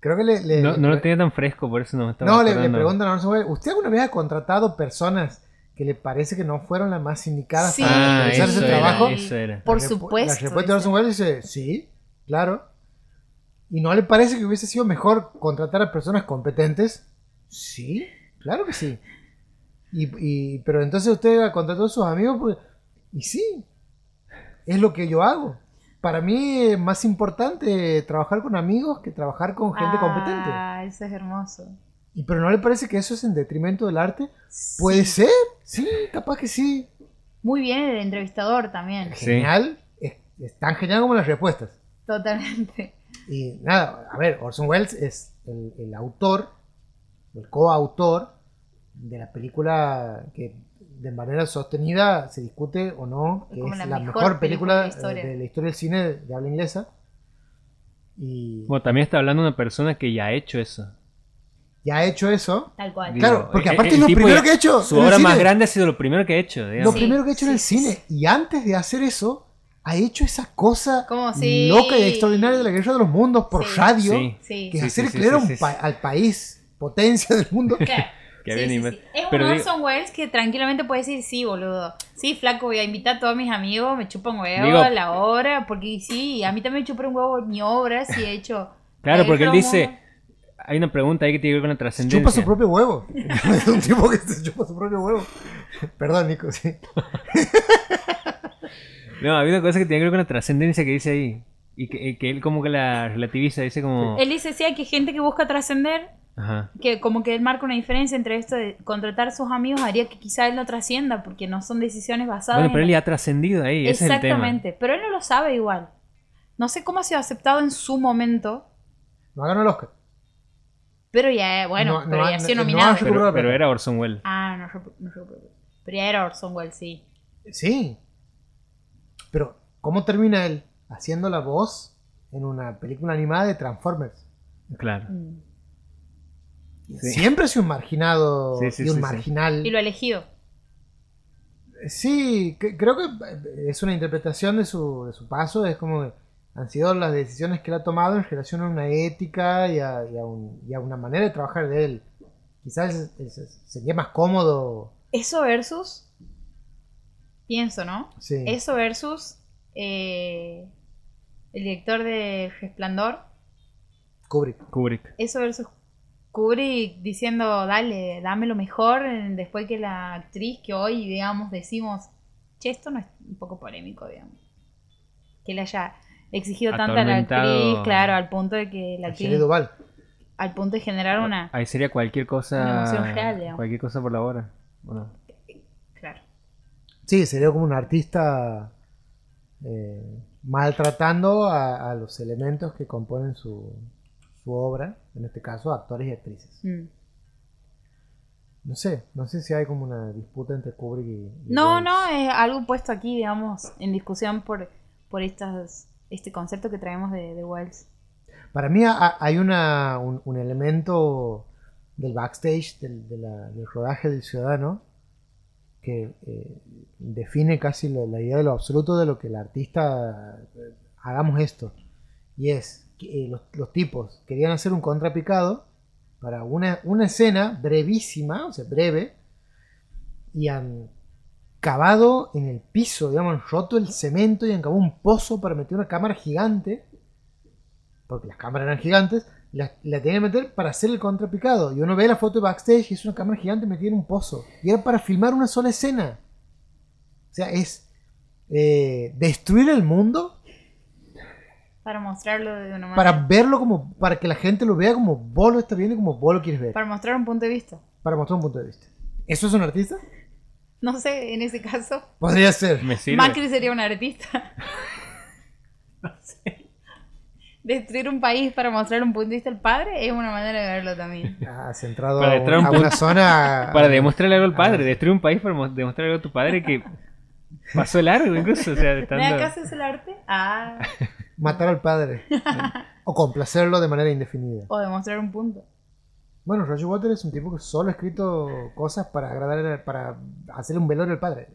[SPEAKER 3] Creo que le. le-
[SPEAKER 2] No, no lo
[SPEAKER 3] le-
[SPEAKER 2] tenía tan fresco, por eso no me estaba
[SPEAKER 3] no, le, le preguntan a Orson Welles, ¿usted alguna vez ha contratado personas que le parece que no fueron las más indicadas
[SPEAKER 1] Sí.
[SPEAKER 3] para
[SPEAKER 2] Ah,
[SPEAKER 3] realizar ese
[SPEAKER 2] era,
[SPEAKER 3] trabajo?
[SPEAKER 2] eso era.
[SPEAKER 1] Por
[SPEAKER 3] La
[SPEAKER 1] supuesto.
[SPEAKER 3] La respuesta de. Orson Welles dice, sí, claro. ¿Y no le parece que hubiese sido mejor contratar a personas competentes? Sí, claro que sí. Y, y- pero entonces usted contrató a sus amigos, pues, y sí, es lo que yo hago. Para mí es más importante trabajar con amigos que trabajar con gente competente.
[SPEAKER 1] Ah, eso es hermoso.
[SPEAKER 3] ¿Y pero no le parece que eso es en detrimento del arte? Puede
[SPEAKER 1] Sí.
[SPEAKER 3] ser, sí, capaz que sí.
[SPEAKER 1] Muy bien el entrevistador también.
[SPEAKER 2] Sí.
[SPEAKER 3] Genial, es, es tan genial como las respuestas.
[SPEAKER 1] Totalmente.
[SPEAKER 3] Y nada, a ver, Orson Welles es el, el autor, el coautor de la película que de manera sostenida se discute o no, que
[SPEAKER 1] Como
[SPEAKER 3] es
[SPEAKER 1] la
[SPEAKER 3] la,
[SPEAKER 1] mejor
[SPEAKER 3] mejor
[SPEAKER 1] película
[SPEAKER 3] película
[SPEAKER 1] de la historia.
[SPEAKER 3] eh, de la historia del cine de, de habla inglesa. Y
[SPEAKER 2] Bueno, también está hablando una persona que ya ha hecho eso.
[SPEAKER 3] ya ha hecho eso.
[SPEAKER 1] Tal cual.
[SPEAKER 2] Digo,
[SPEAKER 3] Claro, porque aparte
[SPEAKER 2] el
[SPEAKER 3] es lo primero que ha hecho
[SPEAKER 2] Su obra más grande ha sido lo primero que ha hecho,
[SPEAKER 3] Lo
[SPEAKER 2] digamos.
[SPEAKER 1] Sí,
[SPEAKER 3] primero que ha hecho en el
[SPEAKER 1] sí, sí,
[SPEAKER 3] cine. Y antes de hacer eso, ha hecho esa cosa loca y extraordinaria de la Guerra de los Mundos por
[SPEAKER 1] Sí.
[SPEAKER 3] radio.
[SPEAKER 2] Sí.
[SPEAKER 1] Sí.
[SPEAKER 3] Que es hacer creer pa-
[SPEAKER 2] sí.
[SPEAKER 3] al país potencia del mundo.
[SPEAKER 1] Claro.
[SPEAKER 2] Que
[SPEAKER 1] Sí,
[SPEAKER 2] habían
[SPEAKER 1] sí,
[SPEAKER 2] inven-
[SPEAKER 1] sí. Es
[SPEAKER 2] Pero
[SPEAKER 1] un
[SPEAKER 2] digo-
[SPEAKER 1] Orson Welles que tranquilamente puede decir, sí, boludo. Sí, flaco, voy a invitar a todos mis amigos, me chupan huevo
[SPEAKER 2] Digo-
[SPEAKER 1] la obra, porque sí, a mí también me chupan un huevo mi obra, si he hecho...
[SPEAKER 2] Claro, porque él dice, hay una pregunta ahí que tiene que ver con la trascendencia.
[SPEAKER 3] Chupa su propio huevo. (laughs) es un tipo que se chupa su propio huevo. Perdón, Nico, sí. (laughs)
[SPEAKER 2] No, hay una cosa que tiene que ver con la trascendencia que dice ahí. Y que, él como que la relativiza, dice como...
[SPEAKER 1] Él dice, sí, hay que gente que busca trascender,
[SPEAKER 2] Ajá.
[SPEAKER 1] que como que él marca una diferencia entre esto de contratar a sus amigos haría que quizá él no trascienda, porque no son decisiones basadas
[SPEAKER 2] Bueno, pero
[SPEAKER 1] en...
[SPEAKER 2] él ya ha trascendido ahí, ese es el tema.
[SPEAKER 1] Exactamente, pero él no lo sabe igual. No sé cómo ha sido aceptado en su momento,
[SPEAKER 3] No ganó el Oscar.
[SPEAKER 1] pero ya, bueno,
[SPEAKER 3] No, no
[SPEAKER 1] pero
[SPEAKER 3] ha-
[SPEAKER 1] ya ha sido
[SPEAKER 3] no
[SPEAKER 1] nominado.
[SPEAKER 2] Pero, pero era Orson Welles.
[SPEAKER 1] Ah, no, no Pero ya era Orson Welles, sí.
[SPEAKER 3] Sí. Pero, ¿cómo termina él? Haciendo la voz en una película animada de Transformers.
[SPEAKER 2] Claro.
[SPEAKER 1] Mm.
[SPEAKER 2] Sí.
[SPEAKER 3] Siempre ha sido un marginado
[SPEAKER 2] Sí, sí,
[SPEAKER 3] y un
[SPEAKER 2] sí, sí.
[SPEAKER 3] marginal.
[SPEAKER 1] Y lo ha elegido.
[SPEAKER 3] Sí, que- creo que es una interpretación de su, de su paso. Es como que han sido las decisiones que él ha tomado en relación a una ética y a, y a un- y a una manera de trabajar de él. Quizás es- es- sería más cómodo.
[SPEAKER 1] Eso versus. Pienso, ¿no?
[SPEAKER 3] Sí.
[SPEAKER 1] Eso versus. eh, el director de Resplandor.
[SPEAKER 3] Kubrick.
[SPEAKER 2] Kubrick.
[SPEAKER 1] Eso versus Kubrick diciendo, dale, dame lo mejor. eh, Después que la actriz que hoy, digamos, decimos, che, esto no es un poco polémico, digamos. Que le haya exigido tanto a la actriz, claro, al punto de que la actriz.
[SPEAKER 3] Duvall.
[SPEAKER 1] Al punto de generar una.
[SPEAKER 2] Ahí sería cualquier
[SPEAKER 1] Una
[SPEAKER 2] cosa.
[SPEAKER 1] emoción real, digamos.
[SPEAKER 2] cualquier cosa por la hora. Bueno,
[SPEAKER 1] Claro.
[SPEAKER 3] Sí, sería como un artista eh, maltratando a, a los elementos que componen su, su obra, en este caso actores y actrices.
[SPEAKER 1] Mm.
[SPEAKER 3] No sé, no sé si hay como una disputa entre Kubrick y... y
[SPEAKER 1] No, no, es algo puesto aquí, digamos, en discusión por, por estas, este concepto que traemos de, de Wells.
[SPEAKER 3] Para mí ha- hay una, un, un elemento del backstage, del, de la- del rodaje del ciudadano, que eh, define casi la, idea de lo absoluto de lo que el artista eh, hagamos esto. Y es que eh, los, los tipos querían hacer un contrapicado para una, una escena brevísima, o sea, breve, y han cavado en el piso, digamos, han roto el cemento y han cavado un pozo para meter una cámara gigante porque las cámaras eran gigantes, la, la tenían que meter para hacer el contrapicado. Y uno ve la foto de backstage y es una cámara gigante metida en un pozo. Y era para filmar una sola escena. O sea, es eh, destruir el mundo
[SPEAKER 1] Para mostrarlo de una manera.
[SPEAKER 3] para verlo como, para que la gente lo vea como vos lo estás viendo y como vos lo quieres ver.
[SPEAKER 1] Para mostrar un punto de vista.
[SPEAKER 3] Para mostrar un punto de vista. ¿Eso es un artista?
[SPEAKER 1] No sé, en ese caso,
[SPEAKER 3] Podría ser.
[SPEAKER 2] me sirve.
[SPEAKER 1] Macri sería un artista. (laughs) (laughs) Destruir un país para mostrar un punto de vista al padre es una manera de verlo también.
[SPEAKER 3] Ah, centrado
[SPEAKER 2] Para
[SPEAKER 3] a,
[SPEAKER 2] entrar un
[SPEAKER 3] a una zona.
[SPEAKER 2] Para demostrarle algo al
[SPEAKER 3] Ah.
[SPEAKER 2] padre. Destruir un país para mo- demostrarle algo a tu padre que pasó largo incluso. O sea,
[SPEAKER 1] ¿De
[SPEAKER 2] estando...
[SPEAKER 1] acaso es el arte? Ah, (laughs)
[SPEAKER 3] Matar al padre. o complacerlo de manera indefinida.
[SPEAKER 1] o demostrar un punto.
[SPEAKER 3] Bueno, Roger Waters es un tipo que solo ha escrito cosas para agradar, para hacerle un velorio al padre.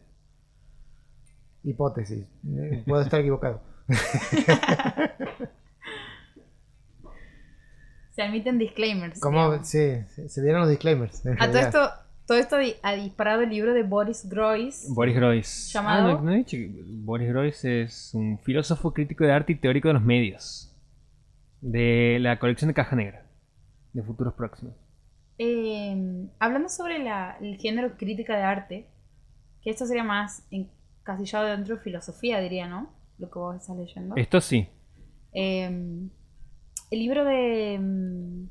[SPEAKER 3] Hipótesis. Eh, Puedo estar equivocado. (laughs)
[SPEAKER 1] Se admiten disclaimers.
[SPEAKER 3] ¿Cómo?
[SPEAKER 1] digamos.
[SPEAKER 3] Sí, se, vieron los disclaimers.
[SPEAKER 1] A todo
[SPEAKER 3] realidad.
[SPEAKER 1] esto, todo esto ha disparado el libro de Boris Groys.
[SPEAKER 2] Boris Groys.
[SPEAKER 1] Llamado-
[SPEAKER 2] Ah, no, no he dicho que Boris Groys es un filósofo crítico de arte y teórico de los medios. De la colección de Caja Negra. De futuros próximos.
[SPEAKER 1] Eh, hablando sobre la- el género crítica de arte, que esto sería más encasillado dentro de filosofía, diría, ¿no? Lo que vos estás leyendo.
[SPEAKER 2] Esto sí.
[SPEAKER 1] Eh, el libro de. mm,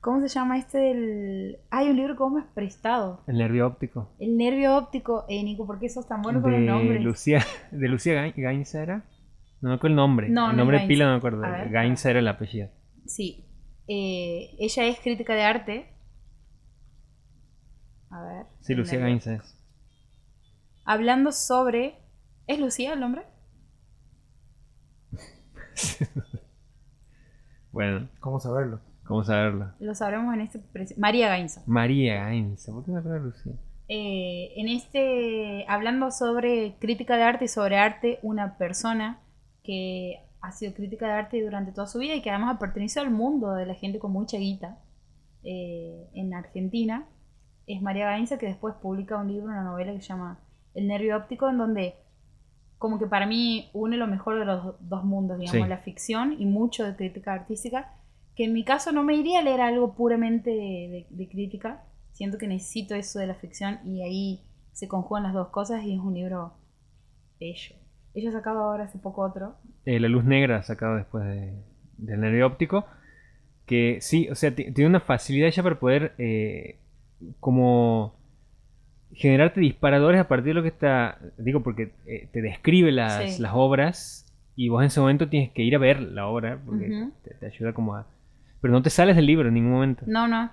[SPEAKER 1] ¿Cómo se llama este del.? Hay un libro que me has prestado.
[SPEAKER 2] El nervio óptico.
[SPEAKER 1] El nervio óptico. Eh, Nico, ¿por qué sos tan bueno con los nombres?
[SPEAKER 2] Lucía, (laughs) de Lucía Gain- era. No me acuerdo el nombre.
[SPEAKER 1] No, no
[SPEAKER 2] el nombre
[SPEAKER 1] Gainza.
[SPEAKER 2] pila no me acuerdo.
[SPEAKER 1] Ver.
[SPEAKER 2] Gainza era el apellido.
[SPEAKER 1] Sí. Eh, ella es crítica de arte. A ver.
[SPEAKER 2] Sí, Lucía. Gainza es.
[SPEAKER 1] Hablando sobre. ¿Es Lucía el nombre? (laughs)
[SPEAKER 2] Bueno,
[SPEAKER 3] ¿Cómo saberlo?
[SPEAKER 2] ¿cómo saberlo?
[SPEAKER 1] Lo sabremos en este. María Gainza.
[SPEAKER 2] María Gainza. ¿Por qué me acuerdo de Lucía?
[SPEAKER 1] Eh, en este, hablando sobre crítica de arte y sobre arte, una persona que ha sido crítica de arte durante toda su vida y que además ha pertenecido al mundo de la gente con mucha guita eh, en Argentina, es María Gainza, que después publica un libro, una novela que se llama El nervio óptico, en donde como que para mí une lo mejor de los dos mundos, digamos,
[SPEAKER 2] Sí.
[SPEAKER 1] la ficción y mucho de crítica artística, que en mi caso no me iría a leer algo puramente de, de crítica, siento que necesito eso de la ficción y ahí se conjugan las dos cosas y es un libro bello. Ella ha sacado ahora hace poco otro.
[SPEAKER 2] Eh, la luz negra sacado después de, del nervio óptico. Que sí, o sea, ti- tiene una facilidad ya para poder eh, como generarte disparadores a partir de lo que está, digo porque eh, te describe las,
[SPEAKER 1] Sí.
[SPEAKER 2] las obras y vos en ese momento tienes que ir a ver la obra porque te, te ayuda como a... Pero no te sales del libro en ningún momento.
[SPEAKER 1] No, no.
[SPEAKER 2] O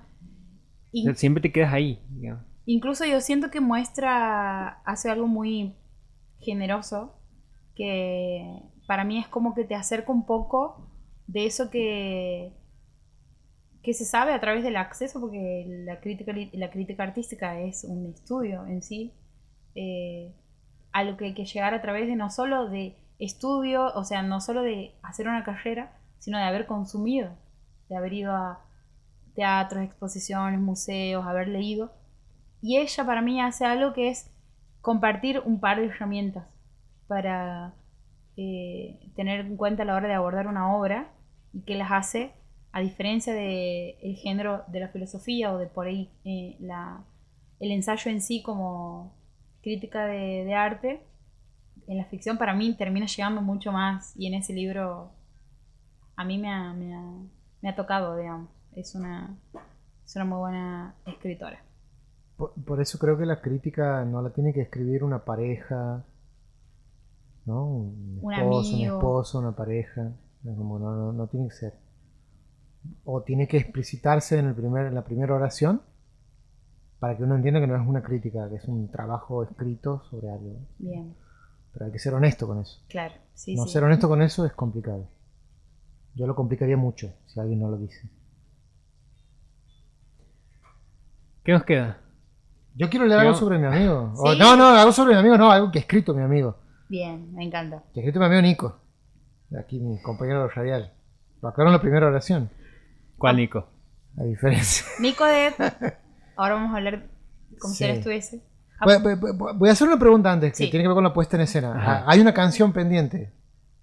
[SPEAKER 1] Y
[SPEAKER 2] sea, siempre te quedas ahí. digamos.
[SPEAKER 1] incluso yo siento que muestra, hace algo muy generoso, que para mí es como que te acerca un poco de eso que, que se sabe a través del acceso, porque la crítica, la crítica artística es un estudio en sí, eh, a lo que hay que llegar a través de no solo de estudio, o sea, no solo de hacer una carrera, sino de haber consumido, de haber ido a teatros, exposiciones, museos, haber leído. Y ella para mí hace algo que es compartir un par de herramientas para eh, tener en cuenta a la hora de abordar una obra y que las hace, a diferencia del el género de la filosofía o de por ahí eh, la, el ensayo en sí como crítica de, de arte, en la ficción para mí termina llegando mucho más y en ese libro a mí me ha, me ha, me ha tocado, digamos. Es una, es una muy buena escritora.
[SPEAKER 3] Por, por eso creo que la crítica no la tiene que escribir una pareja, ¿no? Un esposo, un
[SPEAKER 1] amigo.
[SPEAKER 3] esposo, una pareja. No, como no, no, no tiene que ser. O tiene que explicitarse en, el primer, en la primera oración para que uno entienda que no es una crítica, que es un trabajo escrito sobre algo.
[SPEAKER 1] Bien,
[SPEAKER 3] Pero hay que ser honesto con eso.
[SPEAKER 1] claro. Sí,
[SPEAKER 3] no
[SPEAKER 1] sí.
[SPEAKER 3] ser honesto con eso es complicado. Yo lo complicaría mucho si alguien no lo dice.
[SPEAKER 2] ¿Qué nos queda?
[SPEAKER 3] Yo quiero leer algo sobre mi amigo. (laughs) O-
[SPEAKER 1] ¿Sí?
[SPEAKER 3] no, no, algo sobre mi amigo, no, algo que ha escrito mi amigo.
[SPEAKER 1] Bien, me encanta.
[SPEAKER 3] Que ha escrito mi amigo Nico. Aquí mi compañero radial. Lo aclaro en la primera oración.
[SPEAKER 2] ¿Cuál, Nico?
[SPEAKER 3] A diferencia. (laughs)
[SPEAKER 1] Nico de... (laughs) Ahora vamos a hablar como si él estuviese. Ah,
[SPEAKER 3] Voy, voy- voy- voy a hacer una pregunta antes que
[SPEAKER 1] Sí.
[SPEAKER 3] tiene que ver con la puesta en escena.
[SPEAKER 2] Ajá.
[SPEAKER 3] Ah, Hay una canción pendiente.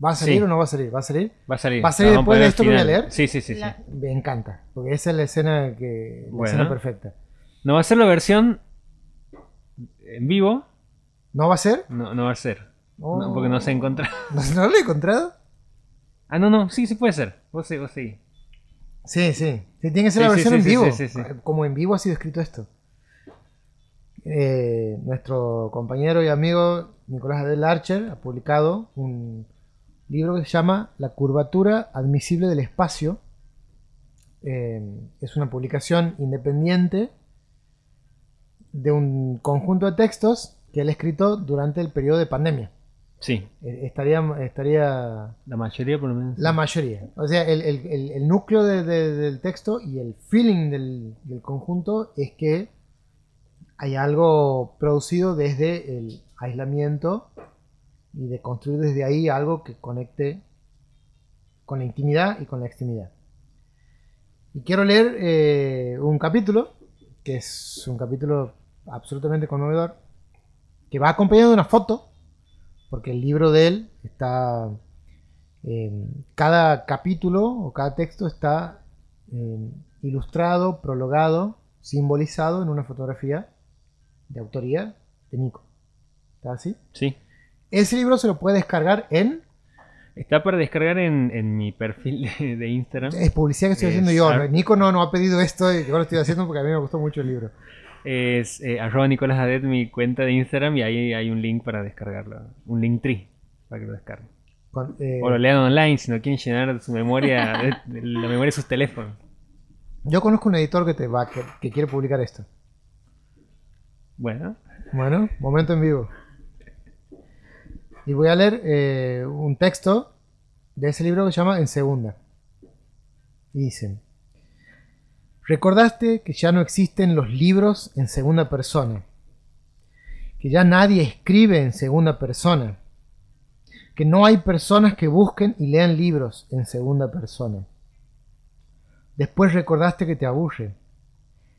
[SPEAKER 3] ¿Va a salir
[SPEAKER 2] Sí.
[SPEAKER 3] o no va a salir? ¿Va a salir?
[SPEAKER 2] Va a salir.
[SPEAKER 3] ¿Va a salir
[SPEAKER 2] Vamos
[SPEAKER 3] después de
[SPEAKER 2] poner
[SPEAKER 3] esto
[SPEAKER 2] al
[SPEAKER 3] que voy a
[SPEAKER 2] final.
[SPEAKER 3] leer?
[SPEAKER 2] Sí, sí, sí. sí.
[SPEAKER 1] La-
[SPEAKER 3] Me encanta. Porque esa es la escena que. La
[SPEAKER 2] Bueno.
[SPEAKER 3] escena perfecta.
[SPEAKER 2] No va a ser la versión en vivo.
[SPEAKER 3] ¿No va a ser?
[SPEAKER 2] No, no va a ser.
[SPEAKER 3] Oh.
[SPEAKER 2] No, porque no se encuentra.
[SPEAKER 3] ¿No, (laughs) no lo he encontrado?
[SPEAKER 2] Ah, no, no. Sí, sí puede ser. Vos sí, vos sí.
[SPEAKER 3] Sí, sí. Sí, tiene que ser
[SPEAKER 2] Sí,
[SPEAKER 3] la versión en vivo. Como en vivo ha sido escrito esto. Eh, nuestro compañero y amigo Nicolás Adel Archer ha publicado un libro que se llama La curvatura admisible del espacio. Eh, es una publicación independiente de un conjunto de textos que él ha escrito durante el periodo de pandemia.
[SPEAKER 2] Sí.
[SPEAKER 3] Eh, Estaría, estaría
[SPEAKER 2] La mayoría por lo menos.
[SPEAKER 3] la mayoría. O sea, el, el- el- el núcleo de- de- del texto y el feeling del, del conjunto es que hay algo producido desde el aislamiento y de construir desde ahí algo que conecte con la intimidad y con la extimidad. Y quiero leer eh, un capítulo, que es un capítulo absolutamente conmovedor, que va acompañado de una foto, porque el libro de él está eh, cada capítulo o cada texto está eh, ilustrado, prologado, simbolizado en una fotografía de autoría de Nico. ¿Está así?
[SPEAKER 2] Sí.
[SPEAKER 3] Ese libro se lo puede descargar en.
[SPEAKER 2] Está para descargar en, en mi perfil de, de Instagram.
[SPEAKER 3] Es publicidad que estoy
[SPEAKER 2] Es
[SPEAKER 3] haciendo yo. Nico no, no ha pedido esto y yo lo estoy haciendo porque a mí me gustó mucho el libro.
[SPEAKER 2] Es eh, arroba Nicolás Adet, mi cuenta de Instagram, y ahí hay un link para descargarlo. Un link tree para que lo descarguen.
[SPEAKER 3] Con, eh,
[SPEAKER 2] O lo lean online si no quieren llenar su memoria, (laughs) de- de la memoria de sus teléfonos.
[SPEAKER 3] yo conozco un editor que te va que, que quiere publicar esto.
[SPEAKER 2] Bueno,
[SPEAKER 3] Bueno, momento en vivo. Y voy a leer eh, un texto de ese libro que se llama En Segunda. Y dicen, recordaste que ya no existen los libros en segunda persona, que ya nadie escribe en segunda persona, que no hay personas que busquen y lean libros en segunda persona. Después recordaste que te aburre,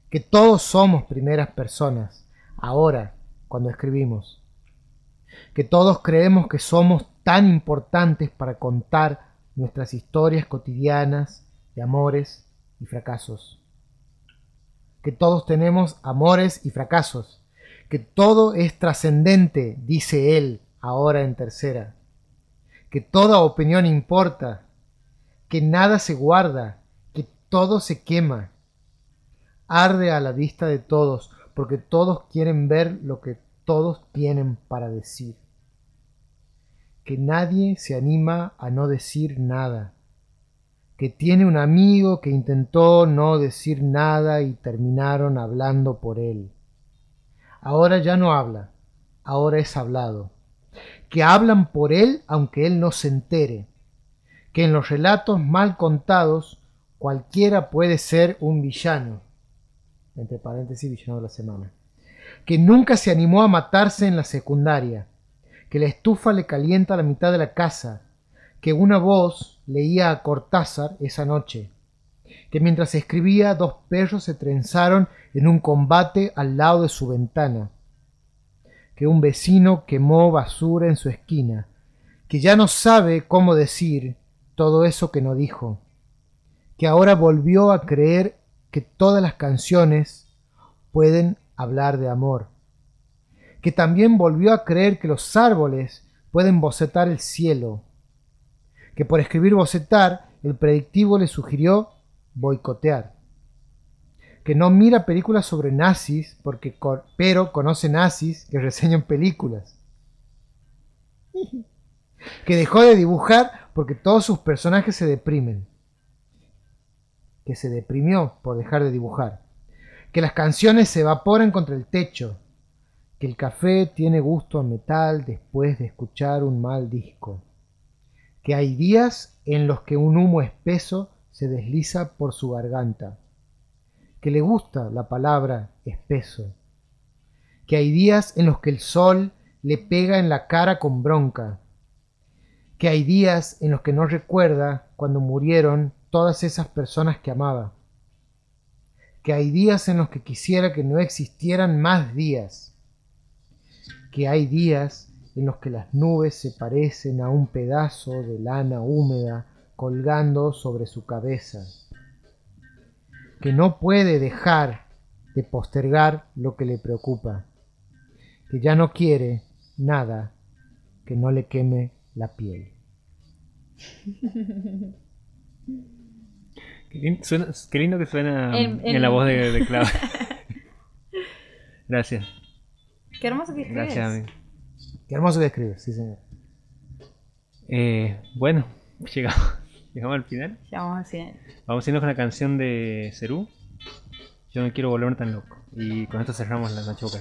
[SPEAKER 3] que todos somos primeras personas, ahora, cuando escribimos. Que todos creemos que somos tan importantes para contar nuestras historias cotidianas de amores y fracasos. Que todos tenemos amores y fracasos. Que todo es trascendente, dice él ahora en tercera. Que toda opinión importa. Que nada se guarda. Que todo se quema arde a la vista de todos, porque todos quieren ver lo que todos tienen para decir. Que nadie se anima a no decir nada. Que tiene un amigo que intentó no decir nada y terminaron hablando por él. Ahora ya no habla, ahora es hablado. Que hablan por él aunque él no se entere. Que en los relatos mal contados cualquiera puede ser un villano entre paréntesis, villano de la semana, que nunca se animó a matarse en la secundaria, que la estufa le calienta la mitad de la casa, que una voz leía a Cortázar esa noche, que mientras escribía dos perros se trenzaron en un combate al lado de su ventana, que un vecino quemó basura en su esquina, que ya no sabe cómo decir todo eso que no dijo, que ahora volvió a creer que todas las canciones pueden hablar de amor, que también volvió a creer que los árboles pueden bocetar el cielo, que por escribir bocetar el predictivo le sugirió boicotear, que no mira películas sobre nazis porque pero conoce nazis que reseñan películas, (laughs) que dejó de dibujar porque todos sus personajes se deprimen, que se deprimió por dejar de dibujar, que las canciones se evaporan contra el techo, que el café tiene gusto a metal después de escuchar un mal disco, que hay días en los que un humo espeso se desliza por su garganta, que le gusta la palabra espeso, que hay días en los que el sol le pega en la cara con bronca, que hay días en los que no recuerda cuando murieron todas esas personas que amaba, que hay días en los que quisiera que no existieran más días, que hay días en los que las nubes se parecen a un pedazo de lana húmeda colgando sobre su cabeza, que no puede dejar de postergar lo que le preocupa, que ya no quiere nada que no le queme la piel. (laughs)
[SPEAKER 2] Qué, lindo, suena- qué lindo que suena
[SPEAKER 1] En-
[SPEAKER 2] en,
[SPEAKER 1] en-
[SPEAKER 2] la voz de, de (laughs) Clau. (laughs) Gracias,
[SPEAKER 1] Qué hermoso que escribes.
[SPEAKER 2] gracias.
[SPEAKER 3] Qué hermoso que escribes, sí señor.
[SPEAKER 2] Eh, bueno, (laughs) llegamos, llegamos al final.
[SPEAKER 1] Llegamos al final.
[SPEAKER 2] Vamos a irnos con la canción de Cerú. Yo no quiero volverme tan loco. Y con esto cerramos la noche boca.